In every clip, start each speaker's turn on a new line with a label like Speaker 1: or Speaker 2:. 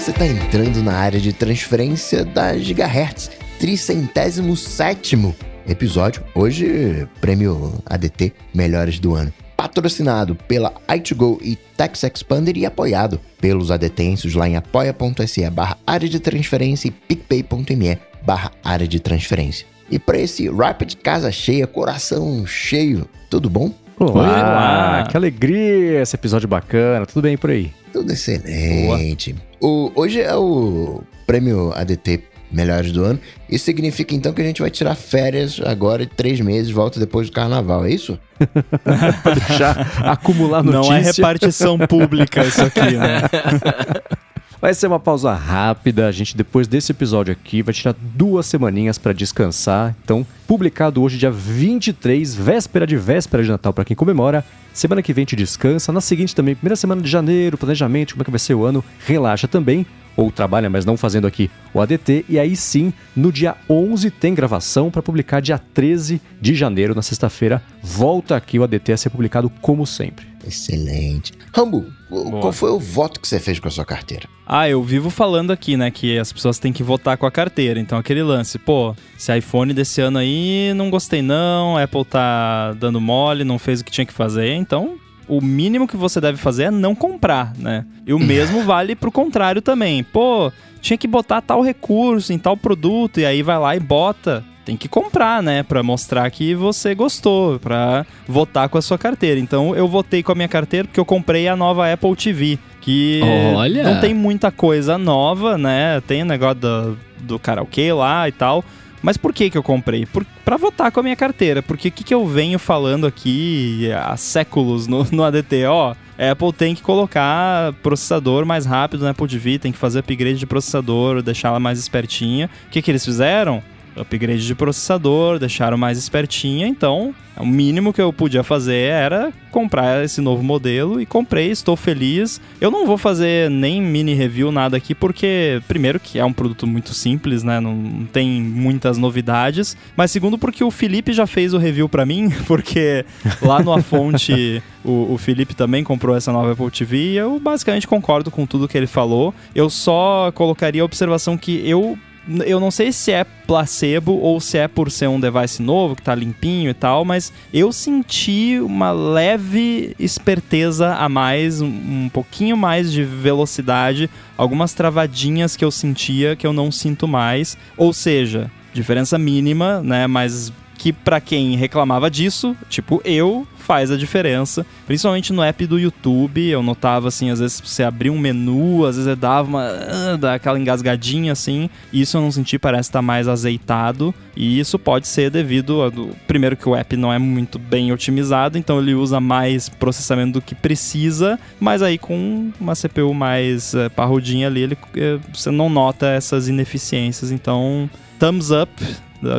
Speaker 1: você está entrando na área de transferência da Gigahertz, tricentésimo sétimo episódio. Hoje, prêmio ADT Melhores do Ano. Patrocinado pela i2Go e Tax Expander e apoiado pelos adetêncios lá em apoia.se barra área de transferência e picpay.me barra área de transferência. E para esse Rapid Casa Cheia, coração cheio, tudo bom?
Speaker 2: Olá, que alegria esse episódio bacana, tudo bem por aí?
Speaker 1: Tudo excelente. O, hoje é o prêmio ADT Melhores do Ano. Isso significa então que a gente vai tirar férias agora de três meses, volta depois do carnaval, é isso?
Speaker 2: pra deixar acumular notícia.
Speaker 3: Não é repartição pública isso aqui, né?
Speaker 2: Vai ser uma pausa rápida. A gente, depois desse episódio aqui, vai tirar duas semaninhas para descansar. Então, publicado hoje, dia 23, véspera de véspera de Natal, para quem comemora. Semana que vem gente descansa. Na seguinte também, primeira semana de janeiro, planejamento, como é que vai ser o ano. Relaxa também ou trabalha, mas não fazendo aqui o ADT. E aí sim, no dia 11 tem gravação para publicar dia 13 de janeiro, na sexta-feira. Volta aqui o ADT a ser publicado como sempre.
Speaker 1: Excelente. Rambo, qual foi o voto que você fez com a sua carteira?
Speaker 3: Ah, eu vivo falando aqui, né, que as pessoas têm que votar com a carteira. Então, aquele lance, pô, esse iPhone desse ano aí não gostei não, Apple tá dando mole, não fez o que tinha que fazer, então o mínimo que você deve fazer é não comprar, né? E o mesmo vale pro contrário também. Pô, tinha que botar tal recurso em tal produto e aí vai lá e bota. Tem que comprar, né, para mostrar que você gostou, para votar com a sua carteira. Então eu votei com a minha carteira porque eu comprei a nova Apple TV, que Olha. não tem muita coisa nova, né? Tem o negócio do, do karaokê lá e tal. Mas por que que eu comprei? Por, pra votar com a minha carteira. Porque o que, que eu venho falando aqui há séculos no, no ADT? Ó, Apple tem que colocar processador mais rápido na Apple TV, tem que fazer upgrade de processador, deixar ela mais espertinha. O que que eles fizeram? Upgrade de processador, deixaram mais espertinha, então o mínimo que eu podia fazer era comprar esse novo modelo e comprei, estou feliz. Eu não vou fazer nem mini review nada aqui porque primeiro que é um produto muito simples, né, não tem muitas novidades, mas segundo porque o Felipe já fez o review para mim, porque lá no A Fonte o, o Felipe também comprou essa nova Apple TV e eu basicamente concordo com tudo que ele falou. Eu só colocaria a observação que eu eu não sei se é placebo ou se é por ser um device novo, que tá limpinho e tal, mas eu senti uma leve esperteza a mais, um, pouquinho mais de velocidade, algumas travadinhas que eu sentia que eu não sinto mais. Ou seja, diferença mínima, né? Mas que para quem reclamava disso, tipo eu, faz a diferença. Principalmente no app do YouTube, eu notava assim, às vezes você abria um menu, às vezes dava uma uh, dá aquela engasgadinha assim. Isso eu não senti, parece estar tá mais azeitado. E isso pode ser devido a do, primeiro que o app não é muito bem otimizado, então ele usa mais processamento do que precisa, mas aí com uma CPU mais uh, parrudinha ali, ele, uh, você não nota essas ineficiências. Então, thumbs up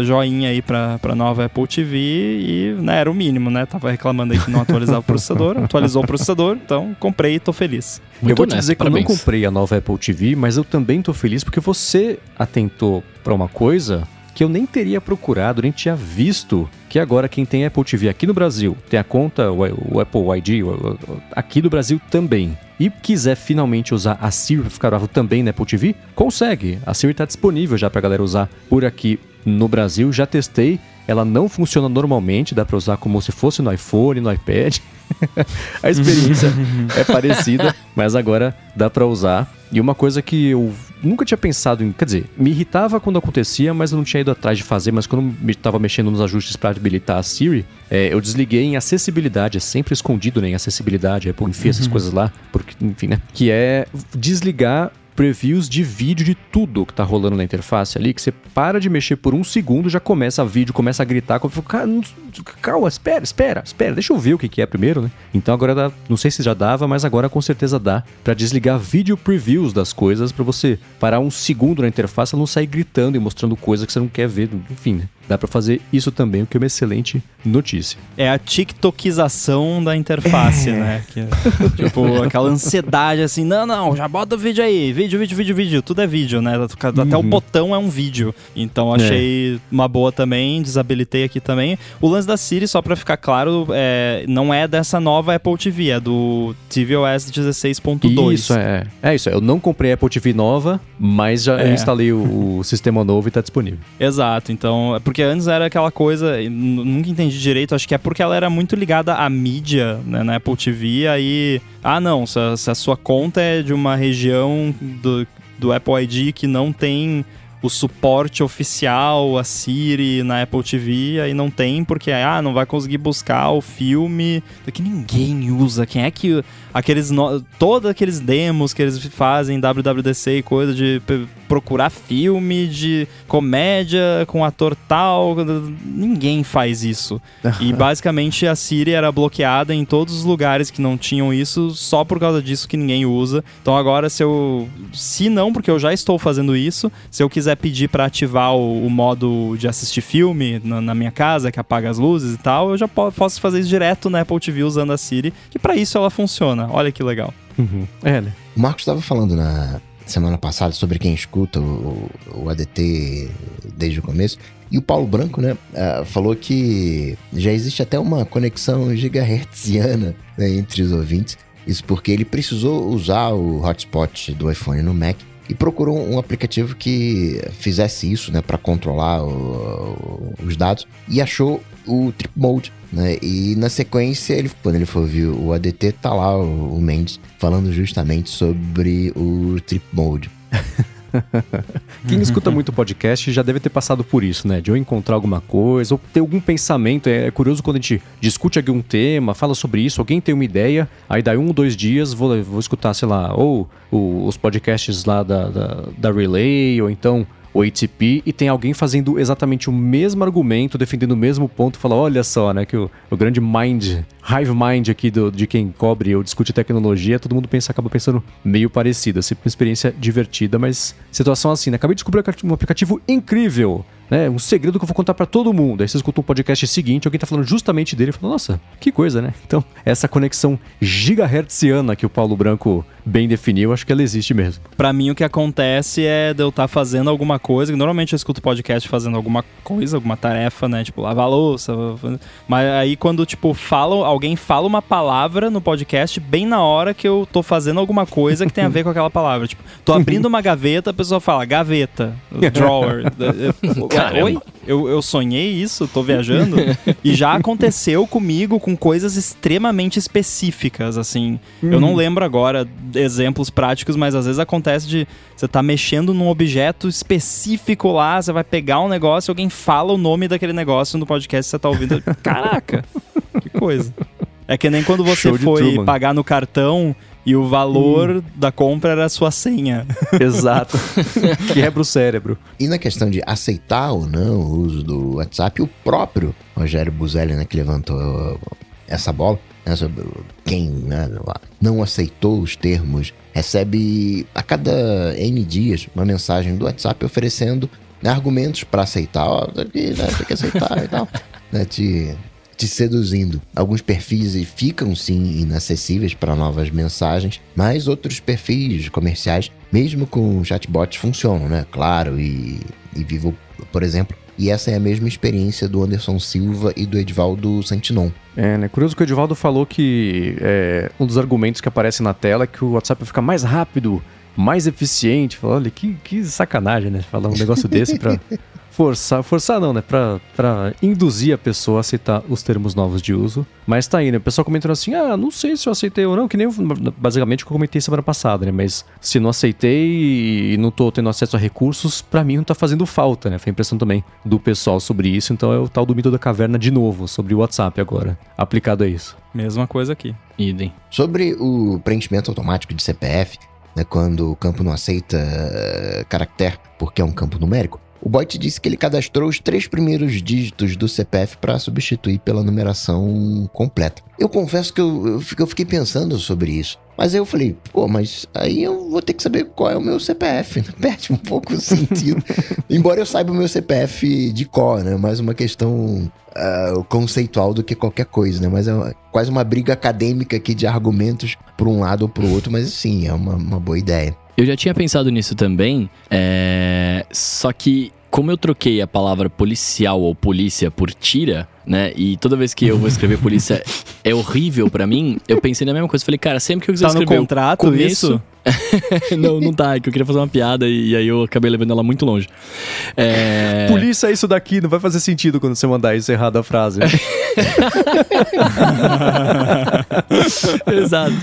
Speaker 3: joinha aí pra, pra nova Apple TV e né, era o mínimo, né? Tava reclamando aí que não atualizava o processador, atualizou o processador, então comprei e tô feliz.
Speaker 2: Muito eu vou te dizer que parabéns. eu não comprei a nova Apple TV, mas eu também tô feliz porque você atentou para uma coisa que eu nem teria procurado, nem tinha visto, que agora quem tem Apple TV aqui no Brasil, tem a conta, o, Apple ID, aqui do Brasil também, e quiser finalmente usar a Siri para ficar bravo também na Apple TV, consegue. A Siri está disponível já para a galera usar por aqui no Brasil. Já testei, ela não funciona normalmente, dá para usar como se fosse no iPhone, no iPad. a experiência é parecida, mas agora dá para usar. E uma coisa que eu nunca tinha pensado em, quer dizer, me irritava quando acontecia, mas eu não tinha ido atrás de fazer, mas quando eu estava mexendo nos ajustes para habilitar a Siri, é, eu desliguei em acessibilidade, é sempre escondido né, em acessibilidade, é, enfim, essas uhum. coisas lá, porque, enfim, né, que é desligar previews de vídeo de tudo que tá rolando na interface ali, que você para de mexer por um segundo, já começa a vídeo, começa a gritar, calma, espera, espera, espera, deixa eu ver o que, que é primeiro, né? Então agora dá, não sei se já dava, mas agora com certeza dá para desligar vídeo previews das coisas para você parar um segundo na interface, não sair gritando e mostrando coisas que você não quer ver, enfim, né? Dá para fazer isso também, o que é uma excelente notícia.
Speaker 3: É a TikTokização da interface, é. né? Que, tipo, aquela ansiedade assim, não, não, já bota o vídeo aí, vídeo, vídeo, vídeo, vídeo, tudo é vídeo, né? Até uhum. o botão é um vídeo. Então achei é. uma boa também, desabilitei aqui também. O lance da Siri, só pra ficar claro, é, não é dessa nova Apple TV, é do tvOS 16.2.
Speaker 2: Isso, é. É isso, eu não comprei Apple TV nova, mas já é. instalei o, o sistema novo e tá disponível.
Speaker 3: Exato, então, é porque antes era aquela coisa, nunca entendi direito, acho que é porque ela era muito ligada à mídia, né, na Apple TV, aí, ah não, se a, se a sua conta é de uma região do, do Apple ID que não tem o suporte oficial, a Siri na Apple TV, aí não tem, porque ah, não vai conseguir buscar o filme que ninguém usa. Quem é que aqueles no... todos aqueles demos que eles fazem WWDC e coisa de procurar filme de comédia com ator tal, ninguém faz isso. e basicamente a Siri era bloqueada em todos os lugares que não tinham isso, só por causa disso que ninguém usa. Então agora se eu se não, porque eu já estou fazendo isso, se eu quiser pedir para ativar o, o, modo de assistir filme na, na, minha casa, que apaga as luzes e tal, eu já po posso fazer isso direto na Apple TV usando a Siri, que para isso ela funciona. Olha que legal.
Speaker 2: Uhum. É, né?
Speaker 1: O Marcos estava falando na semana passada sobre quem escuta o, o, ADT desde o começo. E o Paulo Branco, né, uh, falou que já existe até uma conexão gigahertziana né, entre os ouvintes. Isso porque ele precisou usar o hotspot do iPhone no Mac e procurou um aplicativo que fizesse isso, né, para controlar o, os dados e achou o Trip Mode, né? E na sequência, ele, quando ele for ouvir o ADT, tá lá o, o Mendes falando justamente sobre o Trip Mode.
Speaker 2: Quem escuta muito podcast já deve ter passado por isso, né? De eu encontrar alguma coisa, ou ter algum pensamento. É, é curioso quando a gente discute algum tema, fala sobre isso, alguém tem uma ideia, aí daí um ou dois dias vou, vou escutar, sei lá, ou, ou os podcasts lá da, da, da Relay, ou então o ATP e tem alguém fazendo exatamente o mesmo argumento, defendendo o mesmo ponto, fala, olha só, né, que o, o grande mind, hive mind aqui do, de quem cobre ou discute tecnologia, todo mundo pensa, acaba pensando meio parecido, assim, uma experiência divertida, mas situação assim, né, acabei de descobrir um aplicativo incrível, né, um segredo que eu vou contar para todo mundo. Aí você escuta um podcast seguinte, alguém tá falando justamente dele, e fala, nossa, que coisa, né? Então, essa conexão gigahertziana que o Paulo Branco bem definiu, acho que ela existe mesmo.
Speaker 3: Para mim, o que acontece é de eu estar tá fazendo alguma coisa, normalmente eu escuto podcast fazendo alguma coisa, alguma tarefa, né? Tipo, lavar louça. Mas aí quando, tipo, fala, alguém fala uma palavra no podcast bem na hora que eu tô fazendo alguma coisa que tem a ver com aquela palavra. Tipo, tô abrindo uma gaveta, a pessoa fala, gaveta, drawer. Oi? Eu, eu sonhei isso, tô viajando. e já aconteceu comigo com coisas extremamente específicas, assim. Eu não uhum. lembro agora exemplos práticos, mas às vezes acontece de você tá mexendo num objeto específico lá, você vai pegar um negócio, alguém fala o nome daquele negócio no podcast que você tá ouvindo. Caraca! que coisa. É que nem quando você foi pagar no cartão e o valor hum. da compra era a sua senha.
Speaker 2: Exato. Quebra o cérebro.
Speaker 1: E na questão de aceitar ou não o uso do WhatsApp, o próprio Rogério Buzelli, né, que levantou essa bola, né, sobre quem né, não aceitou os termos, recebe a cada N dias uma mensagem do WhatsApp oferecendo né, argumentos para aceitar. Oh, aqui, né, tem que aceitar e tal. Né, te, te seduzindo. Alguns perfis ficam sim inacessíveis para novas mensagens, mas outros perfis comerciais, mesmo com chatbots, funcionam, né? Claro, e, e Vivo, por exemplo, e essa é a mesma experiência do Anderson Silva e do Edvaldo Santinon.
Speaker 2: É, né? Curioso que o Edvaldo falou que é, um dos argumentos que aparece na tela é que o WhatsApp fica mais rápido, mais eficiente. Falou, olha, que, que sacanagem, né? Falar um negócio desse pra forçar, forçar não, né? Pra, pra induzir a pessoa a aceitar os termos novos de uso. Mas tá aí, né? O pessoal comentando assim, ah, não sei se eu aceitei ou não, que nem eu, basicamente o que eu comentei semana passada, né? Mas se não aceitei e não tô tendo acesso a recursos, para mim não tá fazendo falta, né? Foi a impressão também do pessoal sobre isso, então é o tal do mito da caverna de novo, sobre o WhatsApp agora, aplicado a isso.
Speaker 3: Mesma coisa aqui.
Speaker 2: Idem.
Speaker 1: Sobre o preenchimento automático de CPF, né, quando o campo não aceita uh, caractere porque é um campo numérico, O bot disse que ele cadastrou os três primeiros dígitos do CPF para substituir pela numeração completa. Eu confesso que eu, eu fiquei pensando sobre isso. Mas aí eu falei, pô, mas aí eu vou ter que saber qual é o meu CPF. Perde um pouco o sentido. Embora eu saiba o meu CPF de cor, né? Mais uma questão uh, conceitual do que qualquer coisa, né? Mas é quase uma briga acadêmica aqui de argumentos por um lado ou por outro, mas sim, é uma, uma boa ideia.
Speaker 4: Eu já tinha pensado nisso também, é... só que como eu troquei a palavra policial ou polícia por tira, né? E toda vez que eu vou escrever polícia é horrível para mim, eu pensei na mesma coisa. Falei, cara, sempre que eu quiser
Speaker 3: tá
Speaker 4: escrever
Speaker 3: no contrato
Speaker 4: começo...
Speaker 3: isso?
Speaker 4: não, não tá, é que eu queria fazer uma piada e, e aí eu acabei levando ela muito longe.
Speaker 2: É... Polícia é isso daqui, não vai fazer sentido quando você mandar isso errado a frase.
Speaker 4: Exato.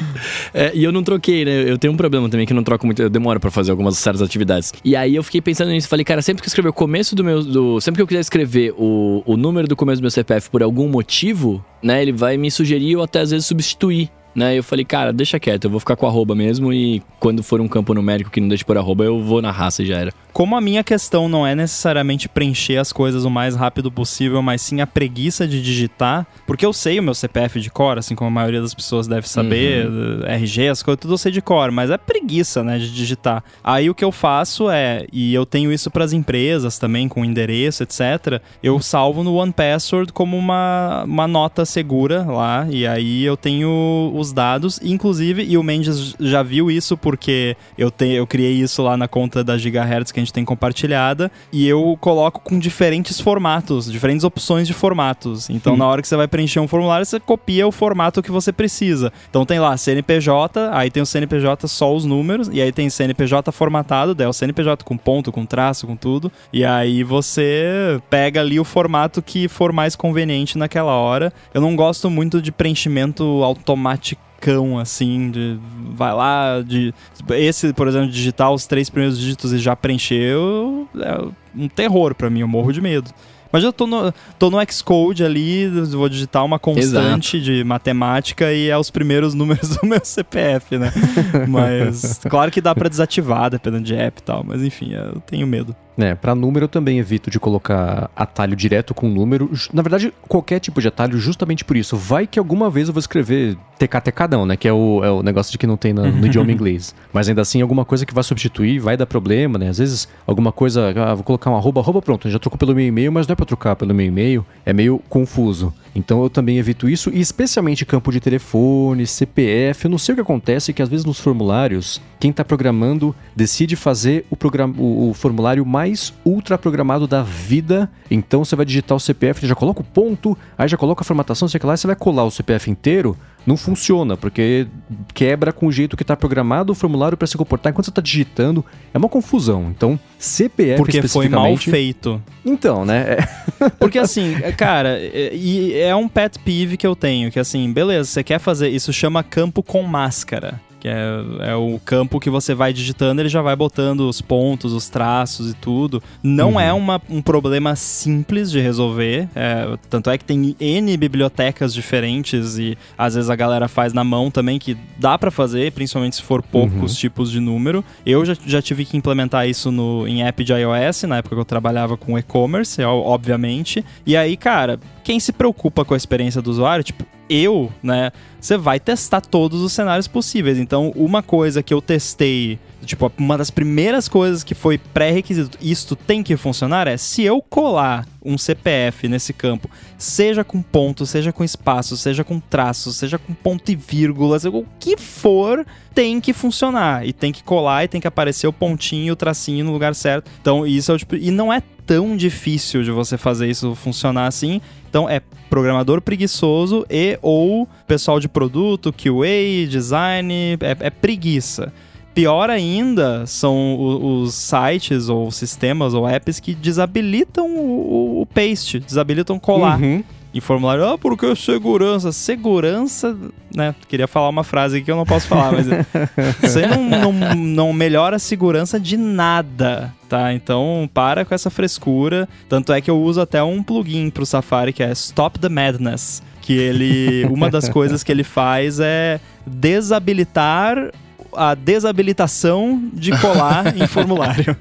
Speaker 4: É, e eu não troquei, né? Eu tenho um problema também que eu não troco muito, eu demoro para fazer algumas certas atividades. E aí eu fiquei pensando nisso, falei, cara, sempre que eu escrever o começo do meu. Do, sempre que eu quiser escrever o, o número do começo do meu CPF por algum motivo, né? Ele vai me sugerir ou até às vezes substituir né? Eu falei, cara, deixa quieto, eu vou ficar com arroba mesmo e quando for um campo numérico que não deixe por arroba, eu vou na raça e já era.
Speaker 3: Como a minha questão não é necessariamente preencher as coisas o mais rápido possível, mas sim a preguiça de digitar, porque eu sei o meu CPF de cor, assim como a maioria das pessoas deve saber, uhum. RG, as coisas, tudo eu sei de cor, mas é preguiça, né, de digitar. Aí o que eu faço é, e eu tenho isso para as empresas também, com endereço, etc., eu salvo no One Password como uma, uma nota segura lá, e aí eu tenho os dados, inclusive, e o Mendes já viu isso porque eu, te, eu criei isso lá na conta da Gigahertz que a gente tem compartilhada, e eu coloco com diferentes formatos, diferentes opções de formatos. Então, hum. na hora que você vai preencher um formulário, você copia o formato que você precisa. Então, tem lá CNPJ, aí tem o CNPJ só os números, e aí tem CNPJ formatado, daí é o CNPJ com ponto, com traço, com tudo, e aí você pega ali o formato que for mais conveniente naquela hora. Eu não gosto muito de preenchimento automático cão, assim, de vai lá, de esse, por exemplo, digitar os três primeiros dígitos e já preencheu, é um terror para mim, eu morro de medo. Mas eu tô no, tô no Xcode ali, vou digitar uma constante Exato. de matemática e é os primeiros números do meu CPF, né? mas claro que dá para desativar, dependendo de app e tal, mas enfim, eu tenho medo.
Speaker 2: É, para número eu também evito de colocar atalho direto com número. Na verdade, qualquer tipo de atalho, justamente por isso. Vai que alguma vez eu vou escrever TKTK não, né? Que é o, é o negócio de que não tem no, no idioma inglês. Mas ainda assim, alguma coisa que vai substituir vai dar problema, né? Às vezes, alguma coisa, ah, vou colocar um arroba, arroba, pronto, já trocou pelo meu e-mail, mas não é pra trocar pelo meu e-mail. É meio confuso. Então eu também evito isso, e especialmente campo de telefone, CPF. Eu não sei o que acontece, que às vezes nos formulários, quem está programando decide fazer o, program o, o formulário mais ultra programado da vida. Então você vai digitar o CPF, já coloca o ponto, aí já coloca a formatação, sei lá, você vai colar o CPF inteiro não funciona, porque quebra com o jeito que está programado o formulário para se comportar enquanto você está digitando. É uma confusão. Então, CPF
Speaker 3: Porque foi mal feito.
Speaker 2: Então, né?
Speaker 3: É... porque assim, cara, e é um pet peeve que eu tenho, que assim, beleza, você quer fazer, isso chama campo com máscara que é, é, o campo que você vai digitando, ele já vai botando os pontos, os traços e tudo. Não uhum. é uma, um problema simples de resolver, é, tanto é que tem N bibliotecas diferentes e às vezes a galera faz na mão também, que dá para fazer, principalmente se for poucos uhum. tipos de número. Eu já, já tive que implementar isso no, em app de iOS, na época que eu trabalhava com e-commerce, obviamente. E aí, cara, quem se preocupa com a experiência do usuário, tipo, eu, né, você vai testar todos os cenários possíveis. Então, uma coisa que eu testei, tipo, uma das primeiras coisas que foi pré-requisito, isto tem que funcionar, é se eu colar um CPF nesse campo, seja com ponto, seja com espaço, seja com traço, seja com ponto e vírgula, o que for, tem que funcionar. E tem que colar e tem que aparecer o pontinho, o tracinho no lugar certo. Então, isso é o tipo. E não é tão difícil de você fazer isso funcionar assim. Então é programador preguiçoso e ou pessoal de produto, QA, design, é, é preguiça. Pior ainda são os sites ou sistemas ou apps que desabilitam o, o paste, desabilitam colar. Uhum em formulário, ah, porque segurança. Segurança, né? Queria falar uma frase aqui que eu não posso falar, mas isso aí não, não, não melhora a segurança de nada, tá? Então para com essa frescura. Tanto é que eu uso até um plugin pro Safari que é Stop the Madness. Que ele. Uma das coisas que ele faz é desabilitar a desabilitação de colar em formulário.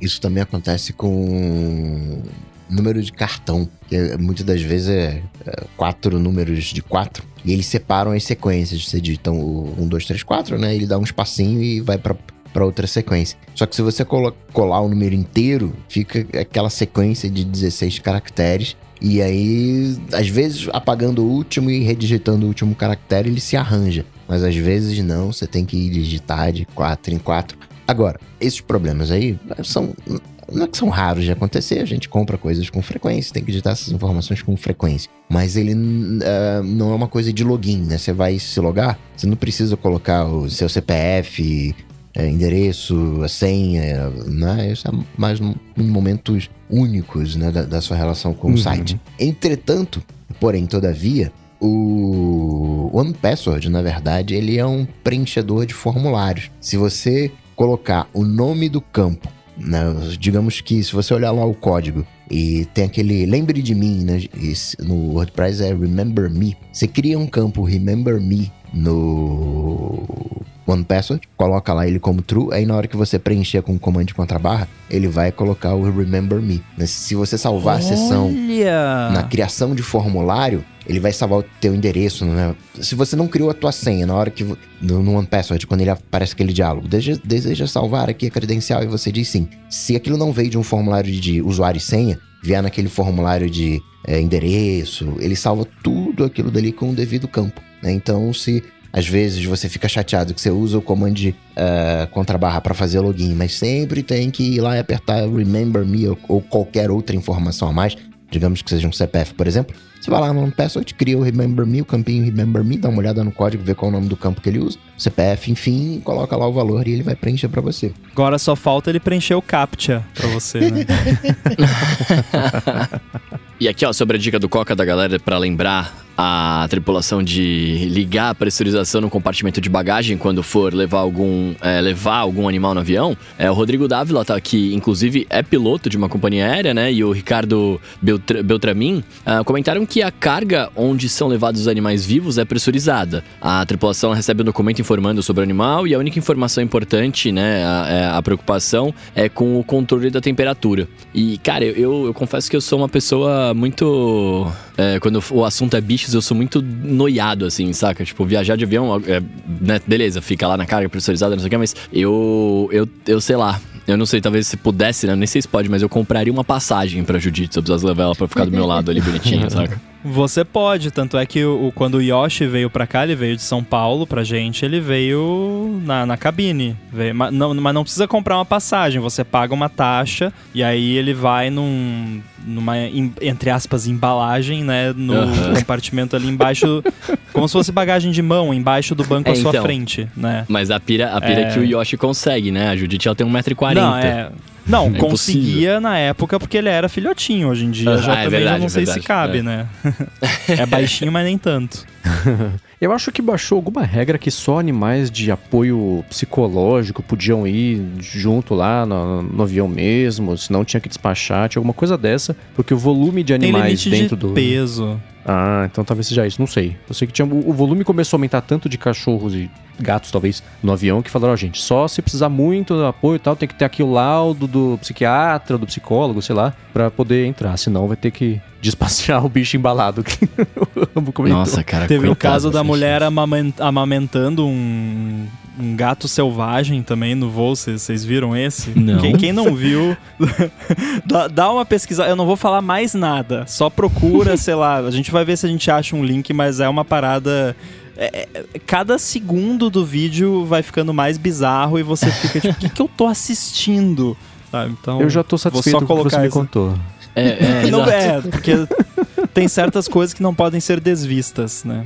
Speaker 1: Isso também acontece com número de cartão, que é, muitas das vezes é, é, quatro números de quatro, e eles separam as sequências. Você digita o 1, 2, 3, 4, né? Ele dá um espacinho e vai para para outra sequência. Só que se você colar o número inteiro, fica aquela sequência de 16 caracteres. E aí, às vezes, apagando o último e redigitando o último caractere, ele se arranja. Mas às vezes não, você tem que digitar de 4 em 4. Agora, esses problemas aí são não é que são raros de acontecer, a gente compra coisas com frequência, tem que digitar essas informações com frequência. Mas ele uh, não é uma coisa de login, né? Você vai se logar, você não precisa colocar o seu CPF, é, endereço, a senha, né? Isso é mais em momentos únicos né? da, da sua relação com uhum. o site. Entretanto, porém, todavia, o One Password, na verdade, ele é um preenchedor de formulários. Se você colocar o nome do campo né? Digamos que se você olhar lá o código e tem aquele lembre de mim, né? no WordPress é Remember Me. Você cria um campo Remember Me no One Password, coloca lá ele como true, aí na hora que você preencher com o comando contra barra, ele vai colocar o Remember Me. Né? Se você salvar
Speaker 3: Olha!
Speaker 1: a sessão na criação de formulário, ele vai salvar o teu endereço, né? Se você não criou a tua senha na hora que no, no One Password, quando ele aparece aquele diálogo, deseja, deseja salvar aqui a credencial e você diz sim. Se aquilo não veio de um formulário de usuário e senha, vier naquele formulário de é, endereço, ele salva tudo aquilo dali com o devido campo. Né? Então, se às vezes você fica chateado que você usa o comando de uh, contra barra para fazer login, mas sempre tem que ir lá e apertar Remember Me ou, ou qualquer outra informação a mais, digamos que seja um CPF, por exemplo, você vai lá no Password, cria o Remember Me, o campinho Remember Me, dá uma olhada no código, vê qual é o nome do campo que ele usa, CPF, enfim, coloca lá o valor e ele vai preencher para você.
Speaker 3: Agora só falta ele preencher o CAPTCHA para você, né?
Speaker 4: e aqui, ó, sobre a dica do Coca da galera para lembrar a tripulação de ligar a pressurização no compartimento de bagagem quando for levar algum, é, levar algum animal no avião. É, o Rodrigo Dávila tá aqui, inclusive é piloto de uma companhia aérea, né? E o Ricardo Beltra, Beltramin uh, comentaram que a carga onde são levados os animais vivos é pressurizada. A tripulação recebe um documento informando sobre o animal e a única informação importante, né? A, é, a preocupação é com o controle da temperatura. E, cara, eu, eu, eu confesso que eu sou uma pessoa muito. É, quando o assunto é bicho eu sou muito noiado, assim, saca? Tipo, viajar de avião, é, né, beleza, fica lá na carga pressurizada, não sei o que, mas eu, eu, eu sei lá. Eu não sei, talvez se pudesse, né? Nem sei se pode, mas eu compraria uma passagem pra Judite se eu precisasse levar ela pra ficar do meu lado ali bonitinha, saca?
Speaker 3: Você pode, tanto é que o, quando o Yoshi veio pra cá, ele veio de São Paulo pra gente, ele veio na, na cabine. Veio, mas, não, mas não precisa comprar uma passagem, você paga uma taxa e aí ele vai num, numa, entre aspas, embalagem, né? No uhum. compartimento ali embaixo, como se fosse bagagem de mão, embaixo do banco é, à sua então, frente, né?
Speaker 4: Mas a pira, a pira é... que o Yoshi consegue, né? A Judite ela tem 1,40m.
Speaker 3: Não, é... Não, é conseguia na época porque ele era filhotinho. Hoje em dia já ah, é também verdade, já não sei verdade, se cabe, é. né? é baixinho, mas nem tanto.
Speaker 2: Eu acho que baixou alguma regra que só animais de apoio psicológico podiam ir junto lá no, no avião mesmo, senão tinha que despachar, tinha alguma coisa dessa, porque o volume de animais dentro
Speaker 3: de
Speaker 2: do
Speaker 3: peso.
Speaker 2: Ah, então talvez seja isso, não sei. Eu sei que tinha, o volume começou a aumentar tanto de cachorros e gatos, talvez, no avião, que falaram, ó, oh, gente, só se precisar muito de apoio e tal, tem que ter aqui o laudo do psiquiatra, do psicólogo, sei lá, para poder entrar. Senão vai ter que despaciar o bicho embalado.
Speaker 4: Nossa, cara.
Speaker 3: Teve o caso da mulher amamentando um, um gato selvagem também no voo. Vocês viram esse?
Speaker 4: Não.
Speaker 3: Quem, quem não viu, dá, dá uma pesquisa. Eu não vou falar mais nada. Só procura, sei lá. A gente vai ver se a gente acha um link, mas é uma parada. É, é, cada segundo do vídeo vai ficando mais bizarro e você fica tipo, o que, que eu tô assistindo? Sabe? Então,
Speaker 2: eu já tô satisfeito com o que você me contou.
Speaker 3: É, é, não, é, porque tem certas coisas que não podem ser desvistas, né?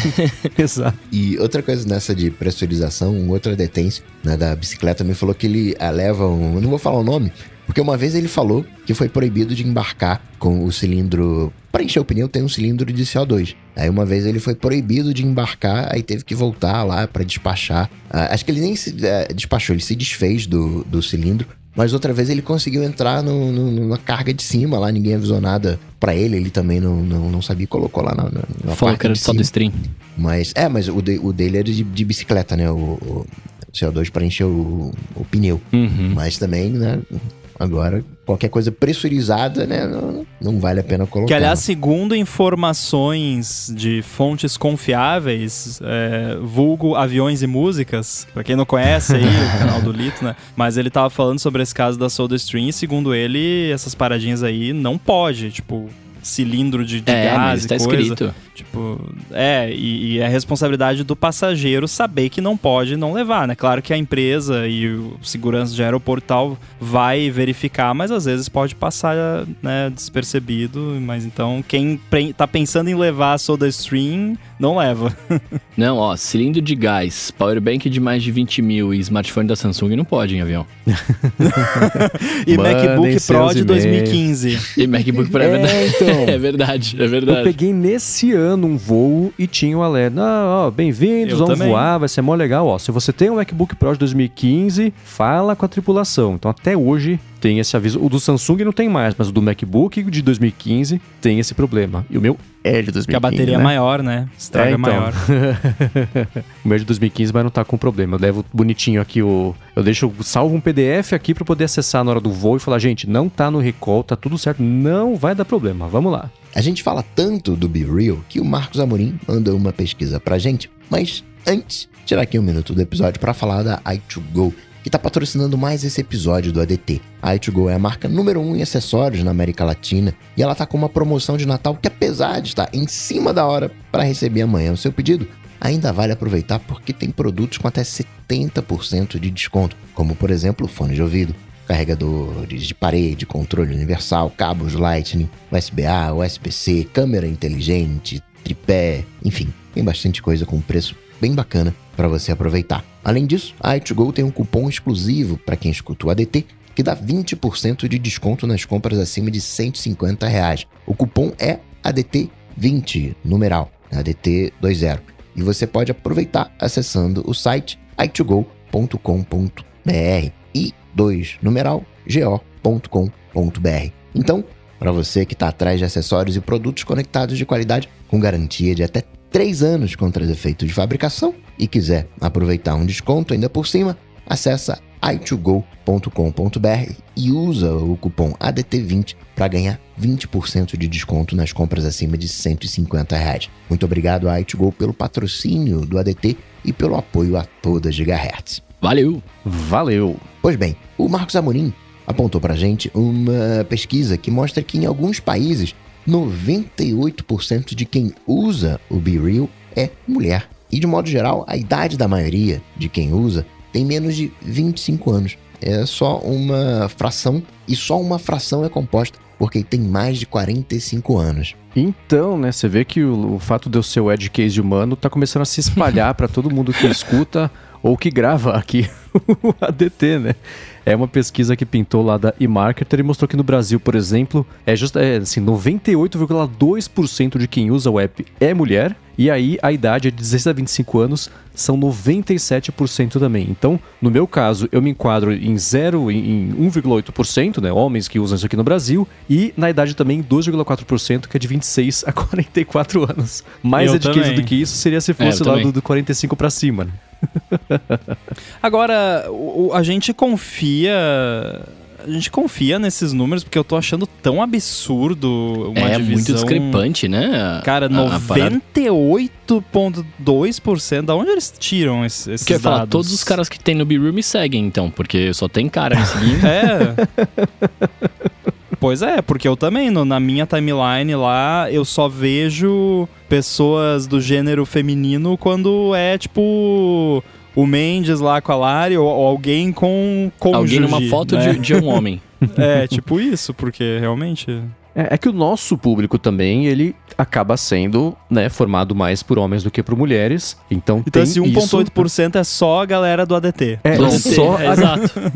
Speaker 1: Exato. E outra coisa nessa de pressurização, um outro detente né, da bicicleta me falou que ele ah, leva um. Eu não vou falar o nome, porque uma vez ele falou que foi proibido de embarcar com o cilindro. Para encher o pneu tem um cilindro de CO2. Aí uma vez ele foi proibido de embarcar, aí teve que voltar lá para despachar. Uh, acho que ele nem se uh, despachou, ele se desfez do, do cilindro mas outra vez ele conseguiu entrar no, no, na carga de cima lá, ninguém avisou nada para ele, ele também não, não, não sabia, colocou lá na, na, na
Speaker 4: Fala que era só do stream.
Speaker 1: Mas, é, mas o, de, o dele era de, de bicicleta, né? O, o, CO2 para encher o, o pneu.
Speaker 4: Uhum.
Speaker 1: Mas também, né? Agora, qualquer coisa pressurizada, né? Não, não vale a pena colocar.
Speaker 3: Que, aliás, segundo informações de fontes confiáveis, é, vulgo aviões e músicas, pra quem não conhece aí, o canal do Lito, né? Mas ele tava falando sobre esse caso da SodaStream e, segundo ele, essas paradinhas aí não pode, tipo, cilindro de, de
Speaker 4: É,
Speaker 3: gás
Speaker 4: mas
Speaker 3: e
Speaker 4: tá
Speaker 3: coisa.
Speaker 4: escrito.
Speaker 3: Tipo, é, e, e é responsabilidade do passageiro saber que não pode não levar, né? Claro que a empresa e o segurança de aeroporto e tal vai verificar, mas às vezes pode passar né, despercebido. Mas então, quem tá pensando em levar a SodaStream, não leva.
Speaker 4: Não, ó, cilindro de gás, powerbank de mais de 20 mil e smartphone da Samsung não pode em avião.
Speaker 3: E MacBook Pro de
Speaker 2: e-mails.
Speaker 3: 2015.
Speaker 4: E MacBook Pro é,
Speaker 2: É,
Speaker 4: verdade. é verdade,
Speaker 2: Eu peguei nesse ano um voo e tinha um alerta. Ah, ó, bem-vindos, vamos
Speaker 3: também.
Speaker 2: voar, vai ser mó legal. Ó, se você tem um MacBook Pro de 2015, fala com a tripulação. Então até hoje tem esse aviso. O do Samsung não tem mais, mas o do MacBook de 2015 tem esse problema. E o meu é de 2015.
Speaker 3: Que a bateria é
Speaker 2: né?
Speaker 3: maior, né? Estraga
Speaker 2: É, então.
Speaker 3: maior.
Speaker 2: o meu é de 2015 vai não tá com problema. Eu levo bonitinho aqui o. Eu deixo, salvo um PDF aqui pra poder acessar na hora do voo e falar, gente, não tá no recall, tá tudo certo, não vai dar problema. Vamos lá.
Speaker 1: A gente fala tanto do Be Real que o Marcos Amorim mandou uma pesquisa pra gente, mas antes, tirar aqui um minuto do episódio pra falar da i2Go, que tá patrocinando mais esse episódio do ADT. A i2Go é a marca número 1 um em acessórios na América Latina e ela tá com uma promoção de Natal que apesar de estar em cima da hora para receber amanhã o seu pedido, ainda vale aproveitar porque tem produtos com até 70% de desconto, como por exemplo fone de ouvido, carregadores de parede, controle universal, cabos Lightning, USB-A, USB-C, câmera inteligente, tripé, enfim, tem bastante coisa com preço bem bacana para você aproveitar. Além disso, a i2Go tem um cupom exclusivo para quem escuta o ADT que dá 20% de desconto nas compras acima de 150 reais. O cupom é ADT20, numeral, ADT20. E você pode aproveitar acessando o site i2go.com.br e 2 numeral go.com.br. Então, para você que está atrás de acessórios e produtos conectados de qualidade com garantia de até 3 anos contra defeitos de fabricação e quiser aproveitar um desconto ainda por cima, acessa i2go.com.br e usa o cupom ADT20 para ganhar 20% de desconto nas compras acima de 150 reais. Muito obrigado à i2go pelo patrocínio do ADT e pelo apoio a toda Gigahertz.
Speaker 4: Valeu.
Speaker 2: Valeu!
Speaker 1: Pois bem, o Marcos Amorim apontou pra gente uma pesquisa que mostra que em alguns países 98% de quem usa o Be Real é mulher. E de modo geral, a idade da maioria de quem usa tem menos de 25 anos. É só uma fração e só uma fração é composta por quem tem mais de 45 anos.
Speaker 2: Então, né, você vê que o, o fato de eu ser o edge case humano tá começando a se espalhar para todo mundo que escuta ou que grava aqui o ADT, né? É uma pesquisa que pintou lá da eMarketer e mostrou que no Brasil, por exemplo, é, just, é assim, 98,2% de quem usa o app é mulher, e aí a idade é de 16 a 25 anos, são 97% também. Então, no meu caso, eu me enquadro em 0 em 1,8%, né, homens que usam isso aqui no Brasil, e na idade também 2,4%, que é de 26 a 44 anos. Mais
Speaker 3: Eu também.
Speaker 2: do que isso seria se
Speaker 4: É,
Speaker 2: fosse
Speaker 4: eu
Speaker 2: lá do, do 45 pra cima, né?
Speaker 3: Agora, o- a gente confia. A gente confia nesses números porque eu tô achando tão absurdo uma
Speaker 4: é
Speaker 3: divisão.
Speaker 4: muito discrepante, né? a-
Speaker 3: Cara,
Speaker 4: a- a parada.
Speaker 3: 98,2%. Da onde eles tiram esses,
Speaker 4: eu ia falar,
Speaker 3: dados?
Speaker 4: todos os caras que tem no B-Room me seguem, então, porque só tem cara me seguindo.
Speaker 3: É. pois é, porque eu também, no- na minha timeline lá, eu só vejo pessoas do gênero feminino quando é tipo o Mendes lá com a Lari ou, ou alguém com cônjuge.
Speaker 4: Alguém numa foto
Speaker 3: né?
Speaker 4: de, de um homem.
Speaker 3: É, tipo isso, porque realmente.
Speaker 2: É, é que o nosso público também, ele acaba sendo, né, formado mais por homens do que por mulheres. Então,
Speaker 3: Então
Speaker 2: tem
Speaker 3: esse
Speaker 2: isso.
Speaker 3: 1,8% é só a galera do ADT.
Speaker 2: É,
Speaker 4: Do
Speaker 2: só
Speaker 4: ADT,
Speaker 2: a,
Speaker 4: Exato.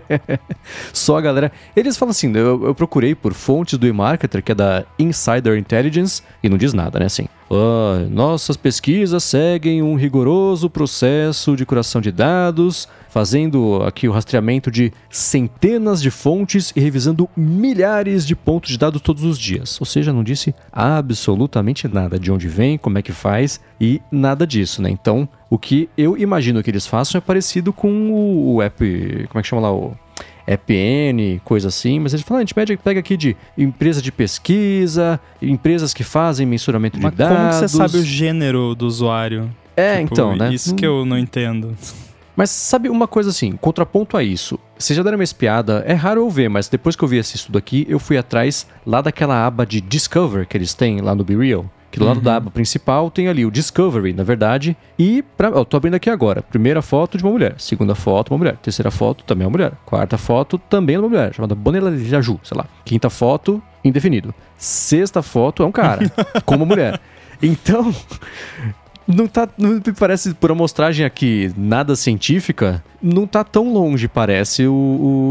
Speaker 2: só a galera. Eles falam assim: eu, eu procurei por fontes do eMarketer, que é da Insider Intelligence, e não diz nada, né? Assim. Ah, nossas pesquisas seguem um rigoroso processo de curação de dados, fazendo aqui o rastreamento de centenas de fontes e revisando milhares de pontos de dados todos os dias. Ou seja, não disse absolutamente nada de onde vem, como é que faz e nada disso, né? Então, o que eu imagino que eles façam é parecido com o, app, como é que chama lá o EPN, coisa assim, mas eles falam, ah, a gente pega, pega aqui de empresa de pesquisa, empresas que fazem mensuramento
Speaker 3: Mas
Speaker 2: de dados.
Speaker 3: como você sabe o gênero do usuário?
Speaker 2: É,
Speaker 3: Tipo,
Speaker 2: então, né?
Speaker 3: Isso que eu não entendo.
Speaker 2: Mas sabe uma coisa assim, contraponto a isso. Vocês já deram uma espiada, é raro eu ver, mas depois que eu vi esse estudo aqui, eu fui atrás lá daquela aba de Discover que eles têm lá no Be Real. Que do lado da aba principal tem ali o Discovery, na verdade. E, pra, ó, tô abrindo aqui agora. Primeira foto de uma mulher. Segunda foto, uma mulher. Terceira foto, também uma mulher. Quarta foto, também uma mulher. Chamada Bonela Jaju, sei lá. Quinta foto, indefinido. Sexta foto é um cara, com uma mulher. Então, não tá. Não me parece, por amostragem aqui, nada científica, não tá tão longe, parece, o,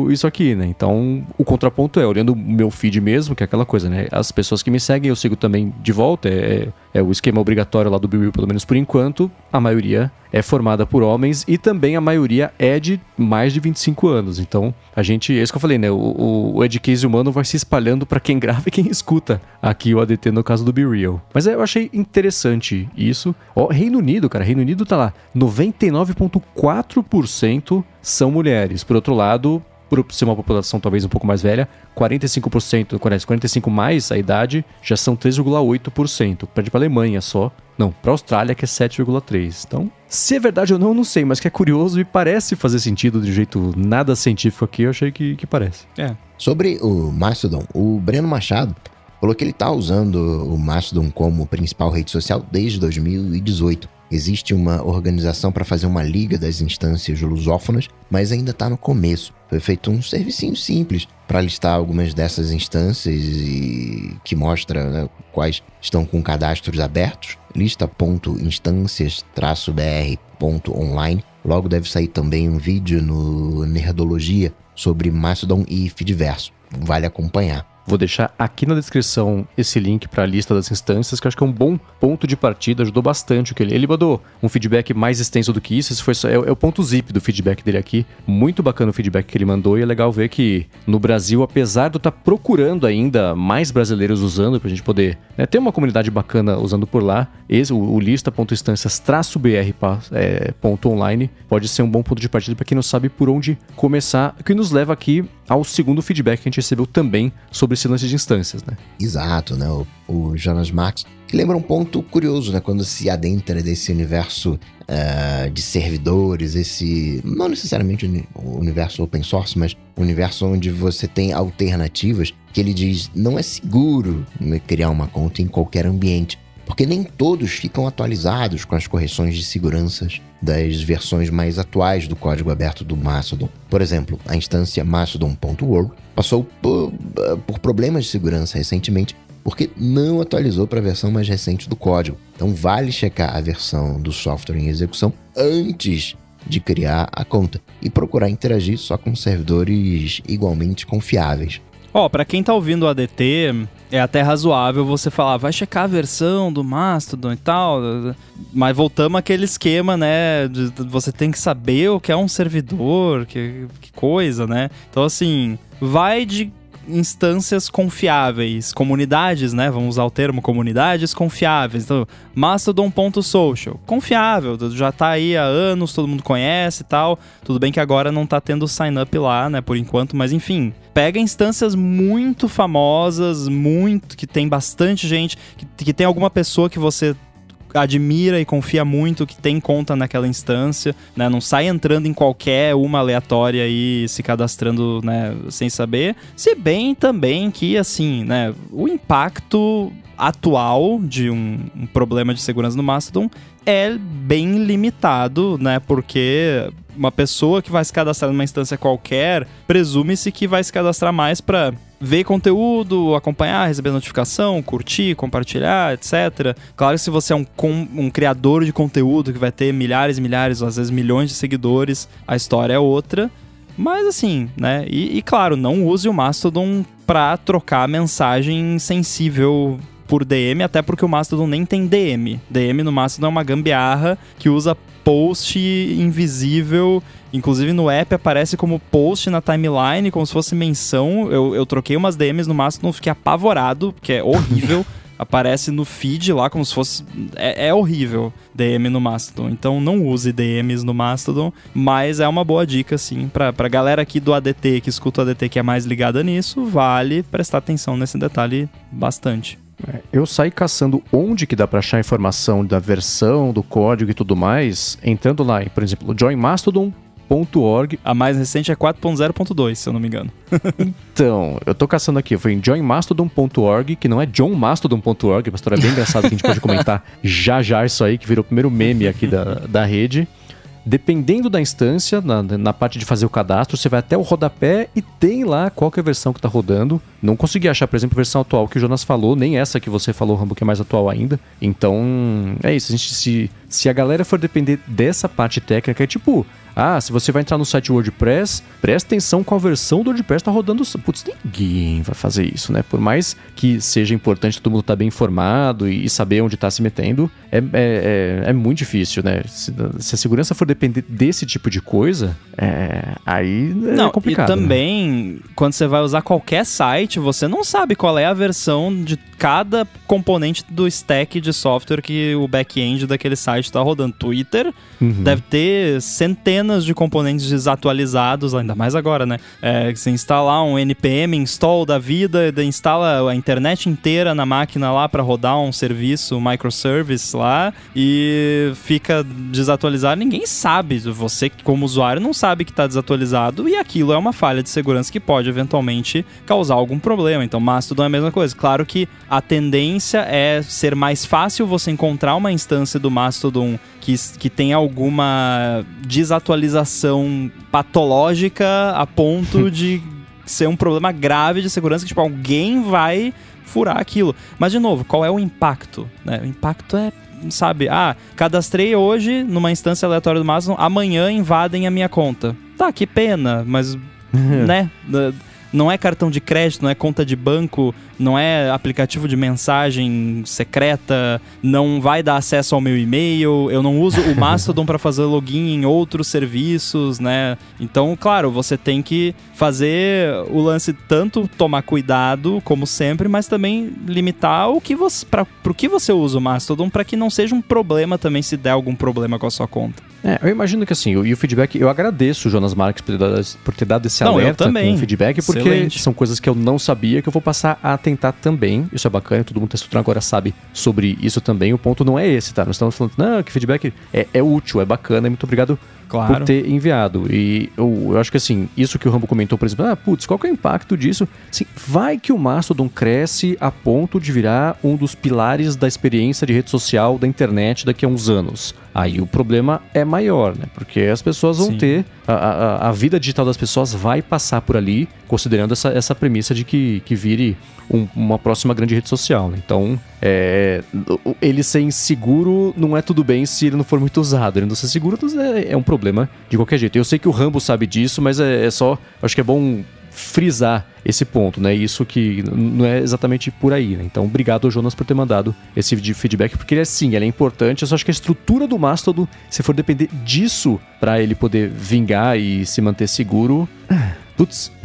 Speaker 2: o- isso aqui, né? Então, o contraponto é, olhando o meu feed mesmo, que é aquela coisa, né? As pessoas que me seguem, eu sigo também de volta, é, é o esquema obrigatório lá do Bill, pelo menos por enquanto, a maioria é formada por homens e também a maioria é de mais de 25 anos. Então, a gente, é isso que eu falei, né? O, o, o Edcase humano vai se espalhando para quem grava e quem escuta aqui o ADT no caso do Be Real. Mas é, eu achei interessante isso. Ó, Reino Unido, cara, Reino Unido tá lá, 99,4% são mulheres. Por outro lado, por ser uma população talvez um pouco mais velha, 45%, 45 mais a idade, já são 3,8%. Perde para Alemanha só. Não, para Austrália que é 7,3. Então, se é verdade ou não, eu não sei, mas que é curioso e parece fazer sentido de jeito nada científico aqui, eu achei que, que parece.
Speaker 3: É.
Speaker 1: Sobre o Mastodon, o Breno Machado falou que ele está usando o Mastodon como principal rede social desde 2018. Existe uma organização para fazer uma liga das instâncias lusófonas, mas ainda está no começo. Foi feito um servicinho simples para listar algumas dessas instâncias e que mostra né, quais estão com cadastros abertos. Lista.instâncias-br.online. Logo deve sair também um vídeo no Nerdologia sobre Mastodon e Feedverso. Vale acompanhar.
Speaker 2: Vou deixar aqui na descrição esse link para a lista das instâncias, que eu acho que é um bom ponto de partida, ajudou bastante o que ele. Ele mandou um feedback mais extenso do que isso, esse foi só, é, é o ponto zip do feedback dele aqui. Muito bacana o feedback que ele mandou e é legal ver que no Brasil, apesar de eu estar procurando ainda mais brasileiros usando, para a gente poder né, ter uma comunidade bacana usando por lá, esse, o, o lista.instâncias-br.online pode ser um bom ponto de partida para quem não sabe por onde começar, o que nos leva aqui ao segundo feedback que a gente recebeu também sobre esse lance de instâncias, né?
Speaker 1: Exato, né? O, o Jonas Marx, que lembra um ponto curioso, né? Quando se adentra desse universo eh, de servidores, esse. Não necessariamente o universo open source, mas o universo onde você tem alternativas, que ele diz não é seguro né, criar uma conta em qualquer ambiente. Porque nem todos ficam atualizados com as correções de seguranças das versões mais atuais do código aberto do Mastodon. Por exemplo, a instância mastodon.org passou por, por problemas de segurança recentemente porque não atualizou para a versão mais recente do código. Então vale checar a versão do software em execução antes de criar a conta e procurar interagir só com servidores igualmente confiáveis.
Speaker 3: Ó, pra quem tá ouvindo o ADT, é até razoável você falar, vai checar a versão do Mastodon e tal. Mas voltamos àquele esquema, né? de- de você tem que saber o que é um servidor, que, que coisa, né? Então, assim, vai de instâncias confiáveis, comunidades, né? Vamos usar o termo comunidades confiáveis. Então, mastodon.social, confiável, já tá aí há anos, todo mundo conhece e tal. Tudo bem que agora não tá tendo sign up lá, né, por enquanto, mas enfim, pega instâncias muito famosas, muito que tem bastante gente, que, que tem alguma pessoa que você admira e confia muito que tem conta naquela instância, né? Não sai entrando em qualquer uma aleatória e se cadastrando, né, sem saber. Se bem também que, assim, né, o impacto atual de um, um problema de segurança no Mastodon é bem limitado, né? Porque uma pessoa que vai se cadastrar numa instância qualquer, presume-se que vai se cadastrar mais para ver conteúdo, acompanhar, receber notificação, curtir, compartilhar, etc. Claro que se você é um, com- um criador de conteúdo que vai ter milhares e milhares, ou às vezes milhões de seguidores, a história é outra. Mas assim, né? E, e, claro, não use o Mastodon pra trocar mensagem sensível por DM, até porque o Mastodon nem tem DM. DM no Mastodon é uma gambiarra que usa post invisível. Inclusive no app aparece como post na timeline, como se fosse menção. Eu, eu troquei umas DMs no Mastodon, fiquei apavorado, porque é horrível. aparece no feed lá como se fosse. É, é, horrível DM no Mastodon. Então não use DMs no Mastodon, mas é uma boa dica, sim, pra, pra galera aqui do ADT que escuta o ADT que é mais ligada nisso, vale prestar atenção nesse detalhe bastante.
Speaker 2: É, eu saí caçando onde que dá para achar informação da versão, do código e tudo mais, entrando lá, por exemplo, joinmastodon.org.
Speaker 3: A mais recente é 4.0.2, se eu não me engano.
Speaker 2: então, eu tô caçando aqui, foi em joinmastodon.org, que não é johnmastodon.org, uma história bem engraçada que a gente pode comentar já já isso aí, que virou o primeiro meme aqui da, da rede. Dependendo da instância, na, na, parte de fazer o cadastro, você vai até o rodapé e tem lá qual é a versão que está rodando. Não consegui achar, por exemplo, a versão atual que o Jonas falou, nem essa que você falou, Rambo, que é mais atual ainda. Então, é isso. A gente, se, se a galera for depender dessa parte técnica, é tipo, ah, se você vai entrar no site WordPress, presta atenção qual versão do WordPress está rodando. Putz, ninguém vai fazer isso, né? Por mais que seja importante todo mundo estar tá bem informado e, saber onde está se metendo, é, é, é, é, muito difícil, né? Se, se, a segurança for depender desse tipo de coisa, é, aí é
Speaker 3: não,
Speaker 2: complicado.
Speaker 3: E né? também, né? quando você vai usar qualquer site, você não sabe qual é a versão de cada componente do stack de software que o back-end daquele site está rodando. Twitter uhum. deve ter centenas centenas de componentes desatualizados, ainda mais agora, né? É, você instalar um npm install da vida, instala a internet inteira na máquina lá para rodar um serviço, um microservice lá e fica desatualizado. Ninguém sabe, você como usuário não sabe que está desatualizado e aquilo é uma falha de segurança que pode eventualmente causar algum problema. Então, Mastodon é a mesma coisa. Claro que a tendência é ser mais fácil você encontrar uma instância do Mastodon que, que tem alguma desatualização patológica a ponto de ser um problema grave de segurança que tipo, alguém vai furar aquilo. Mas, de novo, qual é o impacto? Né? O impacto é sabe, ah, cadastrei hoje numa instância aleatória do Mastodon, amanhã invadem a minha conta. Tá, que pena, mas, né, não é cartão de crédito, não é conta de banco, não é aplicativo de mensagem secreta, não vai dar acesso ao meu e-mail, eu não uso o Mastodon para fazer login em outros serviços, né? Então, claro, você tem que fazer o lance tanto tomar cuidado, como sempre, mas também limitar o que você para o que você usa o Mastodon para que não seja um problema também se der algum problema com a sua conta.
Speaker 2: É, eu imagino que assim, e o feedback, eu agradeço o Jonas Marques por ter dado, por ter dado esse não, alerta com o feedback, porque Excelente. são coisas que eu não sabia que eu vou passar a tentar também. Isso é bacana, todo mundo está estudando agora sabe sobre isso também. O ponto não é esse, tá? Nós estamos falando, não, que feedback é, é útil, é bacana, e muito obrigado claro. por ter enviado. E eu, eu, acho que assim, isso que o Rambo comentou, por exemplo, ah, putz, qual que é o impacto disso? Assim, vai que o Mastodon cresce a ponto de virar um dos pilares da experiência de rede social da internet daqui a uns anos. Aí o problema é maior, né? Porque as pessoas vão Sim. ter. A, a, a, vida digital das pessoas vai passar por ali, considerando essa, essa premissa de que, que vire um, uma próxima grande rede social. Né? Então, é, ele ser inseguro não é tudo bem se ele não for muito usado. Ele não ser seguro é, é um problema de qualquer jeito. Eu sei que o Rambo sabe disso, mas é, é só. Acho que é bom frisar esse ponto, né? Isso que não é exatamente por aí, né? Então, obrigado, Jonas, por ter mandado esse feedback, porque ele é sim, ele é importante. Eu só acho que a estrutura do Mastodon, se for depender disso para ele poder vingar e se manter seguro, putz.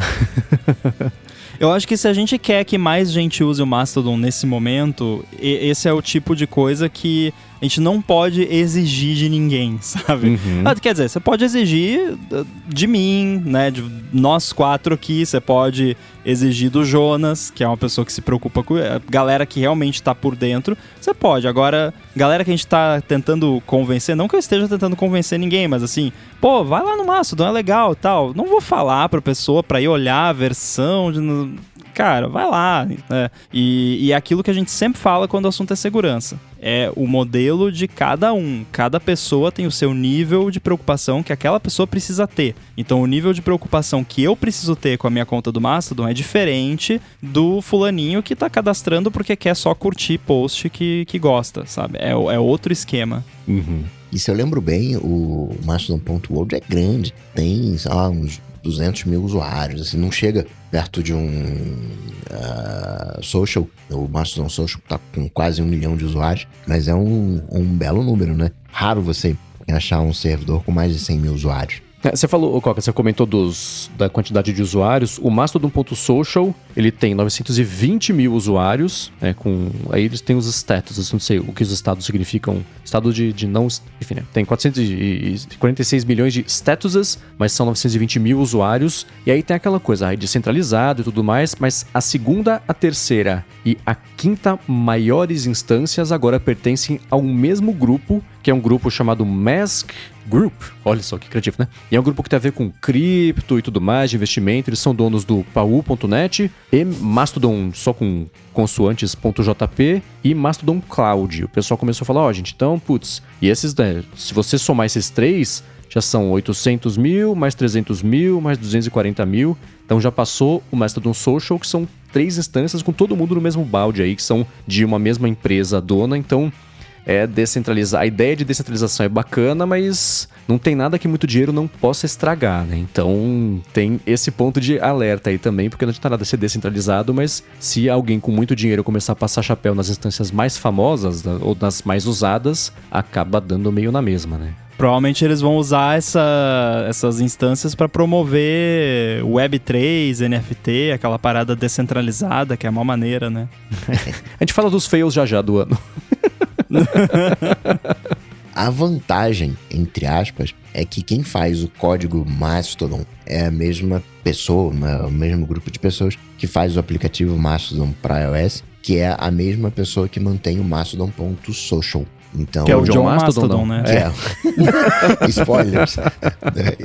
Speaker 3: Eu acho que se a gente quer que mais gente use o Mastodon nesse momento, esse é o tipo de coisa que a gente não pode exigir de ninguém, sabe? Uhum. Ah, quer dizer, você pode exigir uh, de mim, né? De nós quatro aqui, você pode exigir do Jonas, que é uma pessoa que se preocupa com. A eh, galera que realmente tá por dentro, você pode. Agora, galera que a gente tá tentando convencer, não que eu esteja tentando convencer ninguém, mas assim, pô, vai lá no Mastodon, é legal tal. Não vou falar pra pessoa pra ir olhar a versão de cara, vai lá. Né? E, e é aquilo que a gente sempre fala quando o assunto é segurança. É o modelo de cada um. Cada pessoa tem o seu nível de preocupação que aquela pessoa precisa ter. Então, o nível de preocupação que eu preciso ter com a minha conta do Mastodon é diferente do fulaninho que tá cadastrando porque quer só curtir post que, que gosta, sabe? É, é outro esquema.
Speaker 1: Uhum. E se eu lembro bem, o Mastodon.world é grande. Tem, sei lá, uns 200 mil usuários, assim, não chega perto de um uh, social, o Mastodon Social tá com quase um milhão de usuários, mas é um, um belo número, né? Raro você achar um servidor com mais de 100 mil usuários.
Speaker 2: É, você falou, Coca, você comentou dos, da quantidade de usuários. O Mastodon.social, ele tem 920 mil usuários, né, com, aí eles têm os status, não sei o que os estados significam. Estado de, de não... Enfim, né, tem 446 milhões de statuses, mas são 920 mil usuários. E aí tem aquela coisa, aí descentralizado e tudo mais, mas a segunda, a terceira e a quinta maiores instâncias agora pertencem ao mesmo grupo, que é um grupo chamado Mask Group. Olha só que criativo, né? E é um grupo que tem a ver com cripto e tudo mais, de investimento. Eles são donos do Pau.net e Mastodon, só com consoantes.jp e Mastodon Cloud. O pessoal começou a falar, ó, oh, gente, então, putz, e esses, né, se você somar esses três, já são 800 mil, mais 300 mil, mais 240 mil. Então já passou o Mastodon Social, que são três instâncias com todo mundo no mesmo balde aí, que são de uma mesma empresa dona. Então é descentralizar. A ideia de descentralização é bacana, mas não tem nada que muito dinheiro não possa estragar, né? Então tem esse ponto de alerta aí também, porque não adianta nada ser descentralizado, mas se alguém com muito dinheiro começar a passar chapéu nas instâncias mais famosas ou nas mais usadas, acaba dando meio na mesma, né?
Speaker 3: Provavelmente eles vão usar essa, essas instâncias para promover Web3, NFT, aquela parada descentralizada, que é a maior maneira, né?
Speaker 2: a gente fala dos fails já já do ano.
Speaker 1: a vantagem, entre aspas, é que quem faz o código Mastodon é a mesma pessoa, o mesmo grupo de pessoas que faz o aplicativo Mastodon para iOS, que é a mesma pessoa que mantém o Mastodon.social. Então,
Speaker 3: que é o John, John Mastodon, Mastodon né?
Speaker 1: É. Spoilers.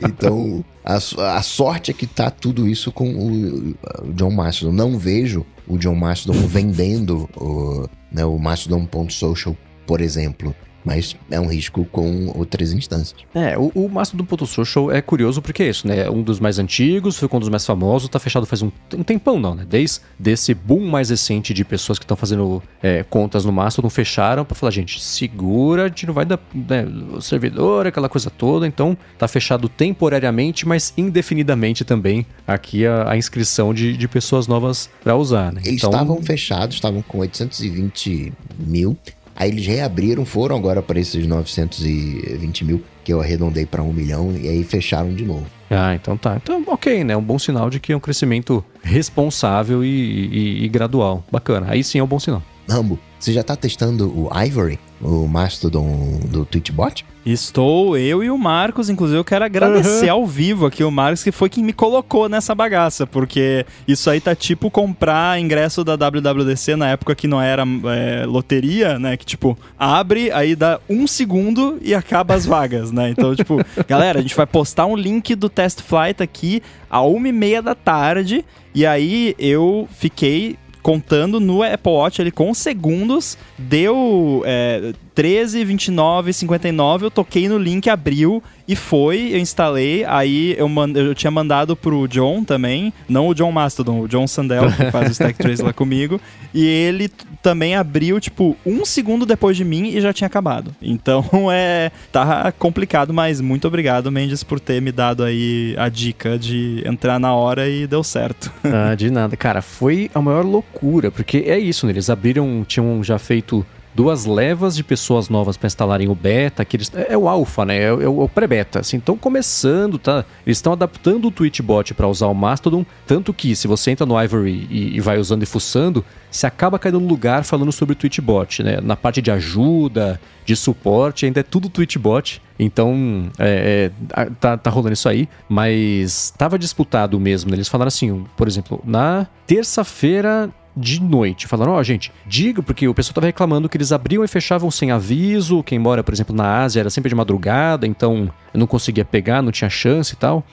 Speaker 1: então, a, a, sorte é que tá tudo isso com o, o John Mastodon. Não vejo o John Mastodon vendendo o, né, o Mastodon.social, por exemplo mas é um risco com outras instâncias.
Speaker 2: É, o, o Mastodon.social é curioso porque é isso, né? Um dos mais antigos, foi um dos mais famosos, tá fechado faz um, um tempão não, né? Desde desse boom mais recente de pessoas que estão fazendo é, contas no Mastodon fecharam para falar, gente, segura, a gente não vai dar né, o servidor, aquela coisa toda, então tá fechado temporariamente, mas indefinidamente também aqui a, a inscrição de, de pessoas novas para usar, né?
Speaker 1: Eles
Speaker 2: então...
Speaker 1: estavam fechados, estavam com 820 mil Aí eles reabriram, foram agora para esses 920 mil, que eu arredondei para um milhão, e aí fecharam de novo.
Speaker 2: Ah, então tá. Então, ok, né? Um bom sinal de que é um crescimento responsável e, e, e gradual. Bacana. Aí sim é um bom sinal.
Speaker 1: Rambo, você já tá testando o Ivory, o Mastodon do Twitchbot?
Speaker 3: Estou, eu e o Marcos, inclusive eu quero agradecer uhum. ao vivo aqui o Marcos, que foi quem me colocou nessa bagaça, porque isso aí tá tipo comprar ingresso da WWDC na época que não era é, loteria, né? Que tipo, abre, aí dá um segundo e acaba as vagas, né? Então, tipo, galera, a gente vai postar um link do Test Flight aqui a uma e meia da tarde, e aí eu fiquei contando no Apple Watch ali com segundos, deu é, 13, 29, 59, eu toquei no link, abriu e foi, eu instalei, aí eu, man, eu tinha mandado pro John também, não o John Mastodon, o John Sandel, que faz o Stack Trace lá comigo, e ele também abriu, tipo, um segundo depois de mim e já tinha acabado. Então, é, tá complicado, mas muito obrigado, Mendes, por ter me dado aí a dica de entrar na hora e deu certo.
Speaker 2: Ah, de nada. Cara, foi a maior loucura, porque é isso, né? Eles abriram, tinham já feito duas levas de pessoas novas para instalarem o beta, que eles, é, é o alfa, né? É, é o, pré-beta. Assim, estão começando, tá? Eles estão adaptando o Twitchbot para usar o Mastodon, tanto que se você entra no Ivory e, e, vai usando e fuçando, você acaba caindo no lugar falando sobre o Twitchbot, né? Na parte de ajuda, de suporte, ainda é tudo Twitchbot. Então, é, é, tá, tá rolando isso aí, mas estava disputado mesmo. Né? Eles falaram assim, por exemplo, na terça-feira de noite. Falaram, ó, oh, gente, diga, porque o pessoal tava reclamando que eles abriam e fechavam sem aviso. Quem mora, por exemplo, na Ásia era sempre de madrugada, então eu não conseguia pegar, não tinha chance e tal.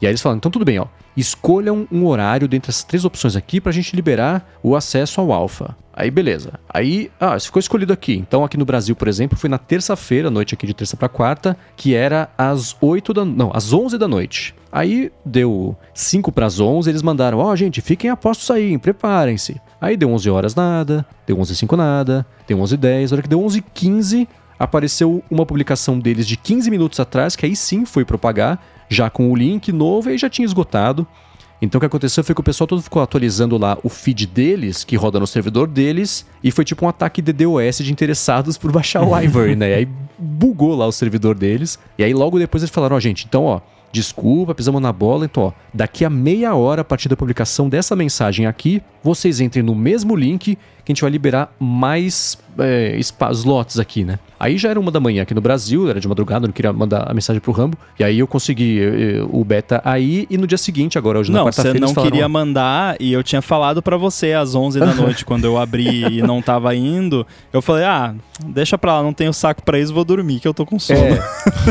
Speaker 2: E aí eles falaram, então tudo bem, ó. Escolham um horário dentre essas três opções aqui pra gente liberar o acesso ao alfa. Aí beleza. Aí, ah, ficou escolhido aqui. Então aqui no Brasil, por exemplo, foi na terça-feira, noite aqui de terça para quarta, que era às 8 da, não, às 11 da noite. Aí deu 5 para as 11, eles mandaram: "Ó, oh, gente, fiquem a postos aí, preparem-se". Aí deu 11 horas nada, deu 11 5 nada, deu 11 10, hora que deu 11 15, apareceu uma publicação deles de 15 minutos atrás, que aí sim foi propagar, já com o link novo e já tinha esgotado. Então o que aconteceu foi que o pessoal todo ficou atualizando lá o feed deles, que roda no servidor deles, e foi tipo um ataque de DDoS de interessados por baixar o Ivory, né? E aí bugou lá o servidor deles. E aí logo depois eles falaram, ó, oh, gente, então ó, desculpa, pisamos na bola, então ó, daqui a meia hora a partir da publicação dessa mensagem aqui, vocês entrem no mesmo link que a gente vai liberar mais é, slots aqui, né? Aí já era uma da manhã aqui no Brasil, era de madrugada, eu não queria mandar a mensagem pro Rambo. E aí eu consegui eu, o beta aí e no dia seguinte, agora hoje
Speaker 3: não,
Speaker 2: na quarta-feira.
Speaker 3: Não, você não queria mandar e eu tinha falado para você às 11 da noite, quando eu abri e não tava indo. Eu falei, ah, deixa pra lá, não tenho saco pra isso, vou dormir, que eu tô com sono. É,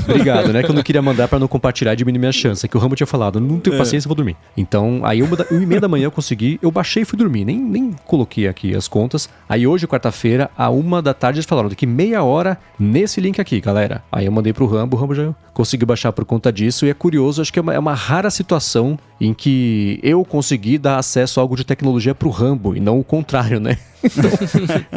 Speaker 2: obrigado, né? Que eu não queria mandar para não compartilhar e diminuir minha chance. É que o Rambo tinha falado, não tenho é. paciência, vou dormir. Então, aí uma, da, uma e meia da manhã eu consegui, eu baixei e fui dormir. Nem, nem coloquei aqui as contas. Aí hoje, quarta-feira, a uma da tarde, eles falaram daqui meia hora nesse link aqui, galera. Aí eu mandei pro Rambo, o Rambo já conseguiu baixar por conta disso. E é curioso, acho que é uma, é uma rara situação em que eu consegui dar acesso a algo de tecnologia pro Rambo e não o contrário, né? Então,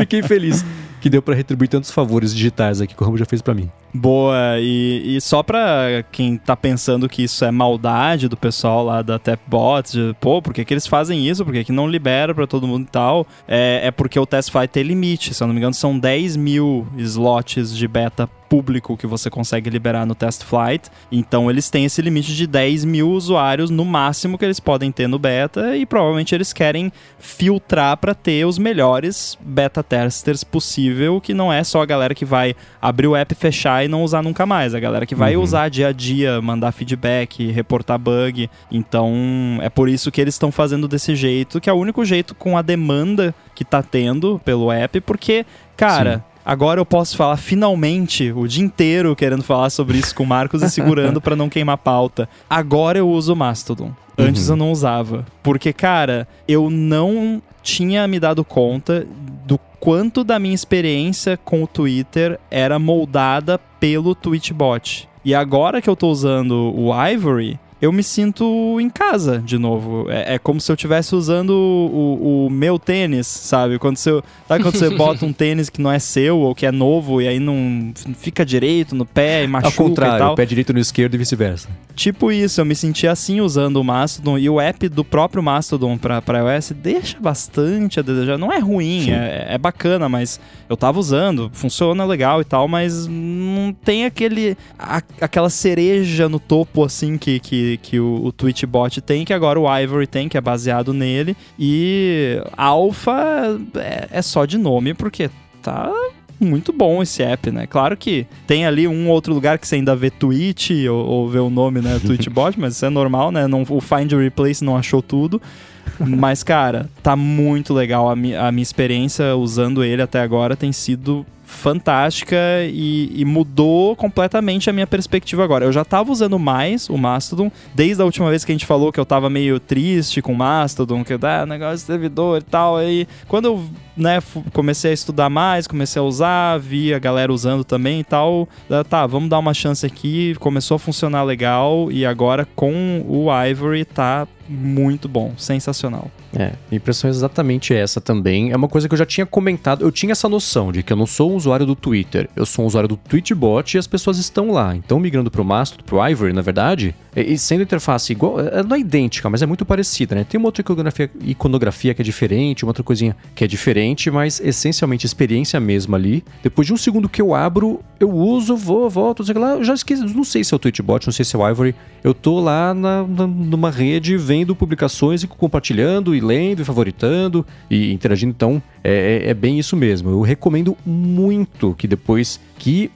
Speaker 2: fiquei feliz que deu para retribuir tantos favores digitais aqui que o Rambo já fez para mim.
Speaker 3: Boa, e, e só pra quem tá pensando que isso é maldade do pessoal lá da Tapbots, pô, por que, que eles fazem isso? Por que, que não libera para todo mundo e tal? É, é porque o Test tem limite, se eu não me engano, são 10 mil slots de beta público que você consegue liberar no Test Flight. Então eles têm esse limite de 10 mil usuários no máximo que eles podem ter no beta e provavelmente eles querem filtrar para ter os melhores beta testers possível, que não é só a galera que vai abrir o app, fechar e não usar nunca mais, a galera que vai uhum. usar dia a dia, mandar feedback, reportar bug. Então é por isso que eles estão fazendo desse jeito, que é o único jeito com a demanda que tá tendo pelo app, porque, cara. Sim Agora eu posso falar finalmente o dia inteiro querendo falar sobre isso com o Marcos e segurando para não queimar pauta. Agora eu uso o Mastodon. Antes uhum. eu não usava. Porque, cara, eu não tinha me dado conta do quanto da minha experiência com o Twitter era moldada pelo Tweetbot. E agora que eu tô usando o Ivory, eu me sinto em casa de novo. É, é como se eu estivesse usando o, o, meu tênis, sabe? Quando você, sabe quando você bota um tênis que não é seu ou que é novo e aí não fica direito no pé e machuca
Speaker 2: Ao contrário, pé direito no esquerdo e vice-versa.
Speaker 3: Tipo isso, eu me senti assim usando o Mastodon e o app do próprio Mastodon para iOS deixa bastante a desejar. Não é ruim, é, é, bacana, mas eu tava usando, funciona legal e tal, mas não tem aquele a, aquela cereja no topo assim que, que que, o, o Twitchbot tem, que agora o Ivory tem, que é baseado nele. E Alpha é, é só de nome, porque tá muito bom esse app, né? Claro que tem ali um outro lugar que você ainda vê Twitch ou, ou vê o nome, né? Twitchbot, mas isso é normal, né? Não, o Find Replace não achou tudo. Mas, cara, tá muito legal. A, mi a minha experiência usando ele até agora tem sido fantástica e, e, mudou completamente a minha perspectiva agora. Eu já tava usando mais o Mastodon, desde a última vez que a gente falou que eu tava meio triste com o Mastodon, que ah, negócio de servidor e tal. Aí, quando eu né, comecei a estudar mais, comecei a usar, vi a galera usando também e tal. Tá, vamos dar uma chance aqui. Começou a funcionar legal e agora com o Ivory tá muito bom, sensacional.
Speaker 2: É, minha impressão é exatamente essa também. É uma coisa que eu já tinha comentado. Eu tinha essa noção de que eu não sou um usuário do Twitter, eu sou um usuário do Tweetbot e as pessoas estão lá. Então, migrando pro Mastodon, pro Ivory, na verdade, e sendo interface igual, é, não é idêntica, mas é muito parecida, né? Tem uma outra iconografia, iconografia que é diferente, uma outra coisinha que é diferente, mas essencialmente experiência mesma ali. Depois de um segundo que eu abro, eu uso, vou, volto, sei lá, eu já esqueci, não sei se é o Tweetbot, não sei se é o Ivory. Eu tô lá na, na, numa rede vendo publicações e compartilhando e lendo e favoritando e interagindo. Então, é, é, é bem isso mesmo. Eu recomendo muito que depois que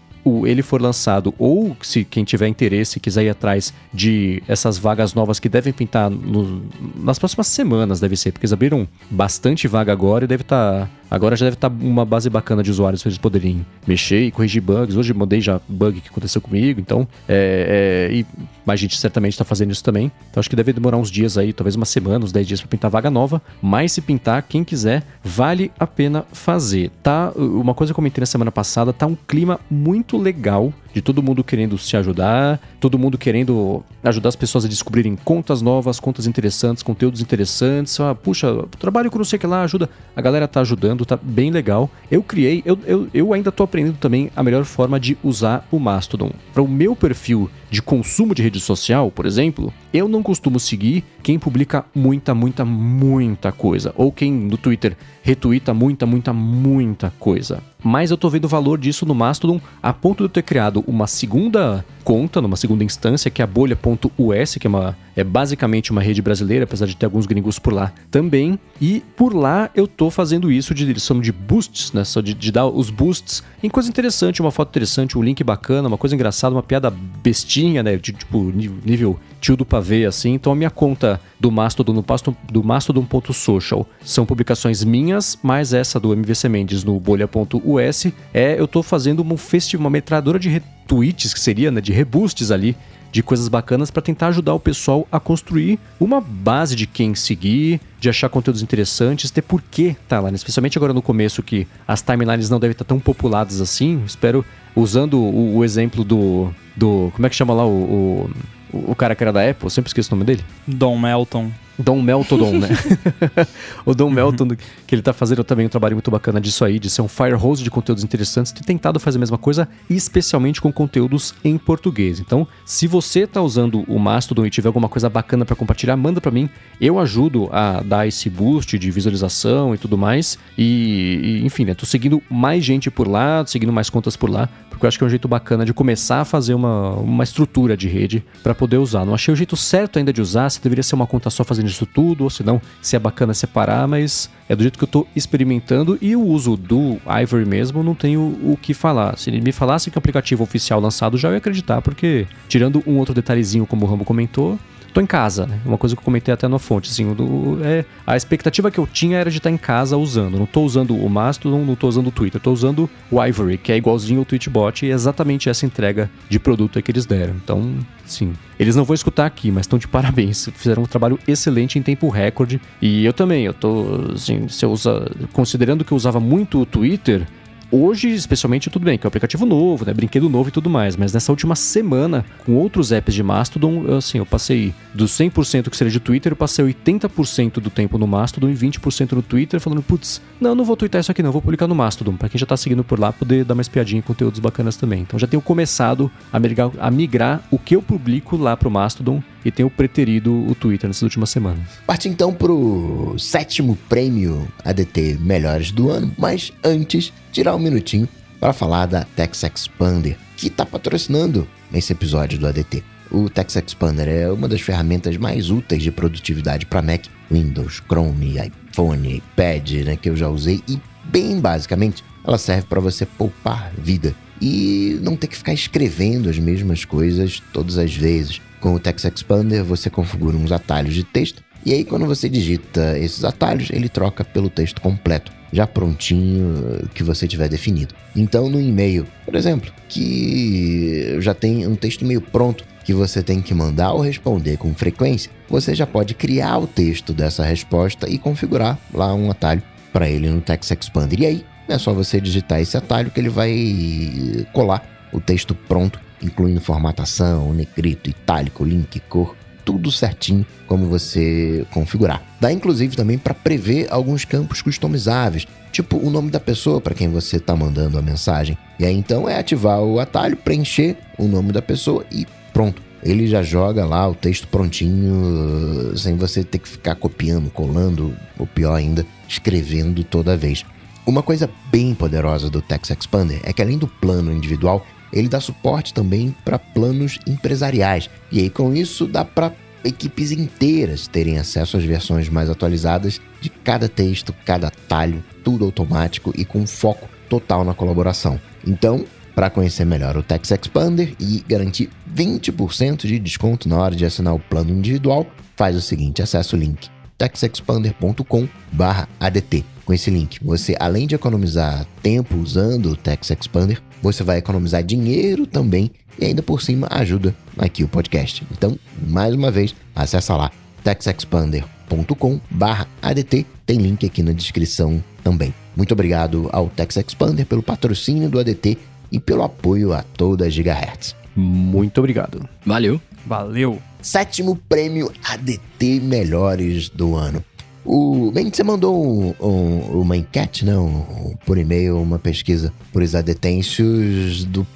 Speaker 2: ele for lançado, ou se quem tiver interesse quiser ir atrás de essas vagas novas que devem pintar no, nas próximas semanas, deve ser, porque eles abriram bastante vaga agora e deve estar. Tá Agora já deve estar tá uma base bacana de usuários para eles poderem mexer e corrigir bugs. Hoje mandei já bug que aconteceu comigo, então. É, é, e mais gente certamente está fazendo isso também. Então acho que deve demorar uns dias aí, talvez uma semana, uns 10 dias para pintar vaga nova. Mas se pintar, quem quiser, vale a pena fazer. Tá? Uma coisa que eu comentei na semana passada, tá um clima muito legal de todo mundo querendo se ajudar, todo mundo querendo ajudar as pessoas a descobrirem contas novas, contas interessantes, conteúdos interessantes. Ah, puxa, trabalho com não sei o que lá, ajuda. A galera tá ajudando, tá bem legal. Eu criei, eu, eu, eu ainda tô aprendendo também a melhor forma de usar o Mastodon. Para o meu perfil de consumo de rede social, por exemplo, eu não costumo seguir quem publica muita, muita, muita coisa. Ou quem no Twitter retuita muita, muita, muita coisa. Mas eu tô vendo o valor disso no Mastodon a ponto de eu ter criado uma segunda conta, numa segunda instância, que é a bolha.us, que é, uma, é basicamente uma rede brasileira, apesar de ter alguns gringos por lá também. E por lá eu tô fazendo isso de direção de boosts, né? Só de, de dar os boosts em coisa interessante, uma foto interessante, um link bacana, uma coisa engraçada, uma piada bestinha, né? De, tipo, nível tio do pavê, assim. Então a minha conta do Mastodon, no pasto, do Mastodon.social são publicações minhas, mais essa do MVC Mendes no bolha.us é eu tô fazendo um festival, uma metralhadora de retweets, que seria, né? De reboosts ali de coisas bacanas para tentar ajudar o pessoal a construir uma base de quem seguir, de achar conteúdos interessantes, ter por que tá lá, né? especialmente agora no começo que as timelines não devem estar tão populadas assim. Espero usando o, o exemplo do do como é que chama lá o, o, o cara que era da Apple, eu sempre esqueço o nome dele.
Speaker 3: Don Melton.
Speaker 2: Dom Meltodon, né? o Dom Melton, que ele tá fazendo também um trabalho muito bacana disso aí, de ser um fire hose de conteúdos interessantes, tem tentado fazer a mesma coisa, especialmente com conteúdos em português. Então, se você tá usando o Mastodon e tiver alguma coisa bacana para compartilhar, manda para mim. Eu ajudo a dar esse boost de visualização e tudo mais. E, e enfim, né? Tô seguindo mais gente por lá, seguindo mais contas por lá, porque eu acho que é um jeito bacana de começar a fazer uma, uma estrutura de rede para poder usar. Não achei o jeito certo ainda de usar, se deveria ser uma conta só fazendo isso tudo, ou se não, se é bacana separar, mas é do jeito que eu tô experimentando e o uso do Ivory mesmo não tenho o que falar. Se ele me falasse que um aplicativo oficial lançado, já ia acreditar, porque tirando um outro detalhezinho, como o Rambo comentou, tô em casa, né? Uma coisa que eu comentei até na fonte, assim, do, é, a expectativa que eu tinha era de estar em casa usando. Não tô usando o Mastodon, não tô usando o Twitter, tô usando o Ivory, que é igualzinho ao Twitchbot e é exatamente essa entrega de produto aí que eles deram. Então, sim. Eles não vão escutar aqui, mas estão de parabéns. Fizeram um trabalho excelente em tempo recorde. E eu também, eu tô, assim, se eu usa, considerando que eu usava muito o Twitter, Hoje, especialmente, tudo bem, que é um aplicativo novo, né? Brinquedo novo e tudo mais. Mas nessa última semana, com outros apps de Mastodon, eu, assim, eu passei dos 100% que seria de Twitter, eu passei 80% do tempo no Mastodon e 20% no Twitter, falando, putz, não, não vou twittar isso aqui não, vou publicar no Mastodon. Pra quem já tá seguindo por lá, poder dar uma espiadinha em conteúdos bacanas também. Então já tenho começado a migrar, a migrar o que eu publico lá pro Mastodon e tenho preterido o Twitter nessas últimas semanas.
Speaker 1: Parte então pro sétimo prêmio ADT Melhores do Ano, mas antes, tirar um minutinho para falar da Tex Expander, que está patrocinando esse episódio do ADT. O Tex Expander é uma das ferramentas mais úteis de produtividade para Mac, Windows, Chrome, iPhone, iPad, né, que eu já usei e bem basicamente ela serve para você poupar vida e não ter que ficar escrevendo as mesmas coisas todas as vezes. Com o Text Expander, você configura uns atalhos de texto e aí quando você digita esses atalhos, ele troca pelo texto completo, já prontinho que você tiver definido. Então no e-mail, por exemplo, que já tem um texto meio pronto que você tem que mandar ou responder com frequência, você já pode criar o texto dessa resposta e configurar lá um atalho para ele no Text Expander. E aí é só você digitar esse atalho que ele vai colar o texto pronto incluindo formatação, negrito, itálico, link, cor, tudo certinho como você configurar. Dá inclusive também para prever alguns campos customizáveis, tipo o nome da pessoa para quem você está mandando a mensagem. E aí então é ativar o atalho, preencher o nome da pessoa e pronto. Ele já joga lá o texto prontinho, sem você ter que ficar copiando, colando, ou pior ainda, escrevendo toda vez. Uma coisa bem poderosa do Text Expander é que além do plano individual, ele dá suporte também para planos empresariais. E aí, com isso, dá para equipes inteiras terem acesso às versões mais atualizadas de cada texto, cada atalho, tudo automático e com foco total na colaboração. Então, para conhecer melhor o Text Expander e garantir 20% de desconto na hora de assinar o plano individual, faz o seguinte: acesse o link texexpander.com/adt. Com esse link, você além de economizar tempo usando o Text Expander, você vai economizar dinheiro também e ainda por cima ajuda aqui o podcast. Então, mais uma vez, acessa lá texexpander.com/adt, tem link aqui na descrição também. Muito obrigado ao Tex Expander pelo patrocínio do ADT e pelo apoio a toda a Gigahertz.
Speaker 2: Muito obrigado.
Speaker 4: Valeu.
Speaker 3: Valeu.
Speaker 1: Sétimo prêmio ADT Melhores do ano. O bem você mandou um, um, uma enquete, não, né? por e-mail, uma pesquisa por exadetêncios do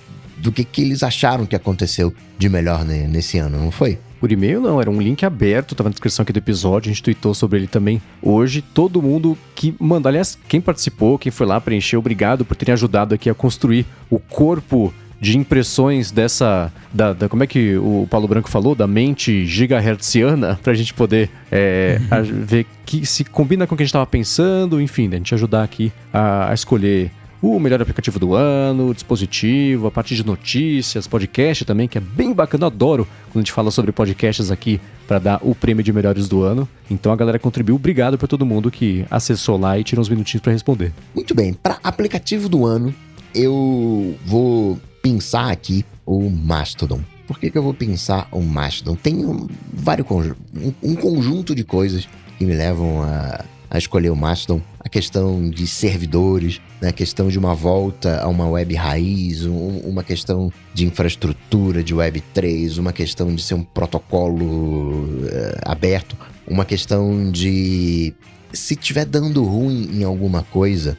Speaker 1: do que, que eles acharam que aconteceu de melhor né, nesse ano, não foi?
Speaker 2: Por e-mail não, era um link aberto, tava na descrição aqui do episódio, a gente tweetou sobre ele também hoje. Todo mundo que mandou, aliás, quem participou, quem foi lá preencher, obrigado por terem ajudado aqui a construir o corpo de impressões dessa. Da, da, como é que o Paulo Branco falou? Da mente gigahertziana, pra gente poder é, a, ver que se combina com o que a gente estava pensando, enfim, a gente ajudar aqui a, a escolher o melhor aplicativo do ano, o dispositivo, a parte de notícias, podcast também, que é bem bacana. Eu adoro quando a gente fala sobre podcasts aqui para dar o prêmio de melhores do ano. Então a galera contribuiu. Obrigado para todo mundo que acessou lá e tirou uns minutinhos para responder.
Speaker 1: Muito bem, para aplicativo do ano, eu vou pensar aqui o Mastodon. Por que, que eu vou pensar o Mastodon? Tem um, vários um, um conjunto de coisas que me levam a a escolher o Mastodon, a questão de servidores, né, a questão de uma volta a uma web raiz, um, uma questão de infraestrutura de Web 3, uma questão de ser um protocolo uh, aberto, uma questão de se tiver dando ruim em alguma coisa,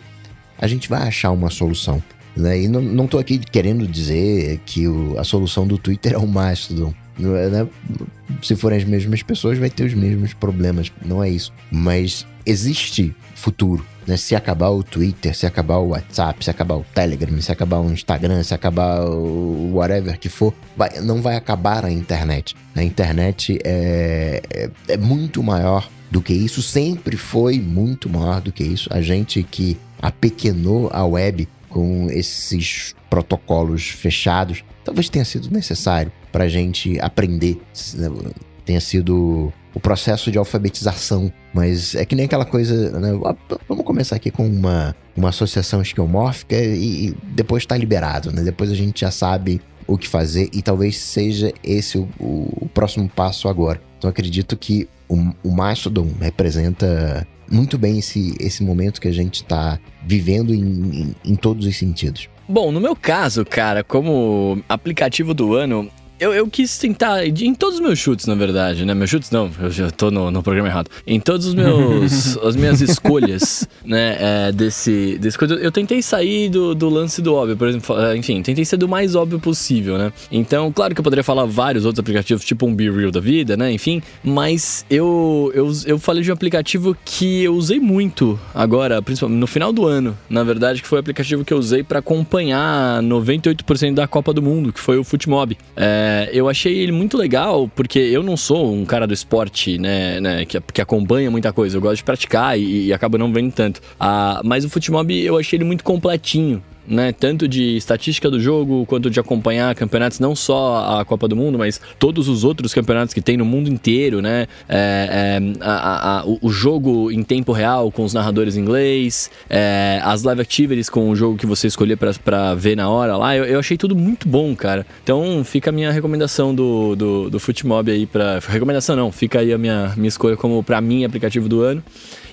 Speaker 1: a gente vai achar uma solução. Né? E não, tô aqui querendo dizer que o, a solução do Twitter é o Mastodon. É, né? Se forem as mesmas pessoas, vai ter os mesmos problemas. Não é isso. Mas existe futuro. Né? Se acabar o Twitter, se acabar o WhatsApp, se acabar o Telegram, se acabar o Instagram, se acabar o whatever que for, vai, não vai acabar a internet. A internet é, é, é muito maior do que isso, sempre foi muito maior do que isso. A gente que apequenou a web com esses protocolos fechados, talvez tenha sido necessário para a gente aprender, né? tenha sido o processo de alfabetização, mas é que nem aquela coisa, né? Vamos começar aqui com uma, uma associação esquemórfica e, e depois está liberado, né? Depois a gente já sabe o que fazer e talvez seja esse o, o próximo passo agora. Então acredito que o, o Mastodon representa muito bem esse, esse momento que a gente está vivendo em, em, em todos os sentidos.
Speaker 4: Bom, no meu caso, cara, como aplicativo do ano, eu, eu quis tentar, em todos os meus chutes, na verdade, né? Meus chutes não, eu já tô no, no programa errado. Em todos os meus, as minhas escolhas, né, é, desse, desse coisa, eu tentei sair do, do lance do óbvio, por exemplo, enfim, tentei ser do mais óbvio possível, né? Então, claro que eu poderia falar vários outros aplicativos, tipo um Be Real da vida, né? Enfim, mas eu, eu, eu falei de um aplicativo que eu usei muito agora, principalmente no final do ano, na verdade, que foi o aplicativo que eu usei para acompanhar 98% da Copa do Mundo, que foi o Futmob. É, é, eu achei ele muito legal, porque eu não sou um cara do esporte, né, né que, que acompanha muita coisa. Eu gosto de praticar e, e acabo não vendo tanto. Ah, mas o futebol eu achei ele muito completinho né? Tanto de estatística do jogo, quanto de acompanhar campeonatos, não só a Copa do Mundo, mas todos os outros campeonatos que tem no mundo inteiro, né? É, é, a, a, o jogo em tempo real com os narradores em inglês, é, as live activities com o jogo que você escolher para ver na hora lá, eu, eu, achei tudo muito bom, cara. Então fica a minha recomendação do, do, do aí para Recomendação não, fica aí a minha, minha escolha como para mim aplicativo do ano.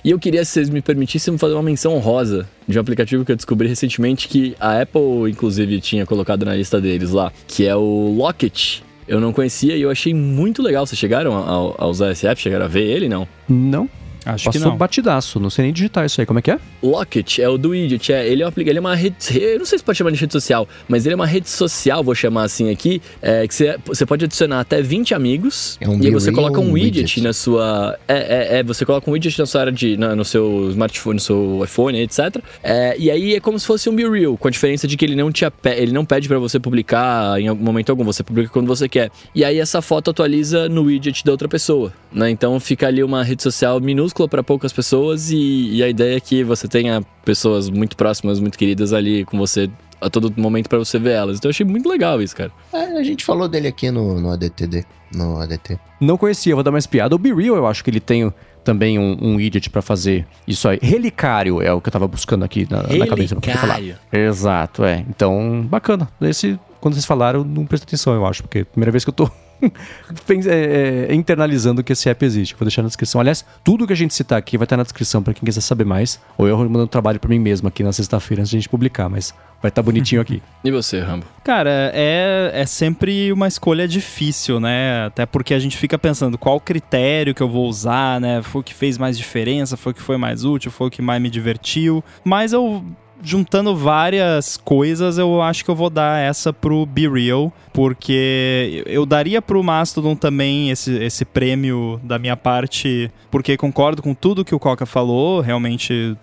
Speaker 4: E eu queria, se vocês me permitissem, fazer uma menção honrosa de um aplicativo que eu descobri recentemente que a Apple, inclusive, tinha colocado na lista deles lá, que é o Locket. Eu não conhecia e eu achei muito legal. Vocês chegaram a, a usar esse app? Chegaram a ver ele, não?
Speaker 2: Não. Acho Passou que não. batidaço, não sei nem digitar isso aí, como é que é?
Speaker 4: Locket é o do Widget, é, ele, é uma, ele é uma rede, eu não sei se pode chamar de rede social, mas ele é uma rede social, vou chamar assim aqui, é, que você, você pode adicionar até 20 amigos, é um e aí você coloca um widget, widget, na sua, é, é, é, você coloca um widget na sua área de, na, no seu smartphone, no seu iPhone, etc. É, e aí é como se fosse um Be Real, com a diferença de que ele não, te, ele não pede para você publicar em momento algum, você publica quando você quer. E aí essa foto atualiza no widget da outra pessoa, né? Então fica ali uma rede social minúscula para poucas pessoas e, e a ideia é que você tenha pessoas muito próximas, muito queridas ali com você a todo momento para você ver elas. Então eu achei muito legal isso, cara.
Speaker 1: É, a gente falou dele aqui no, no ADTD, no ADT.
Speaker 2: Não conhecia, vou dar mais piada. O Be Real, eu acho que ele tem também um, um widget para fazer isso aí. Relicário é o que eu tava buscando aqui na, na cabeça pra falar. Exato, é. Então, bacana. Esse, quando vocês falaram, não prestei atenção, eu acho, porque é a primeira vez que eu tô é, é, internalizando que esse app existe. Vou deixar na descrição. Aliás, tudo que a gente citar aqui vai estar na descrição para quem quiser saber mais. Ou eu mandando trabalho para mim mesmo aqui na sexta-feira antes de a gente publicar, mas vai estar bonitinho aqui.
Speaker 4: e você, Rambo?
Speaker 3: Cara, é, é sempre uma escolha difícil, né? Até porque a gente fica pensando qual critério que eu vou usar, né? Foi o que fez mais diferença, foi o que foi mais útil, foi o que mais me divertiu. Mas eu juntando várias coisas, eu acho que eu vou dar essa pro Be Real, porque eu daria pro Mastodon também esse, esse prêmio da minha parte, porque concordo com tudo que o Coca falou, realmente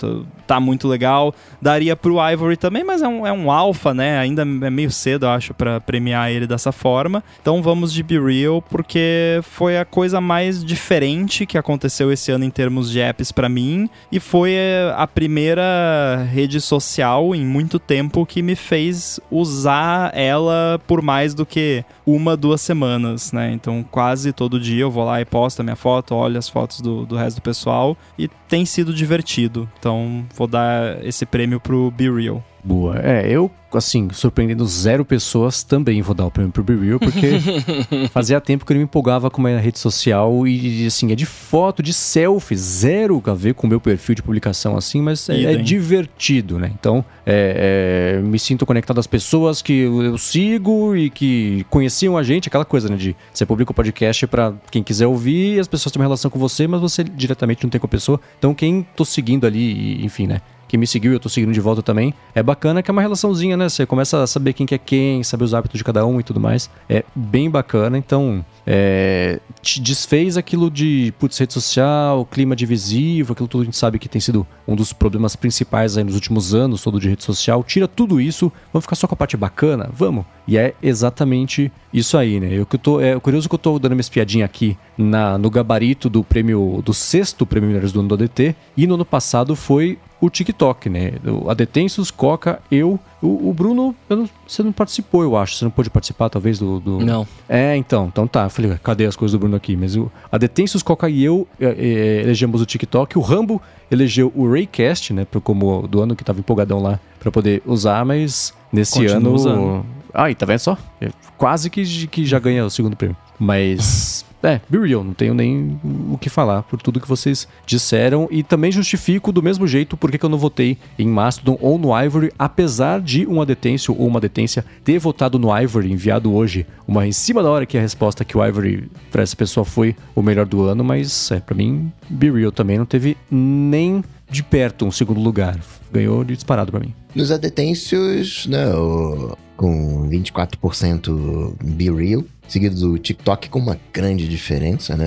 Speaker 3: tá muito legal. Daria pro Ivory também, mas é um, é um alfa, né? Ainda é meio cedo, eu acho, para premiar ele dessa forma. Então vamos de Be Real, porque foi a coisa mais diferente que aconteceu esse ano em termos de apps para mim, e foi a primeira rede social em muito tempo que me fez usar ela por mais do que uma, duas semanas, né? Então quase todo dia eu vou lá e posto a minha foto, olho as fotos do, do resto do pessoal e tem sido divertido. Então vou dar esse prêmio pro Be Real.
Speaker 2: Boa. É, eu, assim, surpreendendo zero pessoas, também vou dar o prêmio pro Be Real, porque fazia tempo que eu não me empolgava com uma rede social e, assim, é de foto, de selfie, zero a ver com o meu perfil de publicação, assim, mas é, é divertido, né? Então, é, é, me sinto conectado às pessoas que eu sigo e que conheciam a gente, aquela coisa, né? De você publica o um podcast para quem quiser ouvir, as pessoas têm uma relação com você, mas você diretamente não tem com a pessoa. Então, quem tô seguindo ali, enfim, né? Que me seguiu e eu tô seguindo de volta também. É bacana que é uma relaçãozinha, né? Você começa a saber quem que é quem, saber os hábitos de cada um e tudo mais. É bem bacana, então é, te desfez aquilo de putz, rede social, clima divisivo, aquilo tudo a gente sabe que tem sido um dos problemas principais aí nos últimos anos, todo de rede social. Tira tudo isso, vamos ficar só com a parte bacana? Vamos! E é exatamente isso aí, né? Eu que tô, é curioso que eu tô dando uma espiadinha aqui na, no gabarito do prêmio, do sexto prêmio Melhores do ano do ADT, e no ano passado foi o TikTok, né? A Detensos, Coca, eu. O, o Bruno, eu não, você não participou, eu acho. Você não pôde participar, talvez, do, do,
Speaker 4: Não.
Speaker 2: É, então. Então tá. Eu falei, cadê as coisas do Bruno aqui? Mas o, a Detensos, Coca e eu é, é, elegemos o TikTok. O Rambo elegeu o Raycast, né? Como do ano que tava empolgadão lá pra poder usar, mas nesse
Speaker 3: Continua
Speaker 2: ano.
Speaker 3: usando.
Speaker 2: Aí, tá vendo só? É Quase que, que já ganha o segundo prêmio. Mas. É, be real, não tenho nem o que falar por tudo que vocês disseram. E também justifico do mesmo jeito porque que eu não votei em Mastodon ou no Ivory, apesar de um adetêncio ou uma detência ter votado no Ivory, enviado hoje, uma em cima da hora que a resposta que o Ivory para essa pessoa foi o melhor do ano, mas é, para mim, Be Real também não teve nem de perto um segundo lugar. Ganhou de disparado para mim.
Speaker 1: Nos adetêncios, né, o- com 24% Be Real, seguido do TikTok com uma grande diferença, né,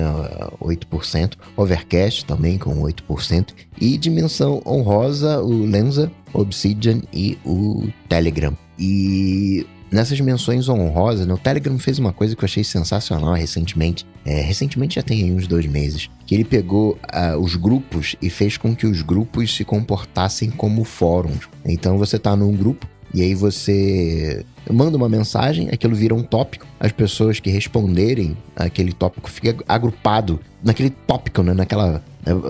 Speaker 1: 8%, Overcast também com 8%, e dimensão honrosa, o Lenza, Obsidian e o Telegram. E nessas menções honrosas, né, o Telegram fez uma coisa que eu achei sensacional recentemente. É, recentemente já tem aí uns dois meses. Que ele pegou ah, os grupos e fez com que os grupos se comportassem como fóruns. Então você tá num grupo e aí você manda uma mensagem, aquilo vira um tópico. As pessoas que responderem aquele tópico fica agrupado naquele tópico, né? Naquela,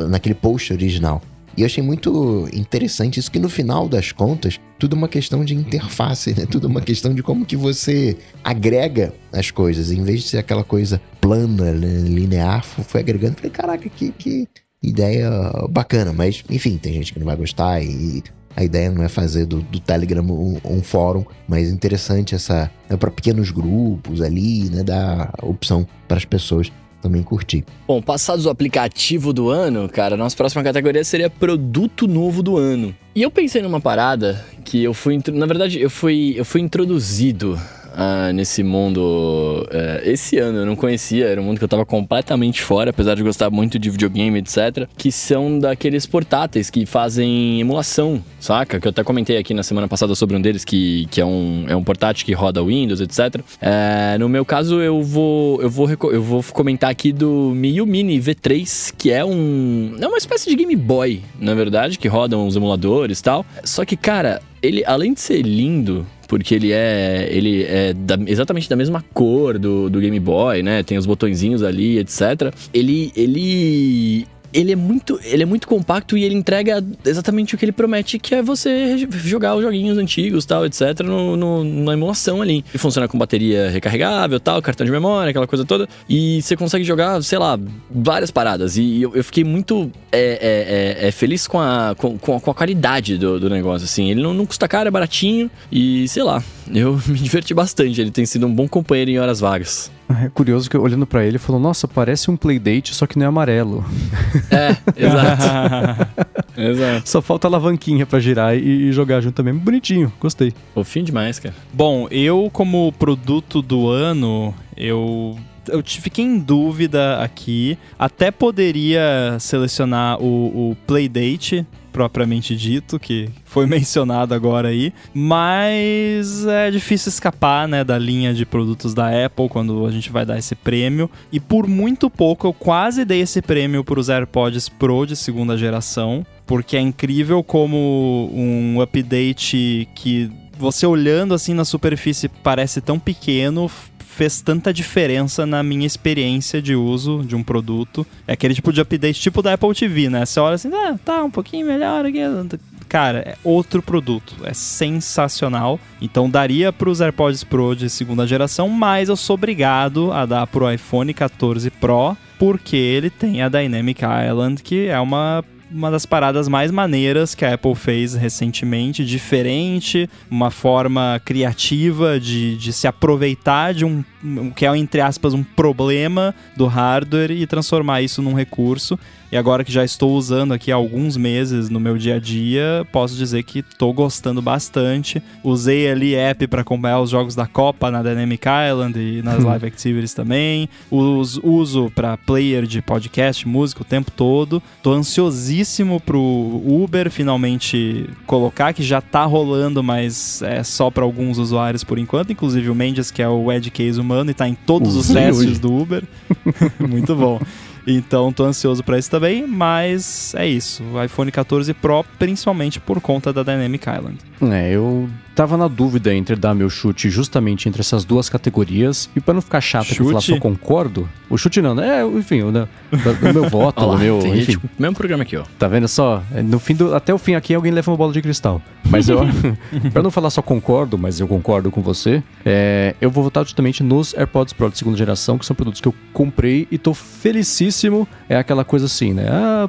Speaker 1: naquele post original. E eu achei muito interessante isso, que no final das contas, tudo é uma questão de interface, né? Tudo é uma questão de como que você agrega as coisas. Em vez de ser aquela coisa plana, né, linear, foi agregando. Falei, caraca, que, que ideia bacana. Mas, enfim, tem gente que não vai gostar e a ideia não é fazer do, do Telegram um, um fórum, mas interessante essa. É para pequenos grupos ali, né? Dar opção para as pessoas também curtir.
Speaker 4: Bom, passados o aplicativo do ano, cara, nossa próxima categoria seria produto novo do ano. E eu pensei numa parada que eu fui, na verdade, eu fui, eu fui introduzido ah, nesse mundo eh, esse ano. Eu não conhecia, era um mundo que eu tava completamente fora, apesar de gostar muito de videogame, etc. Que são daqueles portáteis que fazem emulação, saca? Que eu até comentei aqui na semana passada sobre um deles, que, que é, um, é um portátil que roda Windows, etc. Eh, no meu caso, eu vou, eu, vou, eu vou comentar aqui do Miu Mini V3, que é um. É uma espécie de Game Boy, na verdade, que rodam os emuladores e tal. Só que, cara, ele, além de ser lindo, porque ele é ele é da- exatamente da mesma cor do, do Game Boy, né? Tem os botõezinhos ali, etc. Ele ele ele é muito ele é muito compacto e ele entrega exatamente o que ele promete, que é você jogar os joguinhos antigos, tal, etc, no, no- na emulação ali. Ele funciona com bateria recarregável, tal, cartão de memória, aquela coisa toda, e você consegue jogar, sei lá, várias paradas. E eu, eu fiquei muito é, é, é, é feliz com a, com, com a, qualidade do, do negócio, assim. Ele não, não custa caro, é baratinho e, sei lá, eu me diverti bastante. Ele tem sido um bom companheiro em horas vagas.
Speaker 2: É curioso que olhando pra ele, falou: Nossa, parece um playdate, só que não é amarelo.
Speaker 4: É, exato. exato.
Speaker 2: Só falta a alavanquinha pra girar e, e jogar junto também. Bonitinho, gostei.
Speaker 4: Fofinho demais, cara.
Speaker 3: Bom, eu como produto do ano, eu eu fiquei em dúvida aqui. Até poderia selecionar o, o Playdate, propriamente dito, que foi mencionado agora aí. Mas é difícil escapar, né, da linha de produtos da Apple quando a gente vai dar esse prêmio. E por muito pouco eu quase dei esse prêmio para os AirPods Pro de segunda geração. Porque é incrível como um update que você olhando assim na superfície parece tão pequeno, fez tanta diferença na minha experiência de uso de um produto. É aquele tipo de update tipo da Apple TV, né? Você olha assim, ah, tá um pouquinho melhor aqui. Cara, é outro produto, é sensacional. Então daria para os AirPods Pro de segunda geração, mas eu sou obrigado a dar pro iPhone 14 Pro porque ele tem a Dynamic Island, que é uma uma das paradas mais maneiras que a Apple fez recentemente, diferente, uma forma criativa de, de se aproveitar de um, um- que é, entre aspas, um problema do hardware e transformar isso num recurso. E agora que já estou usando aqui há alguns meses no meu dia a dia, posso dizer que estou gostando bastante. Usei ali app para acompanhar os jogos da Copa na Dynamic Island e nas live activities também. Us, uso para player de podcast, música o tempo todo. Tô ansiosíssimo pro Uber finalmente colocar, que já tá rolando, mas é só para alguns usuários por enquanto, inclusive o Mendes, que é o Ed Case humano e tá em todos os testes do Uber. Muito bom. Então tô ansioso pra isso também, mas é isso. O iPhone 14 Pro, principalmente por conta da Dynamic Island.
Speaker 2: É, eu tava na dúvida entre dar meu chute justamente entre essas duas categorias. E pra não ficar chato que eu falar
Speaker 3: Chute?
Speaker 2: só concordo, o chute não, né? É, enfim, o, né, o meu voto,
Speaker 4: Olha lá,
Speaker 2: o meu.
Speaker 4: tem
Speaker 2: Enfim,
Speaker 4: gente mesmo programa aqui, ó.
Speaker 2: Tá vendo só? No fim do, até o fim aqui alguém leva uma bola de cristal. Mas eu, pra não falar só concordo, mas eu concordo com você, é, eu vou votar justamente nos AirPods Pro de segunda geração, que são produtos que eu comprei e tô felicíssimo. É aquela coisa assim, né? Ah,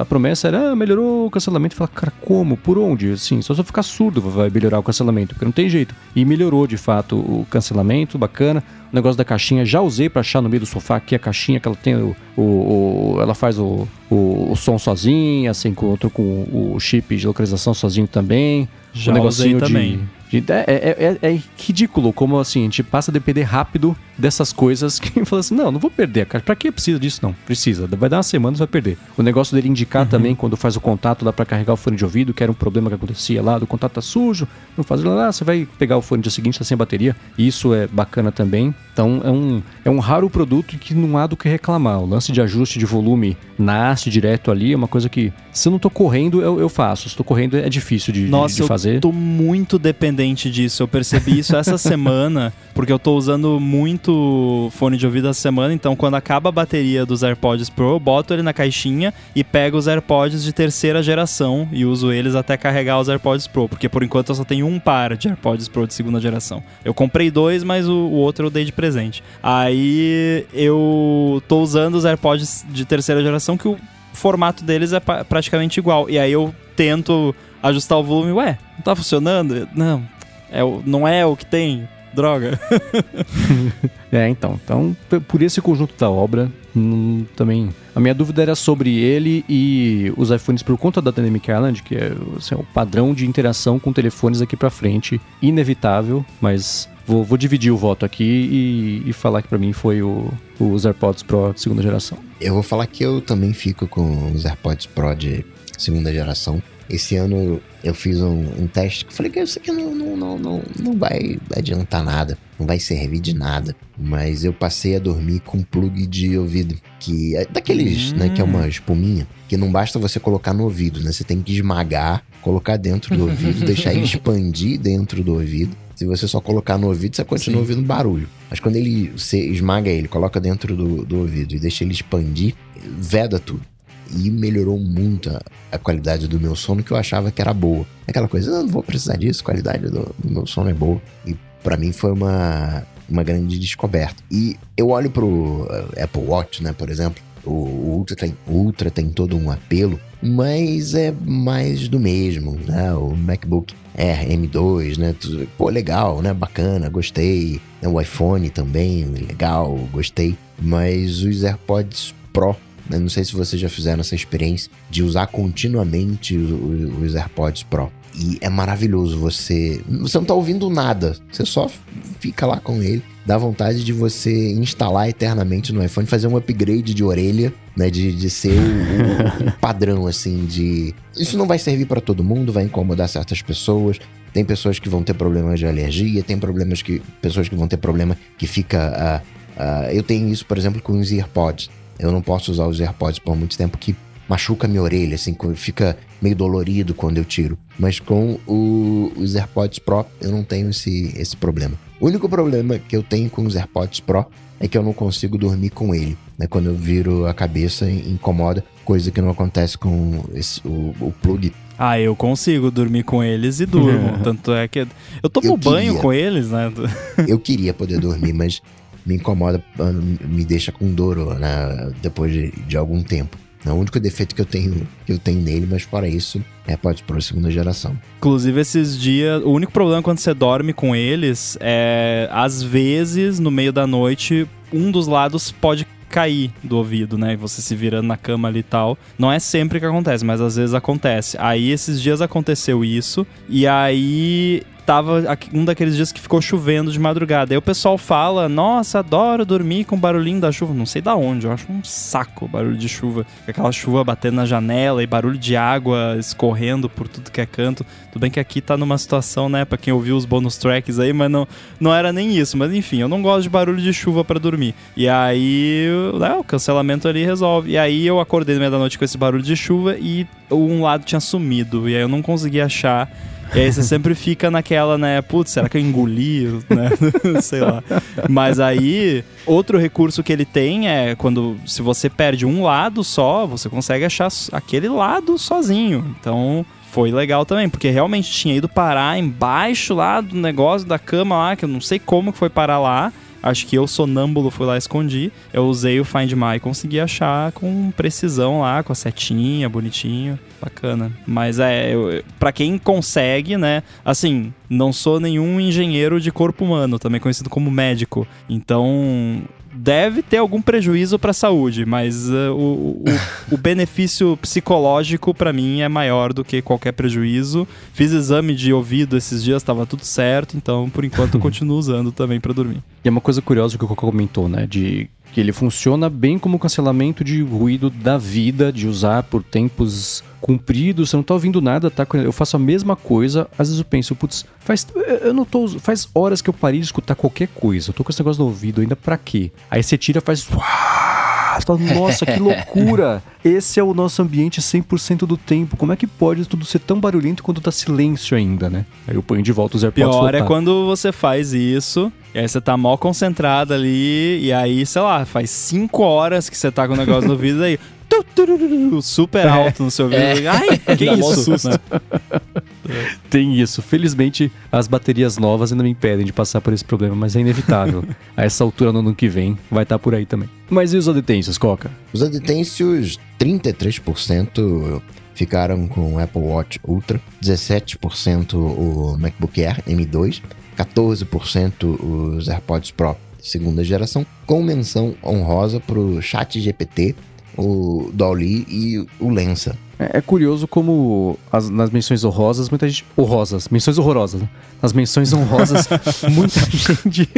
Speaker 2: a promessa era, ah, melhorou o cancelamento. Fala, cara, como? Por onde? Assim, só se eu ficar surdo vai melhorar o cancelamento, porque não tem jeito. E melhorou de fato o cancelamento, bacana. O negócio da caixinha, já usei pra achar no meio do sofá aqui a caixinha que ela tem o. o- o- ela faz o, o, o som sozinha, se encontra com o chip de localização sozinho também.
Speaker 3: Já
Speaker 2: o negocinho
Speaker 3: usei também.
Speaker 2: de- é, é- é- é ridículo como assim, a gente passa a depender rápido dessas coisas que fala assim, não, não vou perder a caixa. Pra que precisa disso? Não, precisa. Vai dar uma semana, você vai perder. O negócio dele indicar também, quando faz o contato, dá pra carregar o fone de ouvido, que era um problema que acontecia lá, do contato tá sujo, não faz lá, você vai pegar o fone dia seguinte, tá sem bateria. Isso é bacana também. Então é um, é um raro produto que não há do que reclamar. O lance de ajuste de volume na haste direto ali é uma coisa que, se eu não tô correndo, eu, eu faço. Se tô correndo, é difícil de, de-
Speaker 3: Nossa,
Speaker 2: de fazer.
Speaker 3: eu tô muito dependente disso. Eu percebi isso essa semana, porque eu tô usando muito fone de ouvido essa semana, então quando acaba a bateria dos AirPods Pro, eu boto ele na caixinha e pego os AirPods de terceira geração e uso eles até carregar os AirPods Pro, porque por enquanto eu só tenho um par de AirPods Pro de segunda geração. Eu comprei dois, mas o, o outro eu dei de presente. Aí eu tô usando os AirPods de terceira geração que o formato deles é praticamente igual. E aí eu tento ajustar o volume. Ué, não tá funcionando? Não, é, o- não é o que tem. Droga.
Speaker 2: É, então. Então, por esse conjunto da obra, hum, também. A minha dúvida era sobre ele e os iPhones por conta da Dynamic Island, que é assim, o padrão de interação com telefones aqui pra frente. Inevitável, mas vou, vou dividir o voto aqui e, e falar que pra mim foi o, os AirPods Pro de segunda geração.
Speaker 1: Eu vou falar que eu também fico com os AirPods Pro de segunda geração. Esse ano eu fiz um, um teste que eu falei que isso aqui não, não, não, não, não vai adiantar nada, não vai servir de nada. Mas eu passei a dormir com um plug de ouvido, que é daqueles, né, que é uma espuminha, que não basta você colocar no ouvido, né? Você tem que esmagar, colocar dentro do ouvido, deixar ele expandir dentro do ouvido. Se você só colocar no ouvido, você continua ouvindo barulho. Mas quando ele você esmaga ele, coloca dentro do, do ouvido e deixa ele expandir, veda tudo. E melhorou muito a, a qualidade do meu sono, que eu achava que era boa. Aquela coisa, "Ah, não vou precisar disso, a qualidade do, do meu sono é boa. E pra mim foi uma, uma grande descoberta. E eu olho pro uh, Apple Watch, né, por exemplo, o, o Ultra, tem, Ultra tem todo um apelo, mas é mais do mesmo, né? O MacBook Air M2, né? Pô, legal, né? Bacana, gostei. O iPhone também, legal, gostei. Mas os AirPods Pro não sei se vocês já fizeram essa experiência de usar continuamente os AirPods Pro. E é maravilhoso você. Você não tá ouvindo nada. Você só fica lá com ele. Dá vontade de você instalar eternamente no iPhone, fazer um upgrade de orelha, né? De, de ser o, o padrão, assim, de. Isso não vai servir para todo mundo, vai incomodar certas pessoas. Tem pessoas que vão ter problemas de alergia, tem problemas que. pessoas que vão ter problema que fica. Uh, uh, eu tenho isso, por exemplo, com os AirPods. Eu não posso usar os AirPods por muito tempo que machuca minha orelha, assim, fica meio dolorido quando eu tiro. Mas com o, os AirPods Pro eu não tenho esse, esse problema. O único problema que eu tenho com os AirPods Pro é que eu não consigo dormir com ele. Né? Quando eu viro a cabeça, incomoda, coisa que não acontece com esse, o, o plug.
Speaker 3: Ah, eu consigo dormir com eles e durmo. Tanto é que eu tomo eu banho queria, com eles, né?
Speaker 1: eu queria poder dormir, mas me incomoda, me deixa com dor né, depois de, de algum tempo. É o único defeito que eu tenho que eu tenho nele, mas fora isso, é pode para segunda geração.
Speaker 3: Inclusive esses dias, o único problema quando você dorme com eles é às vezes no meio da noite um dos lados pode cair do ouvido, né? Você se virando na cama ali e tal. Não é sempre que acontece, mas às vezes acontece. Aí esses dias aconteceu isso e aí tava um daqueles dias que ficou chovendo de madrugada. Aí o pessoal fala: Nossa, adoro dormir com o barulhinho da chuva. Não sei da onde, eu acho um saco o barulho de chuva. Aquela chuva batendo na janela e barulho de água escorrendo por tudo que é canto. Tudo bem que aqui tá numa situação, né, pra quem ouviu os bonus tracks aí, mas não, não era nem isso. Mas enfim, eu não gosto de barulho de chuva para dormir. E aí, né, o cancelamento ali resolve. E aí eu acordei no meio da noite com esse barulho de chuva e um lado tinha sumido. E aí eu não consegui achar e aí você sempre fica naquela, né? Putz, será que eu engoli? Né? Sei lá. Mas aí, outro recurso que ele tem é quando se você perde um lado só, você consegue achar aquele lado sozinho. Então, foi legal também, porque realmente tinha ido parar embaixo lá do negócio da cama lá, que eu não sei como que foi parar lá. Acho que eu, sonâmbulo, fui lá escondi. Eu usei o Find My e consegui achar com precisão lá, com a setinha, bonitinho. Bacana. Mas é, para quem consegue, né? Assim, não sou nenhum engenheiro de corpo humano, também conhecido como médico. Então, deve ter algum prejuízo para a saúde, mas uh, o, o, o, benefício psicológico para mim é maior do que qualquer prejuízo. Fiz exame de ouvido esses dias, estava tudo certo, então por enquanto eu continuo usando também para dormir.
Speaker 2: E é uma coisa curiosa que o Coco comentou, né, de que ele funciona bem como cancelamento de ruído da vida, de usar por tempos compridos, você não tá ouvindo nada, tá? Eu faço a mesma coisa, às vezes eu penso, putz, faz eu não tô, faz horas que eu parei de escutar qualquer coisa. Eu tô com esse negócio no ouvido ainda para quê? Aí você tira, faz você fala, nossa, que loucura! Esse é o nosso ambiente 100% do tempo. Como é que pode tudo ser tão barulhento quando tá silêncio ainda, né? Aí eu ponho de volta os AirPods.
Speaker 3: Pior é quando você faz isso, e aí você tá mal concentrado ali, e aí, sei lá, faz 5 horas que você tá com o negócio no ouvido aí super é. alto no seu ouvido. É. Ai, que isso? Né?
Speaker 2: Tem isso. Felizmente, as baterias novas ainda me impedem de passar por esse problema, mas é inevitável. A essa altura, no ano que vem, vai estar tá por aí também. Mas e os adetêncios, Coca?
Speaker 1: Os adetêncios, 33% ficaram com o Apple Watch Ultra, 17% o MacBook Air M2, 14% os AirPods Pro segunda geração, com menção honrosa para o Chat GPT, o Dolly e o Lensa.
Speaker 2: É, é curioso como as, nas menções honrosas, muita gente. Honrosas, menções horrorosas, né? Nas menções honrosas, muita gente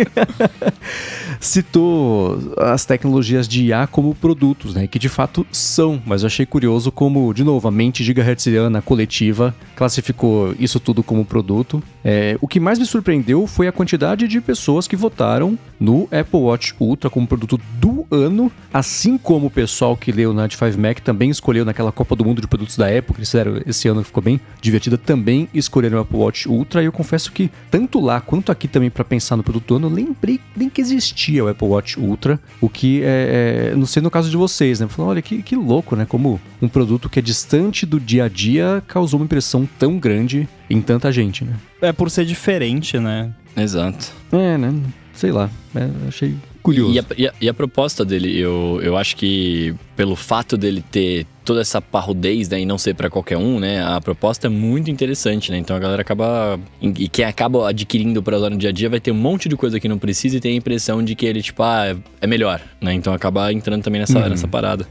Speaker 2: citou as tecnologias de IA como produtos, né? Que de fato são, mas eu achei curioso como, de novo, a mente gigahertziana coletiva classificou isso tudo como produto. É, o que mais me surpreendeu foi a quantidade de pessoas que votaram no Apple Watch Ultra como produto do ano, assim como o pessoal que leu na 5 Mac também escolheu naquela Copa do Mundo de produtos da Apple, que eles fizeram esse ano que ficou bem divertida, também escolheram o Apple Watch Ultra. E eu confesso que, tanto lá quanto aqui também para pensar no produto do ano, eu lembrei nem que existia o Apple Watch Ultra. O que é, é não sei no caso de vocês, né? Falando, olha que, que louco, né? Como um produto que é distante do dia a dia causou uma impressão tão grande em tanta gente, né?
Speaker 3: É por ser diferente, né?
Speaker 4: Exato.
Speaker 2: É, né? Sei lá. É, achei curioso.
Speaker 4: E a, e a, e a proposta dele, eu, eu acho que pelo fato dele ter toda essa parrudez, né, e não ser para qualquer um, né, a proposta é muito interessante, né, então a galera acaba, e quem acaba adquirindo para usar no dia a dia vai ter um monte de coisa que não precisa e tem a impressão de que ele, tipo, ah, é melhor, né, então acaba entrando também nessa, uhum. nessa parada.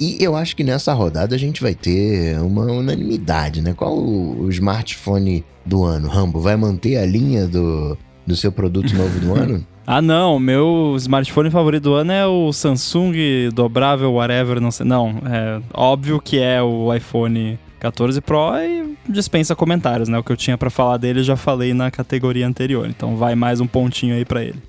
Speaker 1: E eu acho que nessa rodada a gente vai ter uma unanimidade, né, qual o, o smartphone do ano, Rambo, vai manter a linha do, do seu produto novo do ano?
Speaker 3: Ah, não, meu smartphone favorito do ano é o Samsung dobrável, whatever, não sei. Não, é óbvio que é o iPhone 14 Pro e dispensa comentários, né? O que eu tinha para falar dele eu já falei na categoria anterior. Então vai mais um pontinho aí para ele.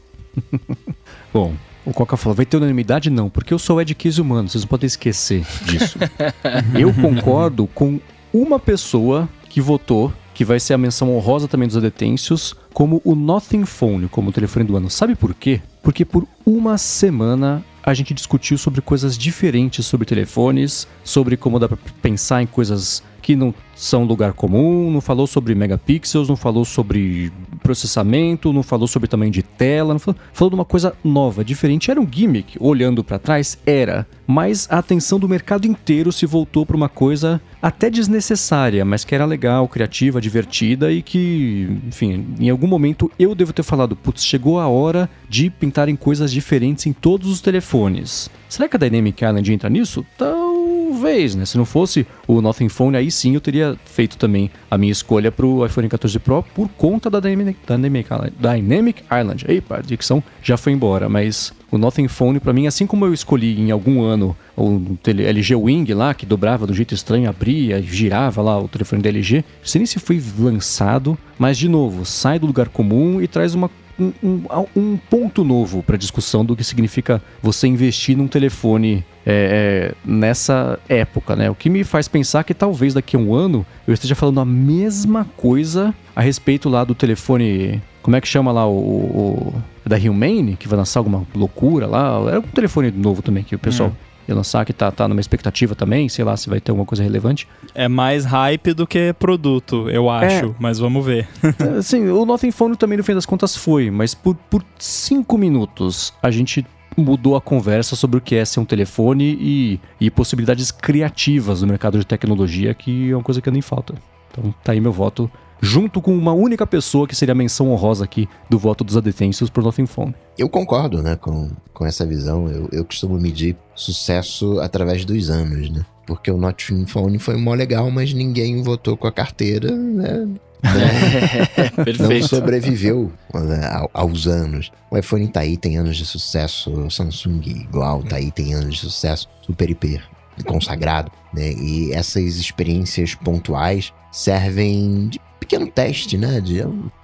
Speaker 2: Bom, o Coca falou, vai ter unanimidade? Não, porque eu sou Ed Kiss humano, vocês não podem esquecer disso. eu concordo com uma pessoa que votou que vai ser a menção honrosa também dos adetêncios, como o Nothing Phone, como o telefone do ano. Sabe por quê? Porque por uma semana a gente discutiu sobre coisas diferentes sobre telefones, sobre como dá para pensar em coisas que não são lugar comum, não falou sobre megapixels, não falou sobre processamento, não falou sobre tamanho de tela, não falou, falou de uma coisa nova, diferente. Era um gimmick, olhando para trás, era. Mas a atenção do mercado inteiro se voltou para uma coisa até desnecessária, mas que era legal, criativa, divertida e que, enfim, em algum momento eu devo ter falado, putz, chegou a hora de pintarem coisas diferentes em todos os telefones. Será que a Dynamic Island entra nisso? Talvez, né? Se não fosse o Nothing Phone, aí sim eu teria feito também a minha escolha pro iPhone 14 Pro por conta da Dynamic, Dynamic, Dynamic Island. Epa, a dicção já foi embora, mas o Nothing Phone, para mim, assim como eu escolhi em algum ano o LG Wing lá, que dobrava do jeito estranho, abria, girava lá o telefone da LG, não sei nem se foi lançado, mas de novo, sai do lugar comum e traz uma um, um, ponto novo para discussão do que significa você investir num telefone é, é, nessa época, né? O que me faz pensar que talvez daqui a um ano eu esteja falando a mesma coisa a respeito lá do telefone como é que chama lá o, o da Humane, que vai lançar alguma loucura lá? Era um telefone novo também que o pessoal hum. Ia lançar, que tá, tá numa expectativa também, sei lá se vai ter alguma coisa relevante.
Speaker 3: É mais hype do que produto, eu é. acho, é. mas vamos ver.
Speaker 2: Sim, o Nothing Phone também no fim das contas foi, mas por, por cinco minutos a gente mudou a conversa sobre o que é ser um telefone e, e possibilidades criativas no mercado de tecnologia, que é uma coisa que nem falta. Então tá aí meu voto junto com uma única pessoa que seria a menção honrosa aqui do voto dos adetêncios por Nothing Phone.
Speaker 1: Eu concordo, né, com, com essa visão. Eu, eu costumo medir sucesso através dos anos, né? Porque o Nothing Phone foi mó legal, mas ninguém votou com a carteira, né? Não, não sobreviveu né, aos anos. O iPhone tá aí, tem anos de sucesso. O Samsung igual, tá aí, tem anos de sucesso. Super hiper consagrado, né? E essas experiências pontuais servem de pequeno teste, né? De,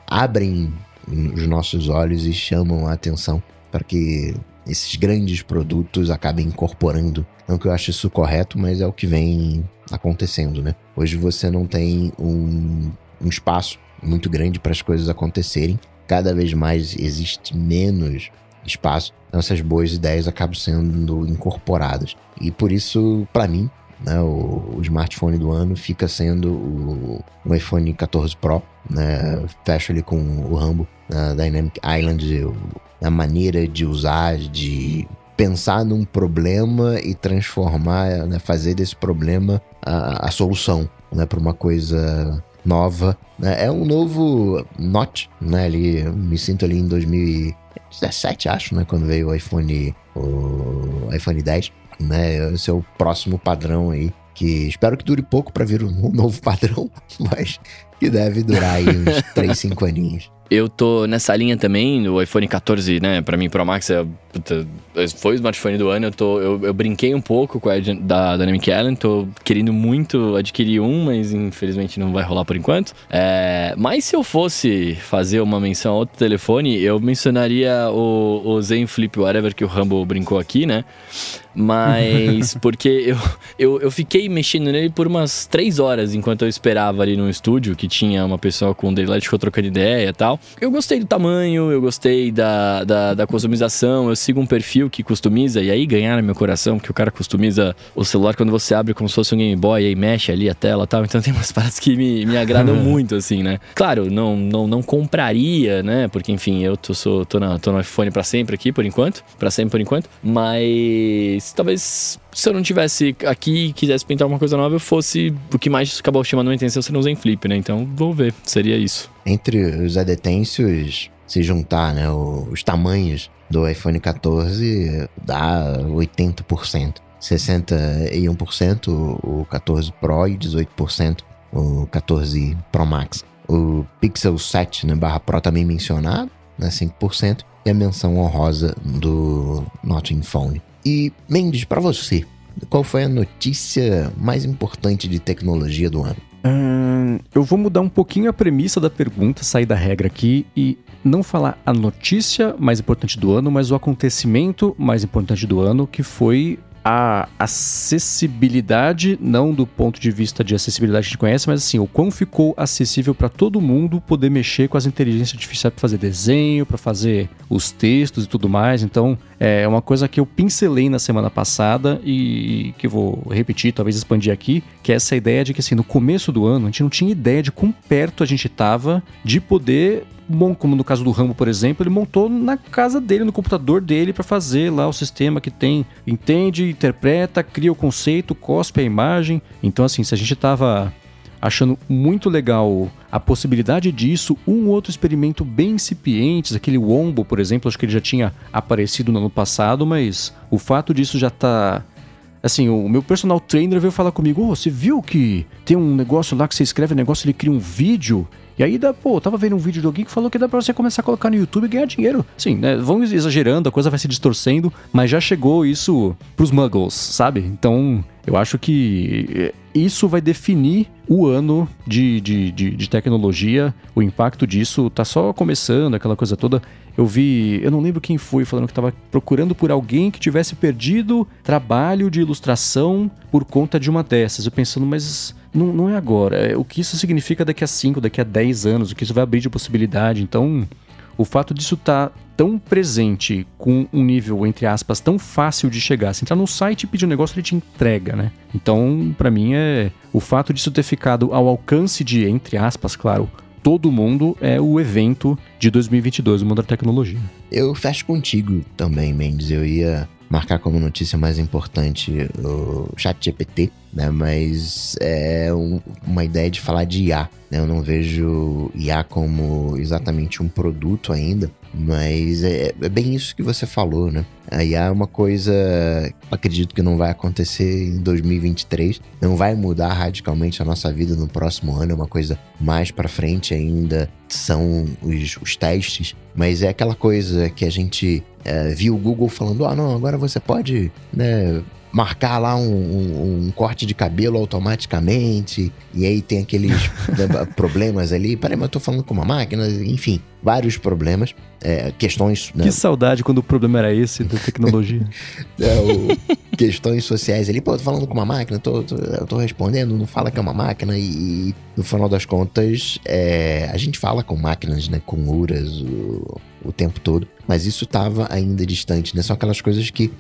Speaker 1: abrem os nossos olhos e chamam a atenção para que esses grandes produtos acabem incorporando. Não que eu ache isso correto, mas é o que vem acontecendo, né? Hoje você não tem um, um espaço muito grande para as coisas acontecerem. Cada vez mais existe menos espaço. Então essas boas ideias acabam sendo incorporadas. E por isso, para mim, né, o, o, smartphone do ano fica sendo o, o iPhone 14 Pro, né, fecho ali com o Rambo, a Dynamic Island, a maneira de usar, de pensar num problema e transformar, né, fazer desse problema a, a solução, né, para uma coisa nova. Né? É um novo Note, né, ali, me sinto ali em 2017, acho, né, quando veio o iPhone, o iPhone 10 né? Esse é o próximo padrão aí. Que espero que dure pouco para vir um novo padrão, mas que deve durar aí uns 3, 5 aninhos.
Speaker 4: Eu tô nessa linha também, o iPhone 14, né, pra mim Pro Max é, puta, foi o smartphone do ano, eu, tô, eu, eu brinquei um pouco com a da Dynamic Island, tô querendo muito adquirir um, mas infelizmente não vai rolar por enquanto. É, mas se eu fosse fazer uma menção a outro telefone, eu mencionaria o, o Zen Flip Whatever que o Rambo brincou aqui, né? Mas porque eu, eu, eu fiquei mexendo nele por umas três horas enquanto eu esperava ali no estúdio, que tinha uma pessoa com Daylight ficou trocando ideia e tal. Eu gostei do tamanho, eu gostei da, da, da, customização. Eu sigo um perfil que customiza, e aí ganharam meu coração, que o cara customiza o celular quando você abre como se fosse um Game Boy, e aí mexe ali a tela e tal. Então tem umas paradas que me, me agradam muito, assim, né? Claro, não, não, não compraria, né? Porque, enfim, eu tô, sou, tô, na, tô no iPhone para sempre aqui, por enquanto. para sempre, por enquanto. Mas talvez se eu não tivesse aqui e quisesse pintar uma coisa nova, eu fosse o que mais acabou chamando a atenção se não usem flip, né? Então, vou ver. Seria isso.
Speaker 1: Entre os adetêncios, se juntar, né, os tamanhos do iPhone 14 dá 80%. 61% o 14 Pro e 18% o 14 Pro Max. O Pixel 7 né, barra Pro também mencionado, né, 5%, e a menção honrosa do Notting Phone. E Mendes, para você, qual foi a notícia mais importante de tecnologia do ano?
Speaker 2: Hum, eu vou mudar um pouquinho a premissa da pergunta, sair da regra aqui e não falar a notícia mais importante do ano, mas o acontecimento mais importante do ano, que foi a acessibilidade, não do ponto de vista de acessibilidade que a gente conhece, mas assim, o quão ficou acessível para todo mundo poder mexer com as inteligências artificiais para fazer desenho, para fazer os textos e tudo mais. Então, é uma coisa que eu pincelei na semana passada e que eu vou repetir, talvez expandir aqui, que é essa ideia de que assim, no começo do ano a gente não tinha ideia de quão perto a gente estava de poder como no caso do Rambo, por exemplo, ele montou na casa dele, no computador dele, para fazer lá o sistema que tem, entende, interpreta, cria o conceito, cospe a imagem. Então, assim, se a gente tava achando muito legal a possibilidade disso, um outro experimento bem incipiente, aquele Wombo, por exemplo, acho que ele já tinha aparecido no ano passado, mas o fato disso já tá Assim, o meu personal trainer veio falar comigo: oh, você viu que tem um negócio lá que você escreve um negócio, ele cria um vídeo e aí, dá, pô, tava vendo um vídeo do alguém que falou que dá pra você começar a colocar no YouTube e ganhar dinheiro. Sim, né? Vão exagerando, a coisa vai se distorcendo, mas já chegou isso pros muggles, sabe? Então, eu acho que eh, isso vai definir o ano de, de, de, de, tecnologia. O impacto disso tá só começando, aquela coisa toda. Eu vi, eu não lembro quem foi falando que estava procurando por alguém que tivesse perdido trabalho de ilustração por conta de uma dessas. Eu pensando, mas não, não é agora. É, o que isso significa daqui a 5, daqui a 10 anos, o que isso vai abrir de possibilidade. Então, o fato disso estar tá tão presente, com um nível, entre aspas, tão fácil de chegar. Se entrar no site e pedir um negócio, ele te entrega, né? Então, para mim, é o fato disso ter ficado ao alcance de, entre aspas, claro, todo mundo é o evento de 2022, o mundo da tecnologia.
Speaker 1: Eu fecho contigo também, Mendes. Eu ia marcar como notícia mais importante o chat GPT, né? Mas é um, uma ideia de falar de IA. Né? Eu não vejo IA como exatamente um produto ainda, mas é, é, bem isso que você falou, né? A IA é uma coisa, acredito que não vai acontecer em 2023, não vai mudar radicalmente a nossa vida no próximo ano, é uma coisa mais para frente ainda, são os, os testes, mas é aquela coisa que a gente é, viu o Google falando: ah, não, agora você pode, né? Marcar lá um, um, um, corte de cabelo automaticamente, e aí tem aqueles problemas ali. Peraí, mas eu tô falando com uma máquina, enfim, vários problemas, é, questões.
Speaker 2: Né? Que saudade quando o problema era esse da tecnologia.
Speaker 1: é, o, questões sociais ali, pô, tô falando com uma máquina, tô, tô, eu tô respondendo, não fala que é uma máquina, e, e no final das contas, é, a gente fala com máquinas, né, com URAs o, o tempo todo, mas isso tava ainda distante, né? São aquelas coisas que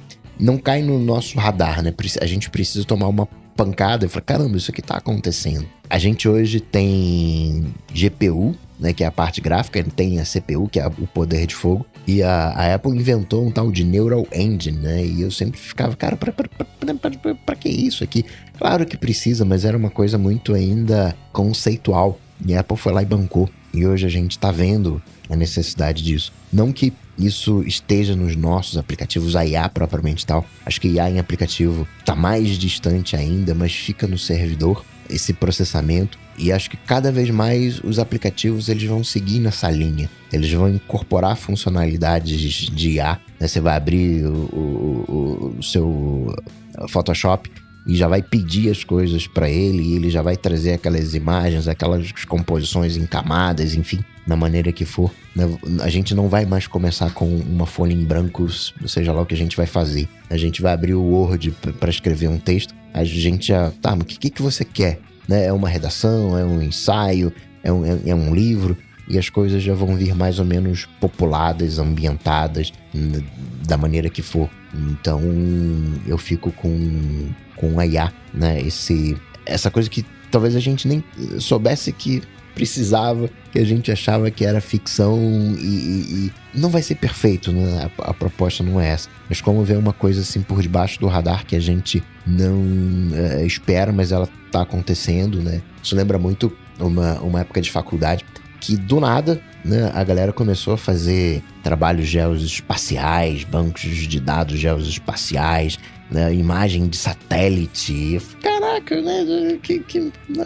Speaker 1: não cai no nosso radar, né? A gente precisa tomar uma pancada e falar: caramba, isso aqui tá acontecendo. A gente hoje tem GPU, né, que é a parte gráfica, tem a CPU, que é o poder de fogo, e a, a Apple inventou um tal de Neural Engine, né? E eu sempre ficava, cara, pra, pra, pra, pra, que isso aqui? Claro que precisa, mas era uma coisa muito ainda conceitual. E a Apple foi lá e bancou. E hoje a gente tá vendo a necessidade disso. Não que isso esteja nos nossos aplicativos, a IA propriamente tal. Acho que IA em aplicativo está mais distante ainda, mas fica no servidor esse processamento. E acho que cada vez mais os aplicativos eles vão seguir nessa linha. Eles vão incorporar funcionalidades de IA. Né? Você vai abrir o, o, o seu Photoshop e já vai pedir as coisas para ele e ele já vai trazer aquelas imagens, aquelas composições em camadas, enfim na maneira que for. Né? A gente não vai mais começar com uma folha em branco, seja lá o que a gente vai fazer. A gente vai abrir o Word para escrever um texto. A gente já. Tá, mas o que, que você quer? Né? É uma redação? É um ensaio? é um, é, é um livro, e as coisas já vão vir mais ou menos populadas, ambientadas, da maneira que for. Então eu fico com, com a IA, né? Esse, essa coisa que talvez a gente nem soubesse que precisava, que a gente achava que era ficção e, e, e não vai ser perfeito, né? A, a, proposta não é essa. Mas como ver uma coisa assim por debaixo do radar que a gente não é, espera, mas ela tá acontecendo, né? Isso lembra muito uma, uma época de faculdade que do nada, né, a galera começou a fazer trabalhos geoespaciais, bancos de dados geoespaciais, né, imagem de satélite. Caraca, né? Que, que, né,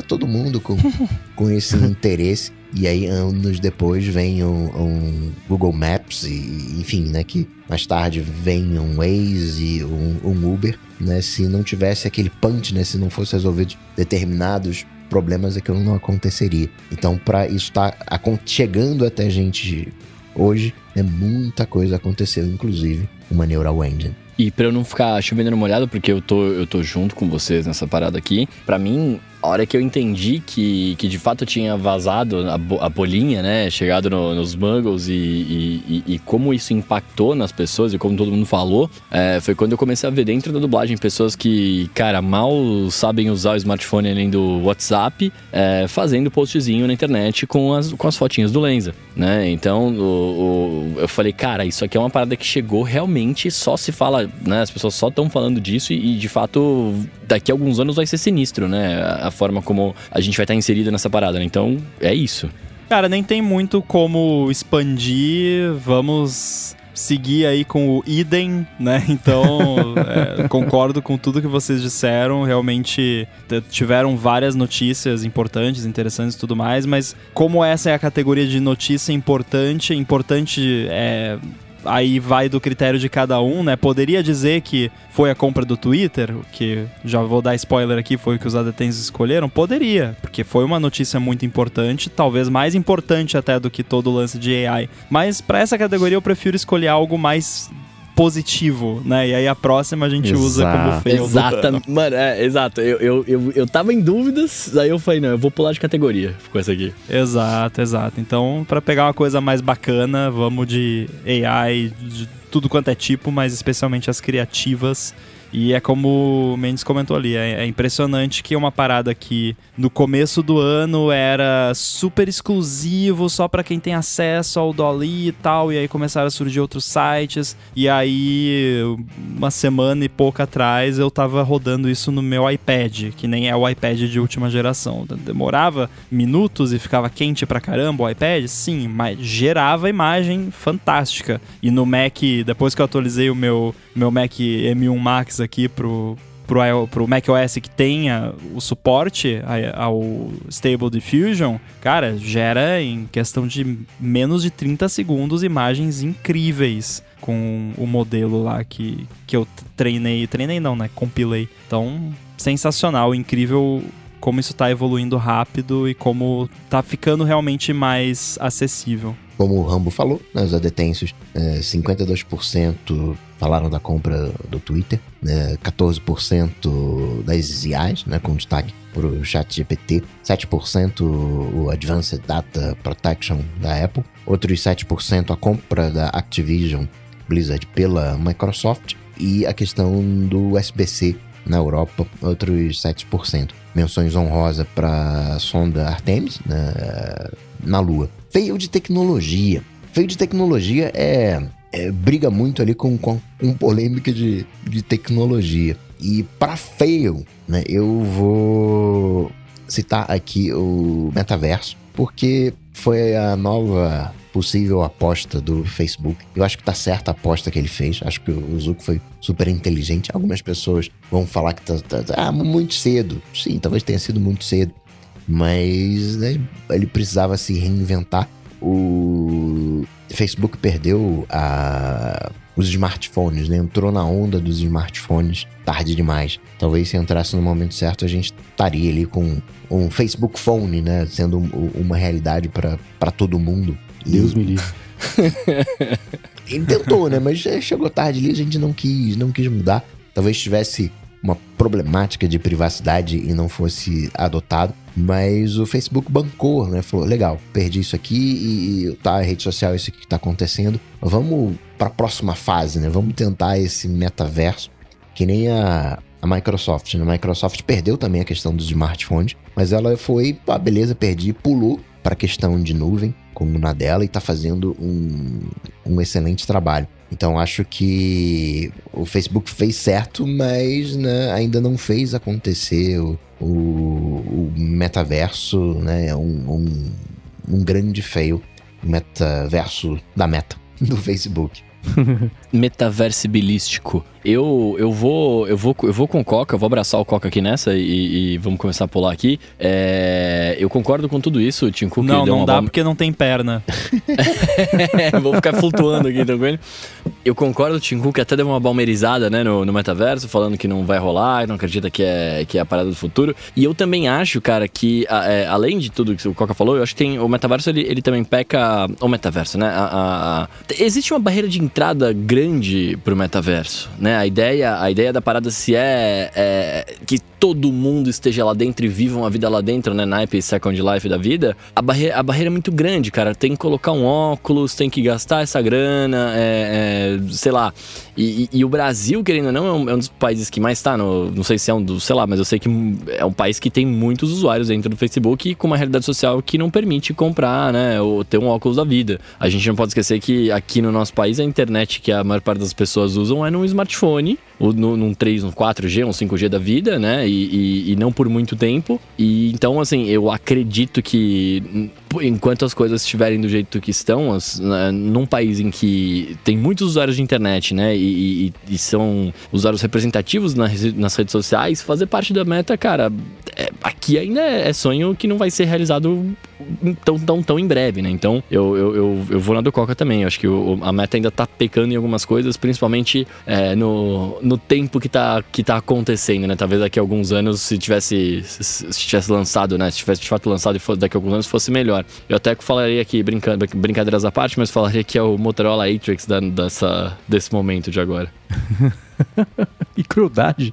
Speaker 1: tá todo mundo com, com esse interesse. E aí, anos depois, vem um, um, Google Maps, e, enfim, né? Que mais tarde vem um Waze, um, um Uber, né? Se não tivesse aquele punch, né? Se não fosse resolvido determinados problemas, aquilo não aconteceria. Então, para isso estar tá chegando até a gente hoje, né? Muita coisa aconteceu, inclusive uma Neural Engine.
Speaker 4: E para eu não ficar chovendo no molhado, porque eu tô, eu tô junto com vocês nessa parada aqui, para mim, a hora que eu entendi que, que de fato tinha vazado a, a bolinha, né? Chegado no, nos muggles e, e, e, como isso impactou nas pessoas e como todo mundo falou, é, foi quando eu comecei a ver dentro da dublagem pessoas que, cara, mal sabem usar o smartphone além do WhatsApp, é, fazendo postzinho na internet com as, com as fotinhas do Lenza, né? Então o, o, eu falei, cara, isso aqui é uma parada que chegou realmente, só se fala, né? As pessoas só estão falando disso e, e de fato daqui a alguns anos vai ser sinistro, né? A, forma como a gente vai estar inserido nessa parada, né? Então, é isso.
Speaker 3: Cara, nem tem muito como expandir. Vamos seguir aí com o idem, né? Então, é, concordo com tudo que vocês disseram. Realmente tiveram várias notícias importantes, interessantes e tudo mais, mas como essa é a categoria de notícia importante, importante é aí vai do critério de cada um, né? Poderia dizer que foi a compra do Twitter, que já vou dar spoiler aqui, foi o que os adetens escolheram? Poderia, porque foi uma notícia muito importante, talvez mais importante até do que todo o lance de AI. Mas para essa categoria eu prefiro escolher algo mais positivo, né? E aí a próxima a gente exato. usa como fail.
Speaker 4: Exatamente. Mano, é, exato. Eu, eu, eu, eu tava em dúvidas, aí eu falei, não, eu vou pular de categoria com essa aqui.
Speaker 3: Exato, exato. Então, para pegar uma coisa mais bacana, vamos de AI, de tudo quanto é tipo, mas especialmente as criativas e é como o Mendes comentou ali, é, é, impressionante que uma parada que no começo do ano era super exclusivo, só para quem tem acesso ao Dolly e tal, e aí começaram a surgir outros sites, e aí uma semana e pouco atrás eu tava rodando isso no meu iPad, que nem é o iPad de última geração. Demorava minutos e ficava quente pra caramba o iPad? Sim, mas gerava imagem fantástica. E no Mac, depois que eu atualizei o meu, meu Mac M1 Max aqui pro, pro, pro macOS que tenha o suporte ao Stable Diffusion, cara, gera em questão de menos de 30 segundos imagens incríveis com o modelo lá que, que eu treinei. Treinei não, né? Compilei. Então, sensacional, incrível como isso está evoluindo rápido e como está ficando realmente mais acessível.
Speaker 1: Como o Rambo falou, né, os adetêncios, é, 52% falaram da compra do Twitter, né, 14% das IAs, né, com destaque para o ChatGPT, 7% o Advanced Data Protection da Apple, outros 7% a compra da Activision Blizzard pela Microsoft e a questão do SBC na Europa, outros 7%. Menções honrosas para sonda Artemis né, na Lua. Feio de tecnologia. Feio de tecnologia é, é briga muito ali com, com, com polêmica de, de tecnologia. E para fail, né, eu vou citar aqui o metaverso, porque foi a nova possível aposta do Facebook. Eu acho que tá certa a aposta que ele fez. Acho que o Zuko foi super inteligente. Algumas pessoas vão falar que tá, tá, tá ah, muito cedo. Sim, talvez tenha sido muito cedo. Mas né, ele precisava se reinventar. O Facebook perdeu a, os smartphones, né? Entrou na onda dos smartphones tarde demais. Talvez se entrasse no momento certo, a gente estaria ali com um Facebook Phone, né? Sendo uma realidade para todo mundo.
Speaker 2: Deus me livre.
Speaker 1: Ele tentou, né? Mas chegou tarde ali, a gente não quis, não quis mudar. Talvez tivesse uma problemática de privacidade e não fosse adotado. Mas o Facebook bancou, né? Falou, legal, perdi isso aqui e, tá, a rede social, isso aqui que tá acontecendo. Vamos para a próxima fase, né? Vamos tentar esse metaverso, que nem a, a Microsoft. Né? A Microsoft perdeu também a questão dos smartphones, mas ela foi, ah, beleza, perdi, pulou para a questão de nuvem, como na dela, e está fazendo um, um excelente trabalho. Então acho que o Facebook fez certo, mas né, ainda não fez acontecer o, o, o metaverso, né? Um, um, um grande feio metaverso da meta do Facebook.
Speaker 4: Metaversibilístico. Eu, eu vou eu vou eu vou com o Coca, eu vou abraçar o Coca aqui nessa e, e vamos começar a pular aqui. É, eu concordo com tudo isso, o Tim Cook
Speaker 3: Não, não dá porque não tem perna.
Speaker 4: vou ficar flutuando aqui, tranquilo? Eu concordo, o Tim Cook até deu uma balmerizada, né, no, no metaverso, falando que não vai rolar, não acredita que é, que é a parada do futuro. E eu também acho, cara, que a- é, além de tudo que o Coca falou, eu acho que tem o metaverso, ele, ele também peca... O metaverso, né? A- a- existe uma barreira de entrada grande pro metaverso, né? A ideia, a ideia da parada se é, é que todo mundo esteja lá dentro e viva uma vida lá dentro, né? Naipe Second Life da vida, a barreira, a barreira é muito grande, cara. Tem que colocar um óculos, tem que gastar essa grana, é, é, sei lá. E, e- e o Brasil, querendo ou não, é um, é um dos países que mais tá no. Não sei se é um dos, sei lá, mas eu sei que é um país que tem muitos usuários dentro do Facebook e com uma realidade social que não permite comprar, né? Ou ter um óculos da vida. A gente não pode esquecer que aqui no nosso país a internet que a maior parte das pessoas usam é num smartphone, ou no, num 3, um 4G, um 5G da vida, né? E, e- e não por muito tempo. E então, assim, eu acredito que enquanto as coisas estiverem do jeito que estão, as- né, num país em que tem muitos usuários de internet, né? E, e- são usuários representativos na resi- nas redes sociais, fazer parte da meta, cara, é- aqui ainda é é sonho que não vai ser realizado tão, tão, tão em breve, né? Então, eu, eu, eu, eu vou na do Coca também. Eu acho que o- a meta ainda tá pecando em algumas coisas, principalmente é, no, no tempo que tá, que tá acontecendo, né? Talvez daqui a alguns anos, se tivesse, se, se tivesse lançado, né? Se tivesse de fato lançado e fosse, daqui a alguns anos fosse melhor. Eu até falaria aqui, brincando, brincadeiras à parte, mas falaria que é o Motorola Atrix da, dessa, desse momento de agora.
Speaker 2: E crueldade.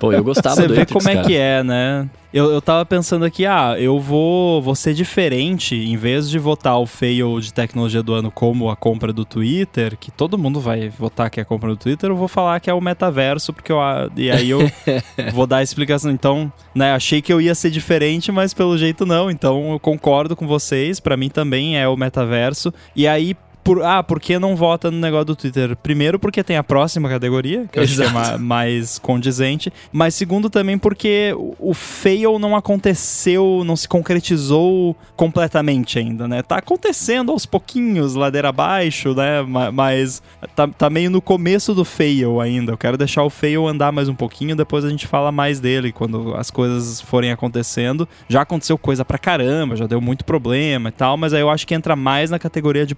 Speaker 4: Pô, eu gostava
Speaker 3: Você
Speaker 4: do
Speaker 3: vê
Speaker 4: Atrix,
Speaker 3: como é
Speaker 4: cara.
Speaker 3: que é, né? Eu, eu tava pensando aqui, ah, eu vou, vou ser diferente, em vez de votar o fail de tecnologia do ano como a compra do Twitter, que todo mundo vai votar que é a compra do Twitter, eu vou falar que é o metaverso, porque eu. E aí eu vou dar a explicação. Então, né, achei que eu ia ser diferente, mas pelo jeito não. Então eu concordo com vocês, pra mim também é o metaverso. E aí. Por, ah, por que não vota no negócio do Twitter? Primeiro, porque tem a próxima categoria, que eu acho que é ma- mais condizente. Mas segundo também porque o- fail não aconteceu, não se concretizou completamente ainda, né? Tá acontecendo aos pouquinhos, ladeira abaixo, né? Ma- Mas tá, tá meio no começo do fail ainda. Eu quero deixar o fail andar mais um pouquinho, depois a gente fala mais dele quando as coisas forem acontecendo. Já aconteceu coisa pra caramba, já deu muito problema e tal, mas aí eu acho que entra mais na categoria de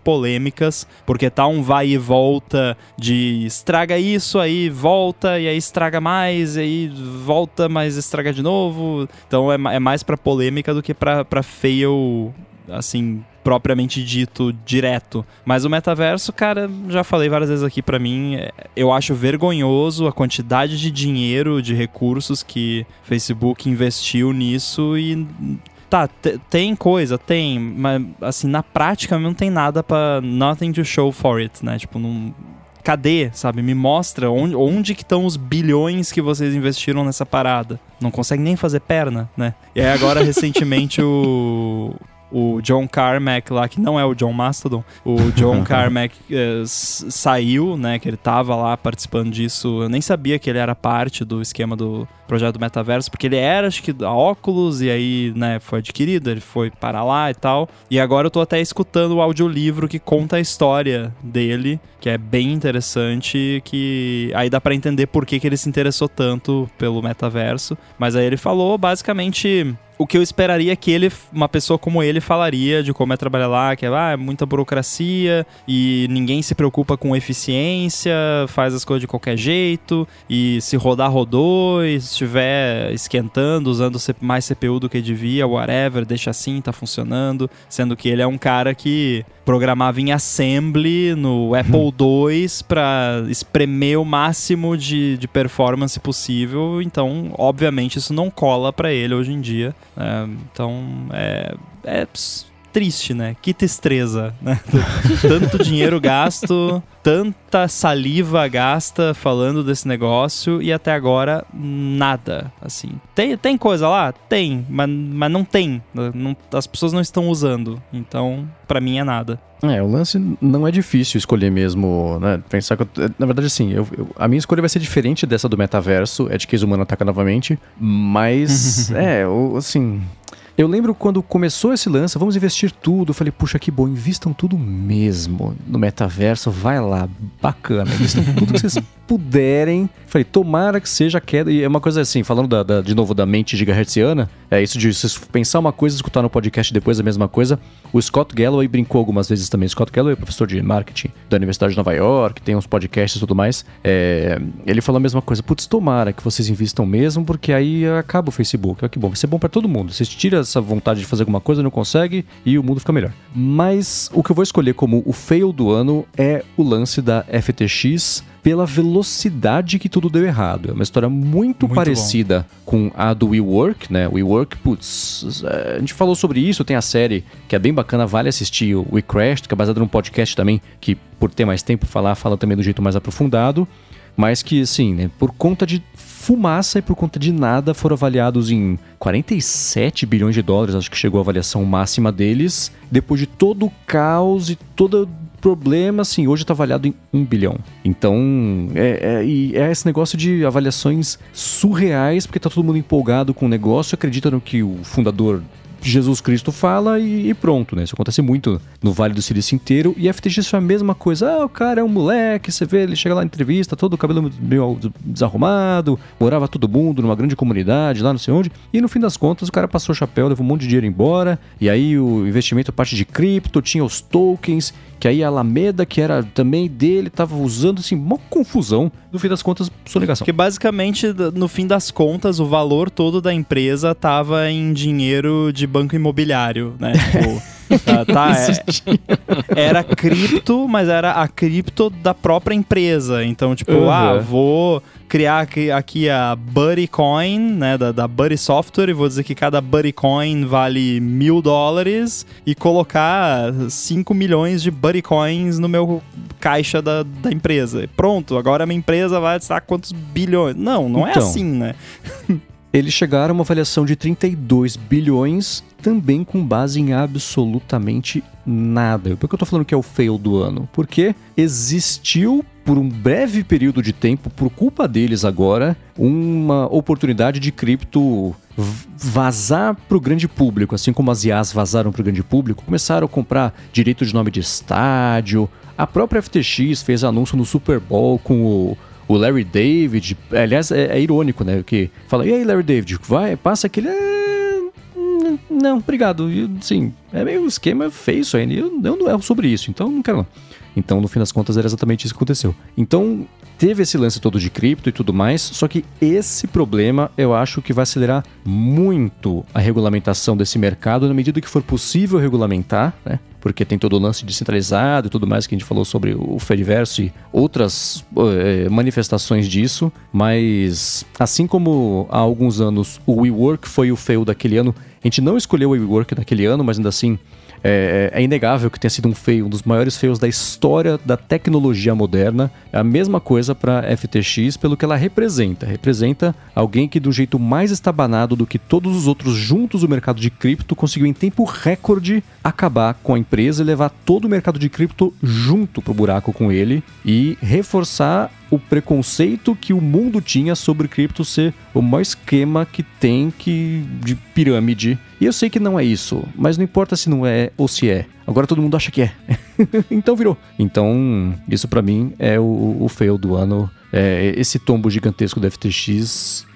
Speaker 3: porque tá um vai e volta de estraga isso, aí volta, e aí estraga mais, e aí volta, mas estraga de novo. Então é, é mais pra polêmica do que pra, pra fail, assim, propriamente dito, direto. Mas o metaverso, cara, já falei várias vezes aqui pra mim, é- eu acho vergonhoso a quantidade de dinheiro, de recursos que Facebook investiu nisso e Tá, te- tem coisa, tem, mas assim, na prática não tem nada pra. Nothing to show for it, né? Tipo, não. Cadê, sabe? Me mostra onde, onde que estão os bilhões que vocês investiram nessa parada. Não consegue nem fazer perna, né? E aí agora, recentemente, o. O John Carmack lá, que não é o John Mastodon, o John Carmack s- saiu, né? Que ele tava lá participando disso. Eu nem sabia que ele era parte do esquema do projeto do metaverso, porque ele era, acho que, da óculos, e aí, né, foi adquirido, ele foi para lá e tal. E agora eu tô até escutando o audiolivro que conta a história dele, que é bem interessante, que aí dá pra entender por que, que ele se interessou tanto pelo metaverso. Mas aí ele falou basicamente o que eu esperaria que ele, uma pessoa como ele, falaria de como é trabalhar lá, que é, ah, é muita burocracia e ninguém se preocupa com eficiência, faz as coisas de qualquer jeito, e se rodar, rodou, e se estiver esquentando, usando mais CPU do que devia, whatever, deixa assim, tá funcionando, sendo que ele é um cara que programava em assembly no Apple II para espremer o máximo de, de performance possível, então, obviamente, isso não cola para ele hoje em dia. É, então, é, é triste, né? Que tristeza, né? Tanto dinheiro gasto, tanta saliva gasta falando desse negócio e até agora nada, assim. Tem, tem coisa lá? Tem, mas, mas não tem. Não, as pessoas não estão usando. Então, para mim é nada.
Speaker 2: É, o lance não é difícil escolher mesmo, né? Pensar que eu, na verdade assim, eu, eu, a minha escolha vai ser diferente dessa do metaverso, é de que o humano ataca novamente, mas é, assim, eu lembro quando começou esse lance, vamos investir tudo. Eu falei, puxa, que bom, invistam tudo mesmo no metaverso, vai lá, bacana, invistam tudo que vocês puderem. Falei, tomara que seja a queda. E é uma coisa assim, falando da, da, de novo da mente gigahertziana, é isso de vocês pensar uma coisa, escutar no podcast depois a mesma coisa. O Scott Galloway brincou algumas vezes também. O Scott Galloway é professor de marketing da Universidade de Nova York, tem uns podcasts e tudo mais. É, ele falou a mesma coisa. Putz, tomara que vocês invistam mesmo, porque aí acaba o Facebook. Olha que bom, vai ser bom para todo mundo. Vocês tiram essa vontade de fazer alguma coisa, não consegue e o mundo fica melhor. Mas o que eu vou escolher como o fail do ano é o lance da FTX pela velocidade que tudo deu errado. É uma história muito, muito parecida bom. com a do WeWork, né? WeWork, putz, é, a gente falou sobre isso, tem a série que é bem bacana, vale assistir, o We Crashed, que é baseado num podcast também, que por ter mais tempo falar, fala também do jeito mais aprofundado, mas que, assim, né, por conta de fumaça e por conta de nada foram avaliados em 47 bilhões de dólares, acho que chegou a avaliação máxima deles, depois de todo o caos e toda problema, assim, hoje está avaliado em um bilhão. Então, é, é, é, esse negócio de avaliações surreais, porque tá todo mundo empolgado com o negócio, acredita no que o fundador Jesus Cristo fala e, e, pronto, né? Isso acontece muito no Vale do Silício inteiro. E FTX foi a mesma coisa. Ah, o cara é um moleque, você vê, ele chega lá na entrevista, todo o cabelo meio desarrumado, morava todo mundo numa grande comunidade, lá não sei onde. E no fim das contas, o cara passou o chapéu, levou um monte de dinheiro embora. E aí o investimento, parte de cripto, tinha os tokens, que aí a Alameda, que era também dele, tava usando, assim, uma confusão. No fim das contas, sonegação.
Speaker 3: Porque basicamente, no fim das contas, o valor todo da empresa tava em dinheiro de banco imobiliário, né? Tipo, tá, tá é, era cripto, mas era a cripto da própria empresa. Então, tipo, uhum. ah, vou criar aqui, aqui a Buddy Coin, né, da, da Buddy Software, e vou dizer que cada Buddy Coin vale mil dólares e colocar 5 milhões de Buddy Coins no meu caixa da, da empresa. Pronto, agora a minha empresa vai estar quantos bilhões? Não, não é então, é assim, né?
Speaker 2: eles chegaram a uma avaliação de 32 bilhões, também com base em absolutamente nada. Por que eu tô falando que é o fail do ano? Porque existiu por um breve período de tempo, por culpa deles agora, uma oportunidade de cripto vazar para o grande público, assim como as IAs vazaram para o grande público, começaram a comprar direito de nome de estádio. A própria FTX fez anúncio no Super Bowl com o o Larry David, aliás, é, é, irônico, né? Que fala, e aí, Larry David, vai, passa aquele. Não, obrigado. E, é meio esquema feio isso aí. Eu, eu não erro sobre isso, então não quero não. Então, no fim das contas, era exatamente isso que aconteceu. Então, teve esse lance todo de cripto e tudo mais, só que esse problema eu acho que vai acelerar muito a regulamentação desse mercado na medida que for possível regulamentar, né? Porque tem todo o lance descentralizado e tudo mais que a gente falou sobre o Fediverso e outras é, manifestações disso, mas assim como há alguns anos o WeWork foi o fail daquele ano, a gente não escolheu o WeWork naquele ano, mas ainda assim é, é, inegável que tenha sido um feio, um dos maiores feios da história da tecnologia moderna. É a mesma coisa para FTX pelo que ela representa. Representa alguém que, do jeito mais estabanado do que todos os outros juntos do mercado de cripto, conseguiu em tempo recorde acabar com a empresa e levar todo o mercado de cripto junto pro buraco com ele e reforçar o preconceito que o mundo tinha sobre cripto ser o maior esquema que tem que de pirâmide. E eu sei que não é isso, mas não importa se não é ou se é. Agora todo mundo acha que é. então virou. Então, isso para mim é o, o fail do ano. É esse tombo gigantesco do FTX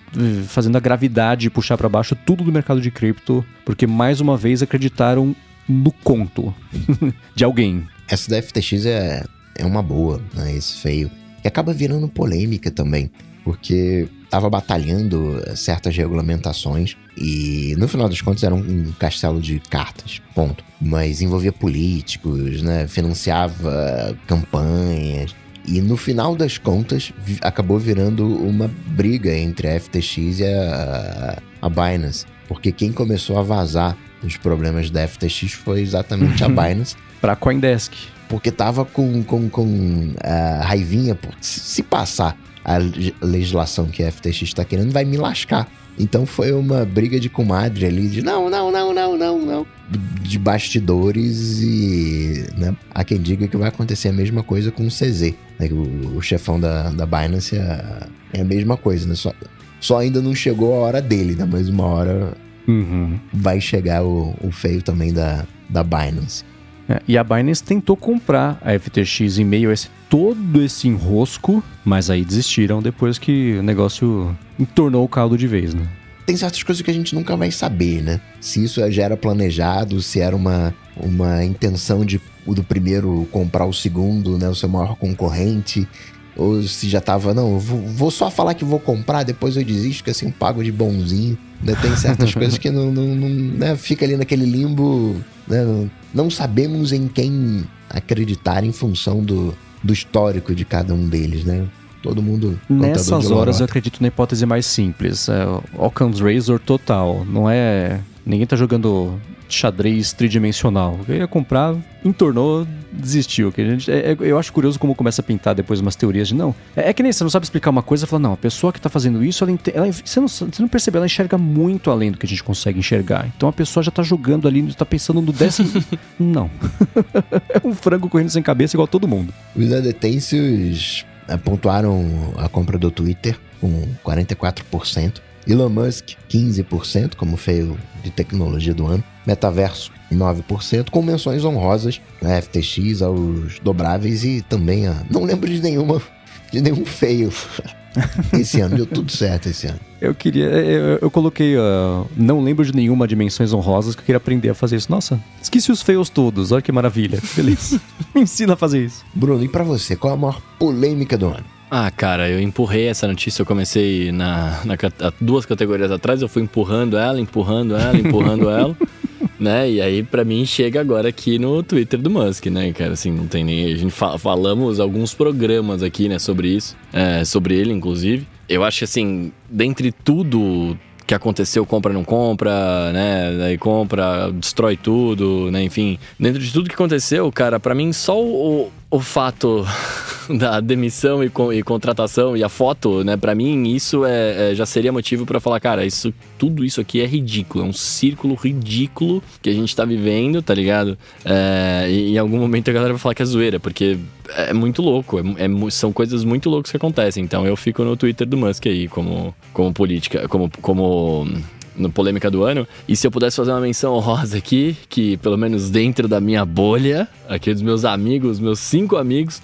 Speaker 2: fazendo a gravidade puxar para baixo tudo do mercado de cripto, porque mais uma vez acreditaram no conto de alguém.
Speaker 1: Essa da FTX é, é uma boa, né? Esse feio. E acaba virando polêmica também, porque estava batalhando certas regulamentações e no final das contas era um, castelo de cartas, ponto. Mas envolvia políticos, né? Financiava campanhas. E no final das contas acabou virando uma briga entre a FTX e a, a Binance. Porque quem começou a vazar os problemas da FTX foi exatamente a Binance.
Speaker 2: Pra Coindesk.
Speaker 1: Porque tava com, com, com a raivinha, por se passar a legislação que a FTX está querendo, vai me lascar. Então foi uma briga de comadre ali, de não, não, não, não, não, não. De bastidores e né, há quem diga que vai acontecer a mesma coisa com o CZ. Né, o, o, chefão da, da Binance é, é, a mesma coisa, né? Só, só ainda não chegou a hora dele, né? Mas uma hora uhum. vai chegar o, o feio também da, da Binance.
Speaker 2: É, e a Binance tentou comprar a FTX em meio a esse, todo esse enrosco, mas aí desistiram depois que o negócio entornou o caldo de vez, né?
Speaker 1: Tem certas coisas que a gente nunca vai saber, né? Se isso já era planejado, se era uma, uma intenção de do primeiro comprar o segundo, né? O seu maior concorrente. Ou se já tava, não, vou, vou, só falar que vou comprar, depois eu desisto, que assim, pago de bonzinho. Né? Tem certas coisas que não, não, não né? fica ali naquele limbo, né? Não, não sabemos em quem acreditar em função do, do histórico de cada um deles, né? Todo mundo.
Speaker 2: Nessas horas eu acredito na hipótese mais simples. É Occam's Razor total. Não é. Ninguém tá jogando xadrez tridimensional. Eu ia comprar, entornou, desistiu. Que a gente, é, é, eu acho curioso como começa a pintar depois umas teorias de não. É, é que nem você não sabe explicar uma coisa fala, não, a pessoa que está fazendo isso, ela, ela, você, não, você não percebe, ela enxerga muito além do que a gente consegue enxergar. Então a pessoa já está jogando ali, está pensando no décimo. não. é um frango correndo sem cabeça igual todo mundo.
Speaker 1: Os adetêncios pontuaram a compra do Twitter com 44%. Elon Musk, 15%, como feio de tecnologia do ano. Metaverso, 9%, com menções honrosas a FTX, aos dobráveis e também a. Não lembro de nenhuma, de nenhum feio. esse ano, deu tudo certo esse ano.
Speaker 2: Eu queria. Eu, eu coloquei. Uh, não lembro de nenhuma dimensões honrosas que eu queria aprender a fazer isso. Nossa, esqueci os feios todos. Olha que maravilha. Beleza. Me ensina a fazer isso.
Speaker 1: Bruno, e pra você, qual a maior polêmica do ano?
Speaker 4: Ah, cara, eu empurrei essa notícia. Eu comecei na, na duas categorias atrás. Eu fui empurrando ela, empurrando ela, empurrando ela. Né? E aí, para mim, chega agora aqui no Twitter do Musk, né, cara? Assim, não tem nem. A gente fa falamos alguns programas aqui, né, sobre isso, é, sobre ele, inclusive. Eu acho que, assim, dentre tudo que aconteceu, compra não compra, né? Daí compra, destrói tudo, né? Enfim, dentro de tudo que aconteceu, cara, para mim só o, o fato da demissão e, e, contratação e a foto, né? Para mim isso é, é, já seria motivo para falar, cara, isso tudo isso aqui é ridículo, é um círculo ridículo que a gente tá vivendo, tá ligado? É, e em algum momento a galera vai falar que é zoeira, porque é muito louco, é, é são coisas muito loucas que acontecem. Então eu fico no Twitter do Musk aí como como política, como como no Polêmica do Ano. E se eu pudesse fazer uma menção honrosa aqui, que pelo menos dentro da minha bolha, aqui dos meus amigos, meus cinco amigos,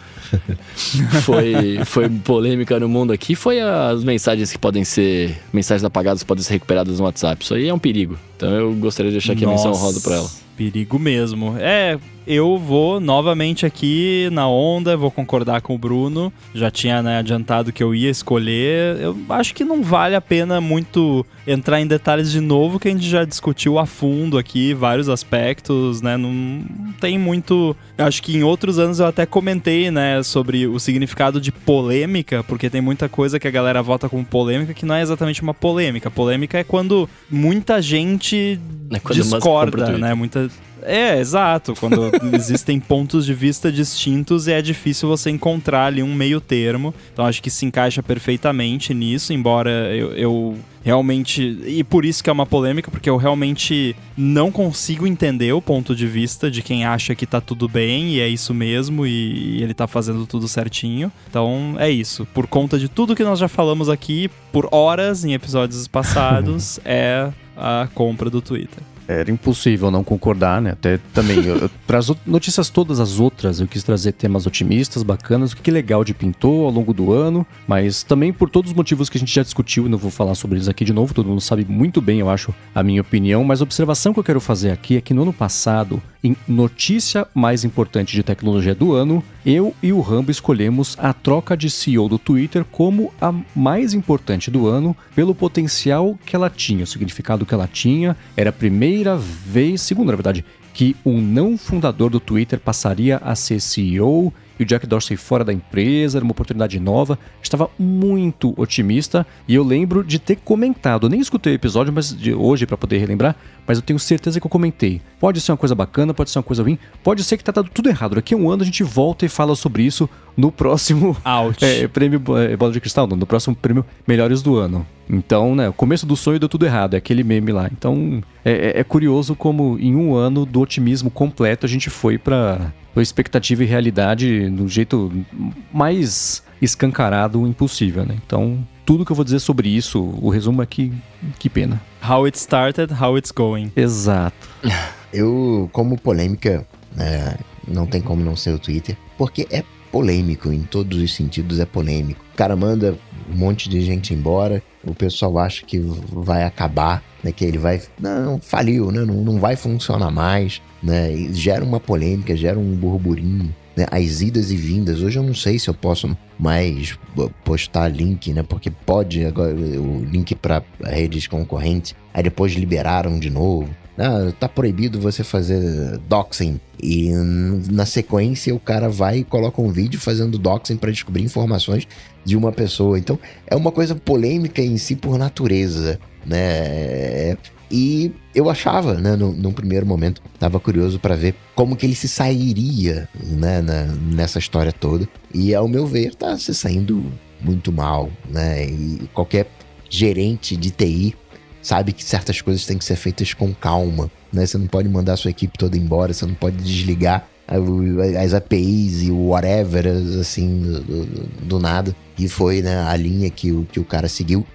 Speaker 4: foi, foi polêmica no mundo aqui, foi as mensagens que podem ser, mensagens apagadas podem ser recuperadas no WhatsApp. Isso aí é um perigo. Então eu gostaria de deixar aqui Nossa. a menção honrosa para ela.
Speaker 3: Perigo mesmo. É, eu vou novamente aqui na onda, vou concordar com o Bruno. Já tinha né, adiantado que eu ia escolher. Eu acho que não vale a pena muito entrar em detalhes de novo, que a gente já discutiu a fundo aqui vários aspectos, né? Não tem muito. Eu acho que em outros anos eu até comentei, né, sobre o significado de polêmica, porque tem muita coisa que a galera vota como polêmica que não é exatamente uma polêmica. Polêmica é quando muita gente é discorda, né? Muita é, exato. Quando existem pontos de vista distintos, é difícil você encontrar ali um meio termo. Então acho que se encaixa perfeitamente nisso, embora eu, eu realmente. E por isso que é uma polêmica, porque eu realmente não consigo entender o ponto de vista de quem acha que tá tudo bem e é isso mesmo e, e ele tá fazendo tudo certinho. Então é isso. Por conta de tudo que nós já falamos aqui por horas em episódios passados, é a compra do Twitter
Speaker 2: era impossível não concordar, né? Até também, para as notícias todas as outras, eu quis trazer temas otimistas, bacanas, o que legal de pintou ao longo do ano, mas também por todos os motivos que a gente já discutiu, não vou falar sobre eles aqui de novo, todo mundo sabe muito bem, eu acho, a minha opinião, mas a observação que eu quero fazer aqui é que no ano passado, em notícia mais importante de tecnologia do ano, eu e o Rambo escolhemos a troca de CEO do Twitter como a mais importante do ano pelo potencial que ela tinha, o significado que ela tinha. Era a primeira vez, segunda na verdade, que um não fundador do Twitter passaria a ser CEO e o Jack Dorsey fora da empresa, era uma oportunidade nova. Estava muito otimista e eu lembro de ter comentado, eu nem escutei o episódio mas de hoje para poder relembrar, mas eu tenho certeza que eu comentei. Pode ser uma coisa bacana, pode ser uma coisa ruim, pode ser que tá dando tudo errado. Daqui a um ano a gente volta e fala sobre isso no próximo é, prêmio é, Bola de Cristal, não, no próximo prêmio Melhores do Ano. Então, né, o começo do sonho deu tudo errado, é aquele meme lá. Então, é, é- é curioso como em um ano do otimismo completo a gente foi pra expectativa e realidade do jeito mais escancarado impossível, né? Então, tudo que eu vou dizer sobre isso, o resumo é que, que pena.
Speaker 3: How it started, how it's going.
Speaker 2: Exato.
Speaker 1: Eu, como polêmica, né, não tem como não ser o Twitter, porque é polêmico, em todos os sentidos é polêmico. O cara manda um monte de gente embora, o pessoal acha que vai acabar, né, que ele vai... Não, faliu, né, não, não vai funcionar mais, né, e gera uma polêmica, gera um burburinho. Né, as idas e vindas, hoje eu não sei se eu posso mais postar link, né? Porque pode agora o link para redes concorrentes, aí depois liberaram de novo. Ah, tá proibido você fazer doxing. E na sequência o cara vai e coloca um vídeo fazendo doxing para descobrir informações de uma pessoa. Então é uma coisa polêmica em si por natureza, né? E eu achava, né, no, num primeiro momento, tava curioso para ver como que ele se sairia, né, na- nessa história toda. E ao meu ver, tá se saindo muito mal, né? E qualquer gerente de TI sabe que certas coisas têm que ser feitas com calma, né? Você não pode mandar sua equipe toda embora, você não pode desligar as APIs e o whatever, assim, do, do- do nada. E foi, né, a linha que o, que o cara seguiu.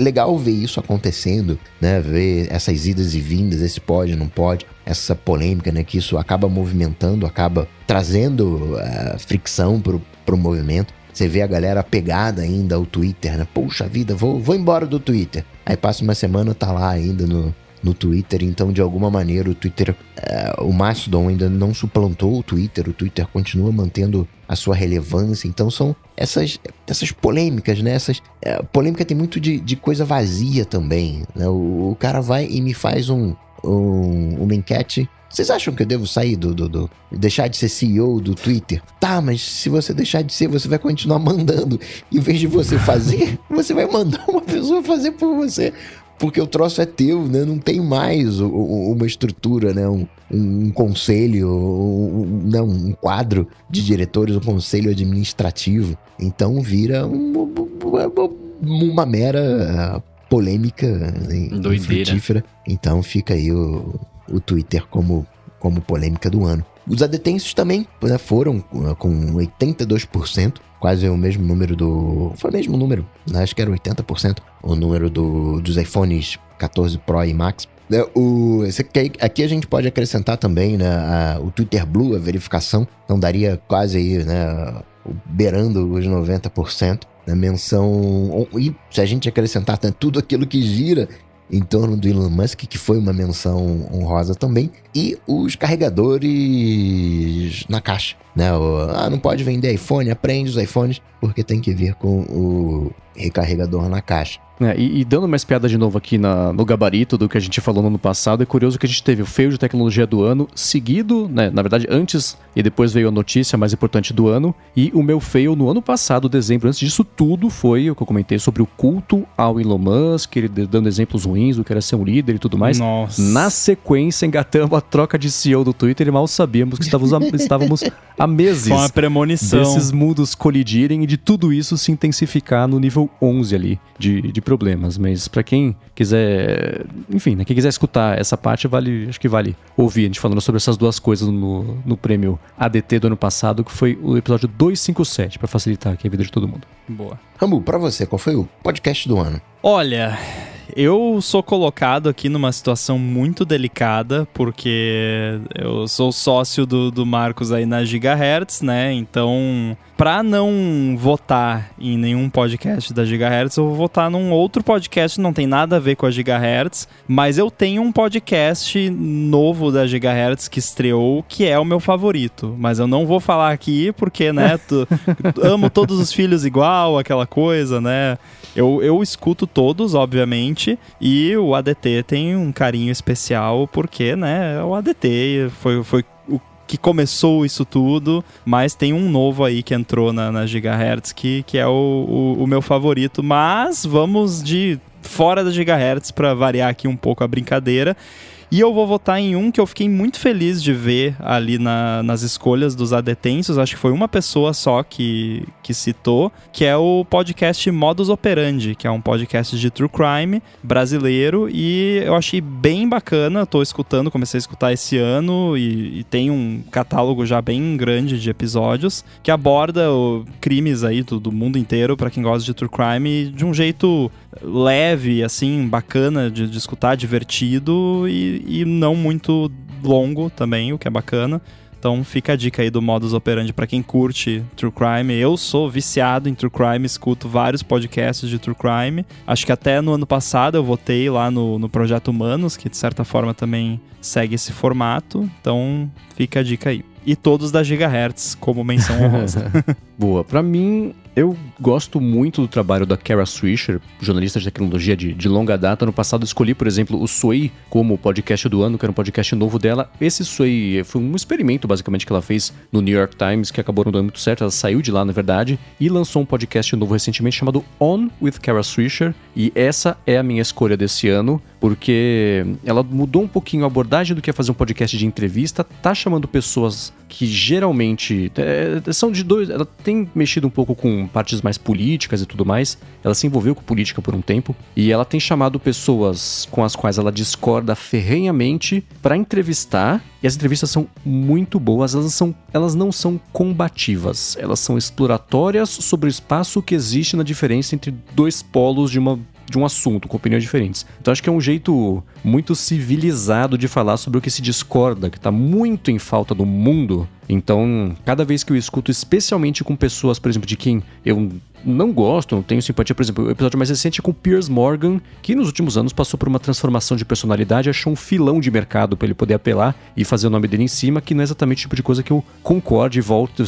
Speaker 1: Legal ver isso acontecendo, né? Ver essas idas e vindas, esse pode, não pode, essa polêmica, né? Que isso acaba movimentando, acaba trazendo eh, fricção pro, pro movimento. Você vê a galera pegada ainda ao Twitter, né? Poxa vida, vou, vou embora do Twitter. Aí passa uma semana, tá lá ainda no, no Twitter. Então, de alguma maneira, o Twitter, eh, o Mastodon ainda não suplantou o Twitter. O Twitter continua mantendo a sua relevância. Então, são essas, essas polêmicas, né? Essas, eh, polêmica tem muito de, de coisa vazia também. Né? O, o cara vai e me faz um, um, uma enquete vocês acham que eu devo sair do, do, do- deixar de ser CEO do Twitter? Tá, mas se você deixar de ser, você vai continuar mandando. Em vez de você fazer, você vai mandar uma pessoa fazer por você. Porque o troço é teu, né? Não tem mais uma estrutura, né? Um, um conselho, um, não, um quadro de diretores, um conselho administrativo. Então vira um- uma mera polêmica né,
Speaker 4: Doideira.
Speaker 1: infrutífera. Então fica aí o, o Twitter como, como polêmica do ano. Os adetensos também né, foram com 82%, quase o mesmo número do. Foi o mesmo número, né, acho que era 80%, o número do, dos iPhones 14 Pro e Max. Né, O, aqui, aqui a gente pode acrescentar também né, a- o Twitter Blue, a verificação, então daria quase aí, né, beirando os 90%. Na menção. E se a gente acrescentar né, tudo aquilo que gira em torno do Elon Musk, que foi uma menção honrosa também, e os carregadores na caixa. Né? O, ah, não pode vender iPhone, aprende os iPhones, porque tem que vir com o recarregador na caixa.
Speaker 2: É, e, e dando mais piada de novo aqui na- no gabarito do que a gente falou no ano passado, é curioso que a gente teve o feio de tecnologia do ano, seguido, né, na verdade, antes e depois veio a notícia mais importante do ano, e o meu fail no ano passado, dezembro, antes disso tudo, foi o que eu comentei sobre o culto ao Elon Musk, ele dando exemplos ruins do que era ser um líder e tudo mais.
Speaker 3: Nossa.
Speaker 2: Na sequência, engatamos a troca de CEO do Twitter e mal sabíamos que estávamos a, estávamos a meses
Speaker 3: Foi uma premonição.
Speaker 2: desses mundos colidirem e de tudo isso se intensificar no nível 11 ali de, de problemas. Mas pra quem quiser, enfim, né, quem quiser escutar essa parte, vale, acho que vale ouvir a gente falando sobre essas duas coisas no, no prêmio ADT do ano passado, que foi o episódio 257, pra facilitar aqui a vida de todo mundo.
Speaker 3: Boa.
Speaker 1: Rambu, pra você, qual foi o podcast do ano?
Speaker 3: Olha, eu sou colocado aqui numa situação muito delicada, porque eu sou sócio do, do Marcos aí na Gigahertz, né? Então, pra não votar em nenhum podcast da Gigahertz, eu vou votar num outro podcast que não tem nada a ver com a Gigahertz, mas eu tenho um podcast novo da Gigahertz que estreou, que é o meu favorito. Mas eu não vou falar aqui, porque, né, tu- amo todos os filhos igual, aquela coisa, né? Eu, eu escuto todos, obviamente. E o ADT tem um carinho especial porque, né, o ADT foi, foi que começou isso tudo, mas tem um novo aí que entrou na, na Gigahertz que, que é o, o, o meu favorito. Mas vamos de fora da Gigahertz para variar aqui um pouco a brincadeira. E eu vou votar em um que eu fiquei muito feliz de ver ali na, nas escolhas dos adetensos. Acho que foi uma pessoa só que, que citou, que é o podcast Modus Operandi, que é um podcast de true crime brasileiro. E eu achei bem bacana. Tô escutando, comecei a escutar esse ano e, e tem um catálogo já bem grande de episódios que aborda o, crimes aí do, do mundo inteiro para quem gosta de true crime de um jeito leve, assim, bacana de, de escutar, divertido e, e não muito longo também, o que é bacana. Então fica a dica aí do modus operandi para quem curte true crime. Eu sou viciado em true crime, escuto vários podcasts de true crime. Acho que até no ano passado eu votei lá no, no Projeto Humanos, que de certa forma também segue esse formato. Então fica a dica aí. E todos da Gigahertz, como menção honrosa.
Speaker 2: Boa. Para mim, eu gosto muito do trabalho da Kara Swisher, jornalista de tecnologia de, de longa data. No passado escolhi, por exemplo, o Sway como podcast do ano, que era um podcast novo dela. Esse Sway foi um experimento, basicamente, que ela fez no New York Times, que acabou não dando muito certo. Ela saiu de lá, na verdade, e lançou um podcast novo recentemente chamado On with Kara Swisher. E essa é a minha escolha desse ano, porque ela mudou um pouquinho a abordagem do que é fazer um podcast de entrevista, tá chamando pessoas que geralmente é, são de dois. Ela tem mexido um pouco com partes mais políticas e tudo mais. Ela se envolveu com política por um tempo e ela tem chamado pessoas com as quais ela discorda ferrenhamente para entrevistar. E as entrevistas são muito boas, elas, são, elas não são combativas, elas são exploratórias sobre o espaço que existe na diferença entre dois polos de uma de um assunto, com opiniões diferentes. Então acho que é um jeito muito civilizado de falar sobre o que se discorda, que está muito em falta no mundo. Então, cada vez que eu escuto, especialmente com pessoas, por exemplo, de quem eu não gosto, não tenho simpatia, por exemplo, o episódio mais recente é com Piers Morgan, que nos últimos anos passou por uma transformação de personalidade, achou um filão de mercado para ele poder apelar e fazer o nome dele em cima, que não é exatamente o tipo de coisa que eu concordo e volto.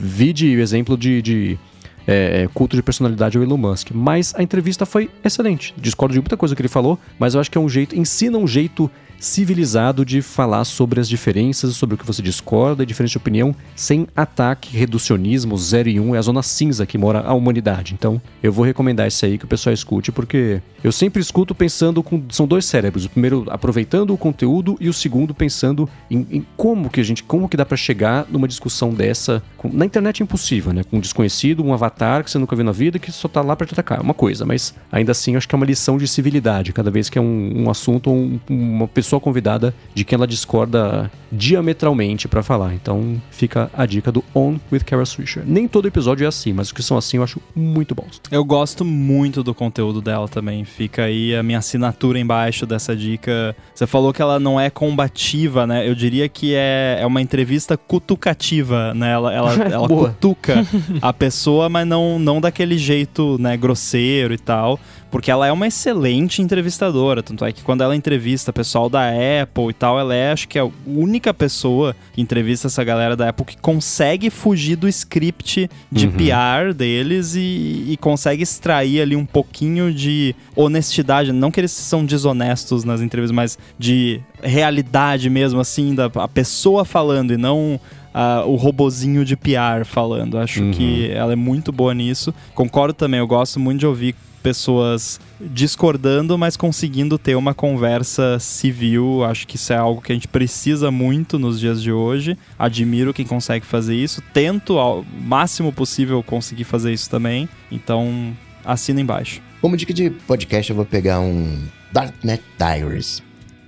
Speaker 2: Vide o exemplo de, de é, é, culto de personalidade ao Elon Musk. Mas a entrevista foi excelente. Discordo de muita coisa que ele falou, mas eu acho que é um jeito, ensina um jeito civilizado de falar sobre as diferenças, sobre o que você discorda, diferença de opinião, sem ataque, reducionismo, zero e um, é a zona cinza que mora a humanidade. Então, eu vou recomendar esse aí que o pessoal escute, porque eu sempre escuto pensando com. São dois cérebros. O primeiro aproveitando o conteúdo e o segundo pensando em, em como que a gente. como que dá para chegar numa discussão dessa. Com, na internet é impossível, né? Com um desconhecido, um avatar que você nunca viu na vida que só tá lá para te atacar. É uma coisa, mas ainda assim acho que é uma lição de civilidade. Cada vez que é um, um assunto um, uma pessoa pessoa convidada de quem ela discorda diametralmente para falar. Então fica a dica do On with Kara Swisher. Nem todo episódio é assim, mas os que são assim eu acho muito bons.
Speaker 3: Eu gosto muito do conteúdo dela também. Fica aí a minha assinatura embaixo dessa dica. Você falou que ela não é combativa, né? Eu diria que é, é uma entrevista cutucativa, né? Ela, ela, ela cutuca a pessoa, mas não, não daquele jeito, né, grosseiro e tal porque ela é uma excelente entrevistadora. Tanto é que quando ela entrevista pessoal da Apple e tal, ela é, acho que, a única pessoa que entrevista essa galera da Apple que consegue fugir do script de uhum. PR deles e, e, consegue extrair ali um pouquinho de honestidade. Não que eles são desonestos nas entrevistas, mas de realidade mesmo, assim, da a pessoa falando e não Uh, o robozinho de PR falando. Acho uhum. que ela é muito boa nisso. Concordo também, eu gosto muito de ouvir pessoas discordando, mas conseguindo ter uma conversa civil. Acho que isso é algo que a gente precisa muito nos dias de hoje. Admiro quem consegue fazer isso. Tento ao máximo possível conseguir fazer isso também. Então, assina embaixo.
Speaker 1: Como dica de podcast, eu vou pegar um Darknet Diaries.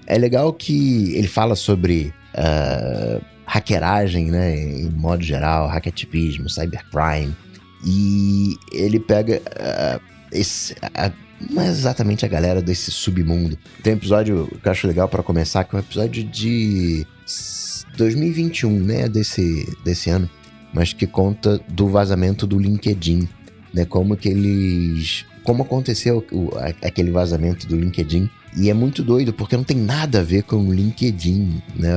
Speaker 1: É legal que ele fala sobre uh, hackeragem, né, em modo geral, hackativismo, cybercrime. E ele pega uh, esse, a, não é exatamente a galera desse submundo. Tem um episódio que eu acho legal para começar, que é um episódio de 2021, né? Desse, desse ano, mas que conta do vazamento do LinkedIn, né? Como que eles. Como aconteceu o, aquele vazamento do LinkedIn. E é muito doido, porque não tem nada a ver com o LinkedIn, né?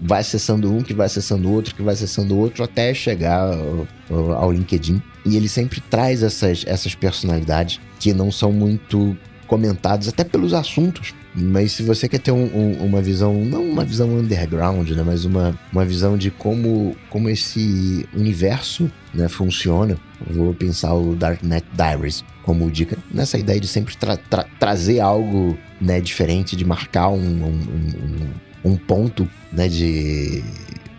Speaker 1: Vai acessando um, que vai acessando outro, que vai acessando outro, até chegar ao, LinkedIn. E ele sempre traz essas, essas personalidades que não são muito comentados até pelos assuntos. Mas se você quer ter um, um, uma visão, não uma visão underground, né? Mas uma, uma visão de como, como esse universo né, funciona, vou pensar o Darknet Diaries como dica, nessa ideia de sempre tra tra trazer algo né, diferente, de marcar um, um, um, um ponto né, de,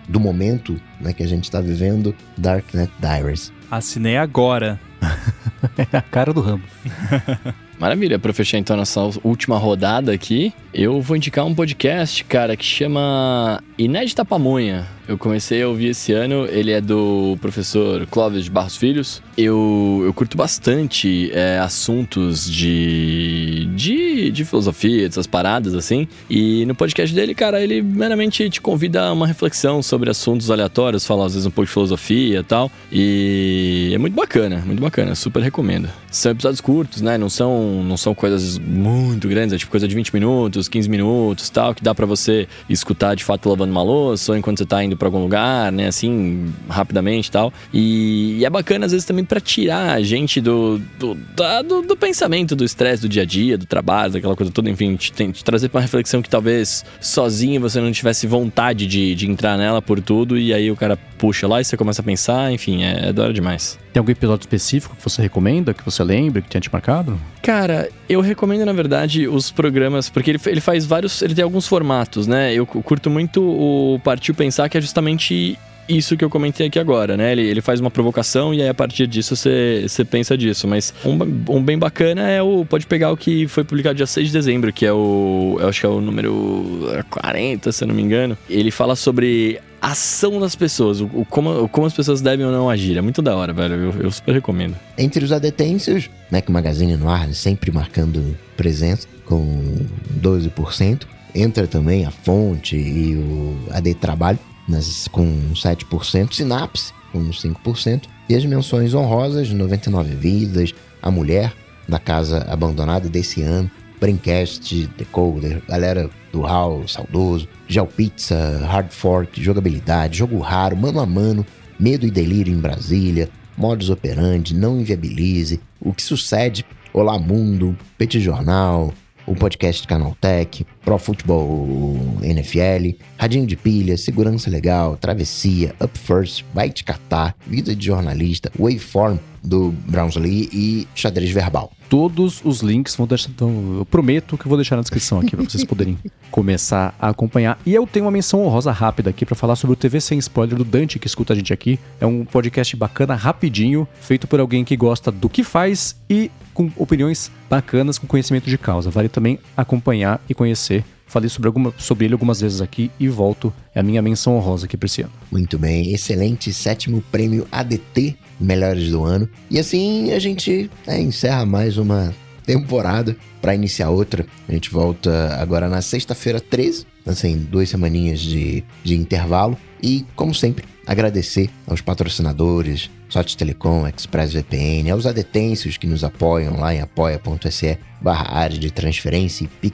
Speaker 1: do momento né, que a gente está vivendo, Darknet Diaries.
Speaker 3: Assinei agora.
Speaker 2: é a cara do Rambo.
Speaker 4: Maravilha, para fechar então nossa última rodada aqui, eu vou indicar um podcast, cara, que chama Inédita Pamonha. Eu comecei a ouvir esse ano, ele é do professor Clóvis de Barros Filhos. Eu, eu curto bastante é, assuntos de, de, de filosofia, dessas paradas assim. E no podcast dele, cara, ele meramente te convida a uma reflexão sobre assuntos aleatórios, fala às vezes um pouco de filosofia e tal. E é muito bacana, muito bacana, super recomendo. São episódios curtos, né? Não são, não são coisas muito grandes, é tipo coisa de 20 minutos, 15 minutos tal, que dá para você escutar de fato lavando uma louça ou enquanto você tá indo para algum lugar, né? Assim, rapidamente tal. E, e é bacana às vezes também para tirar a gente do, do, da, do, do, pensamento, do estresse do dia a dia, do trabalho, daquela coisa toda, enfim, te, te trazer pra uma reflexão que talvez sozinho você não tivesse vontade de, de entrar nela por tudo, e aí o cara puxa lá e você começa a pensar, enfim, é, é da hora demais.
Speaker 2: Tem algum episódio específico que você recomenda, que você lembra, que tenha te marcado?
Speaker 4: Cara, eu recomendo, na verdade, os programas, porque ele, ele faz vários. Ele tem alguns formatos, né? Eu curto muito o Partiu Pensar, que é justamente isso que eu comentei aqui agora, né? Ele, ele faz uma provocação e aí a partir disso você pensa disso. Mas um, um, bem bacana é o. Pode pegar o que foi publicado dia 6 de dezembro, que é o. Eu acho que é o número 40, se eu não me engano. Ele fala sobre ação das pessoas, o, o como, como as pessoas devem ou não agir. É muito da hora, velho. Eu, eu super recomendo.
Speaker 1: Entre os adetêncios, Mac Magazine no ar, sempre marcando presença com 12%. Entra também a fonte e o AD Trabalho nas, com 7%, Sinapse com 5%, e as menções honrosas, 99 Vidas, A Mulher da Casa Abandonada desse ano, Braincast, Decoder, galera do HAL, Saudoso, Gel Pizza, Hard Fork, Jogabilidade, Jogo Raro, Mano a Mano, Medo e Delírio em Brasília, Modus Operandi, Não Inviabilize, O que Sucede, Olá Mundo, Petit Jornal, o podcast Canaltech, Pro Futebol NFL, Radinho de Pilha, Segurança Legal, Travessia, Up First, Vai Te Catar, Vida de Jornalista, Waveform do Brownsley e Xadrez Verbal.
Speaker 2: Todos os links vão deixar. Eu prometo que vou deixar na descrição aqui para vocês poderem começar a acompanhar. E eu tenho uma menção honrosa rápida aqui para falar sobre o TV Sem Spoiler do Dante, que escuta a gente aqui. É um podcast bacana, rapidinho, feito por alguém que gosta do que faz e com opiniões bacanas, com conhecimento de causa. Vale também acompanhar e conhecer. Falei sobre, alguma, sobre ele algumas vezes aqui e volto. É a minha menção honrosa aqui para esse ano.
Speaker 1: Muito bem, excelente sétimo prêmio ADT Melhores do Ano. E assim a gente é, encerra mais uma temporada para iniciar outra. A gente volta agora na sexta-feira 13, assim, duas semaninhas de, de intervalo. E, como sempre, agradecer aos patrocinadores, Sorte Telecom, ExpressVPN, aos adetêncios que nos apoiam lá em apoia.se barra área de transferência e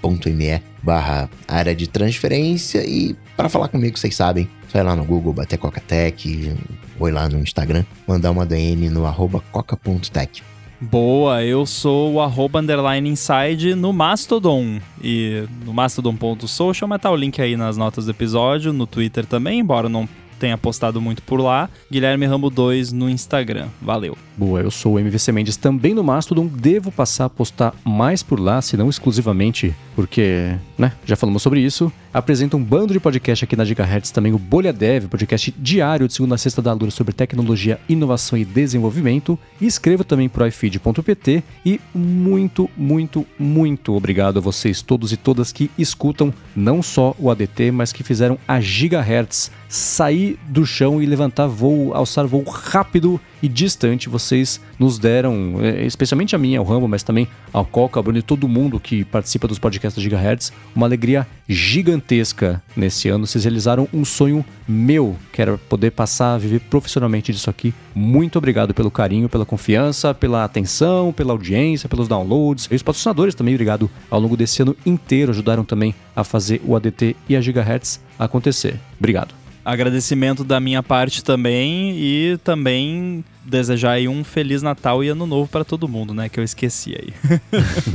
Speaker 1: picpay.me barra área de transferência e para falar comigo, vocês sabem, ir lá no Google, bater Coca-Tech, ou ir lá no Instagram, mandar uma DM no arroba coca.tech.
Speaker 3: Boa, eu sou o arroba underline inside no Mastodon e no mastodon.social, mas tá o link aí nas notas do episódio, no Twitter também, embora não tenha postado muito por lá. Guilherme Rambo 2 no Instagram. Valeu.
Speaker 2: Boa, eu sou o MVC Mendes também no Mastodon. Devo passar a postar mais por lá, se não exclusivamente, porque, né, já falamos sobre isso. Apresenta um bando de podcast aqui na Gigahertz, também o Bolha Dev, podcast diário de segunda a sexta da Lura sobre tecnologia, inovação e desenvolvimento. E escreva também pro ifeed.pt e muito, muito, muito obrigado a vocês todos e todas que escutam não só o ADT, mas que fizeram a Gigahertz sair do chão e levantar voo, alçar voo rápido e distante. Vocês nos deram, é, especialmente a mim, ao Rambo, mas também ao Coca, ao Bruno e todo mundo que participa dos podcasts Gigahertz, uma alegria gigantesca nesse ano. Vocês realizaram um sonho meu, que era poder passar a viver profissionalmente disso aqui. Muito obrigado pelo carinho, pela confiança, pela atenção, pela audiência, pelos downloads. E os patrocinadores também, obrigado ao longo desse ano inteiro, ajudaram também a fazer o ADT e a Gigahertz acontecer. Obrigado
Speaker 3: agradecimento da minha parte também e também desejar aí um Feliz Natal e Ano Novo pra todo mundo, né? Que eu esqueci aí.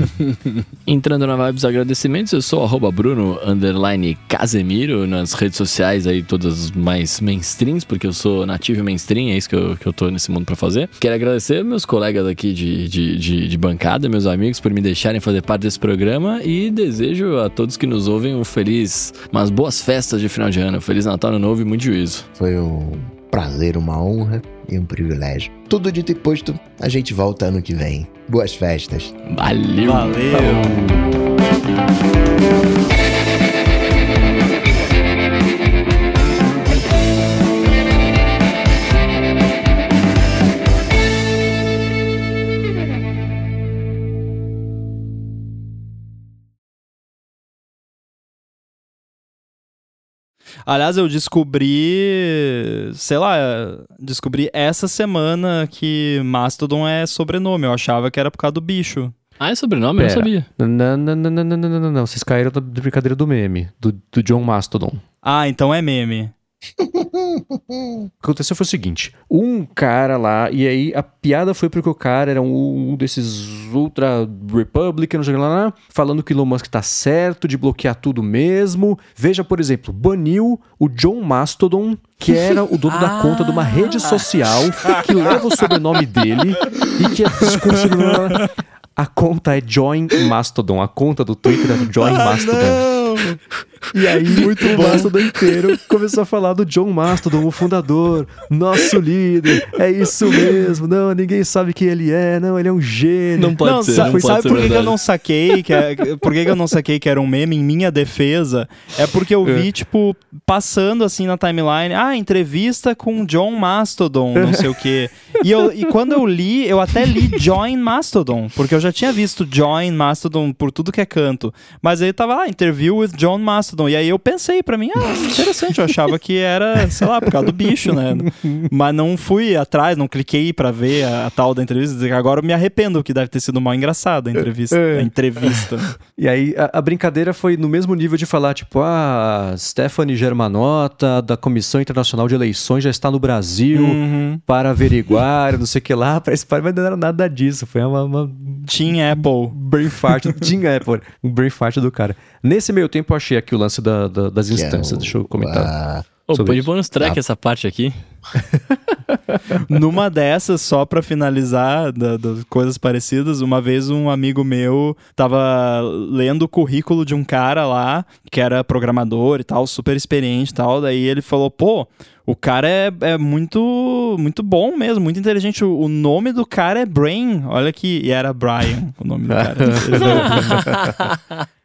Speaker 4: Entrando na Vibes Agradecimentos, eu sou arroba Bruno underline Casemiro nas redes sociais aí, todas mais mainstreams, porque eu sou nativo mainstream, é isso que eu, que eu tô nesse mundo pra fazer. Quero agradecer meus colegas aqui de, de, de, de bancada, meus amigos, por me deixarem fazer parte desse programa e desejo a todos que nos ouvem um feliz, umas boas festas de final de ano. Feliz Natal, Ano Novo e muito juízo.
Speaker 1: Foi um prazer, uma honra e um privilégio. Tudo dito e posto, a gente volta ano que vem. Boas festas.
Speaker 4: Valeu!
Speaker 3: Valeu! Aliás, eu descobri, sei lá, descobri essa semana que Mastodon é sobrenome. Eu achava que era por causa do bicho.
Speaker 4: Ah, é sobrenome? Eu não
Speaker 2: Pera.
Speaker 4: sabia.
Speaker 2: Não, não, não, não, não, não, não, não. Vocês caíram da brincadeira do meme, do, do John Mastodon.
Speaker 3: Ah, então é meme.
Speaker 2: O que aconteceu foi o seguinte: um cara lá, e aí a piada foi porque o cara era um, um desses ultra Republican, não sei o que lá, lá, falando que Elon Musk tá certo de bloquear tudo mesmo. Veja, por exemplo, baniu o John Mastodon, que era o dono da conta de uma rede social que leva o sobrenome dele e que é discurso. A conta é Join Mastodon, a conta do Twitter é Join Mastodon. E aí, muito o Mastodon inteiro começou a falar do John Mastodon, o fundador, nosso líder. É isso mesmo. Não, ninguém sabe quem ele é. Não, ele é um gênio.
Speaker 4: Não pode
Speaker 3: não,
Speaker 4: ser,
Speaker 3: sa-
Speaker 4: não pode
Speaker 3: sabe
Speaker 4: ser
Speaker 3: por que, que eu não saquei que é- por que, que eu não saquei que era um meme em minha defesa? É porque eu vi, tipo, passando assim na timeline, ah, entrevista com John Mastodon, não sei o quê. E, eu, e quando eu li, eu até li Join Mastodon, porque eu já tinha visto Join Mastodon por tudo que é canto. Mas aí tava lá, interview with John Mastodon. E aí eu pensei pra mim, ah, interessante, eu achava que era, sei lá, por causa do bicho, né? Mas não fui atrás, não cliquei pra ver a, a tal da entrevista. Agora eu me arrependo, que deve ter sido mal engraçada a entrevista.
Speaker 2: É.
Speaker 3: A entrevista.
Speaker 2: E aí a, a brincadeira foi no mesmo nível de falar, tipo, ah, Stephanie Germanota, da Comissão Internacional de Eleições, já está no Brasil
Speaker 3: Uhum.
Speaker 2: para averiguar, não sei o que lá, para esse mas não era nada disso. Foi uma, uma
Speaker 3: Team Apple.
Speaker 2: brain fart. Tinha, Apple, um brain fart do cara. Nesse meio tempo eu achei aqui o lance da- da- das
Speaker 1: que é
Speaker 2: instâncias,
Speaker 1: o-
Speaker 2: deixa eu comentar.
Speaker 4: pode
Speaker 2: isso.
Speaker 4: bônus track
Speaker 1: Ah.
Speaker 4: essa parte aqui.
Speaker 3: Numa dessas, só pra finalizar, da- das coisas parecidas, uma vez um amigo meu tava lendo o currículo de um cara lá, que era programador e tal, super experiente e tal, daí ele falou, pô, o cara é, é muito, muito bom mesmo, muito inteligente, o, o nome do cara é Brain, olha que, e era Brian o nome do cara.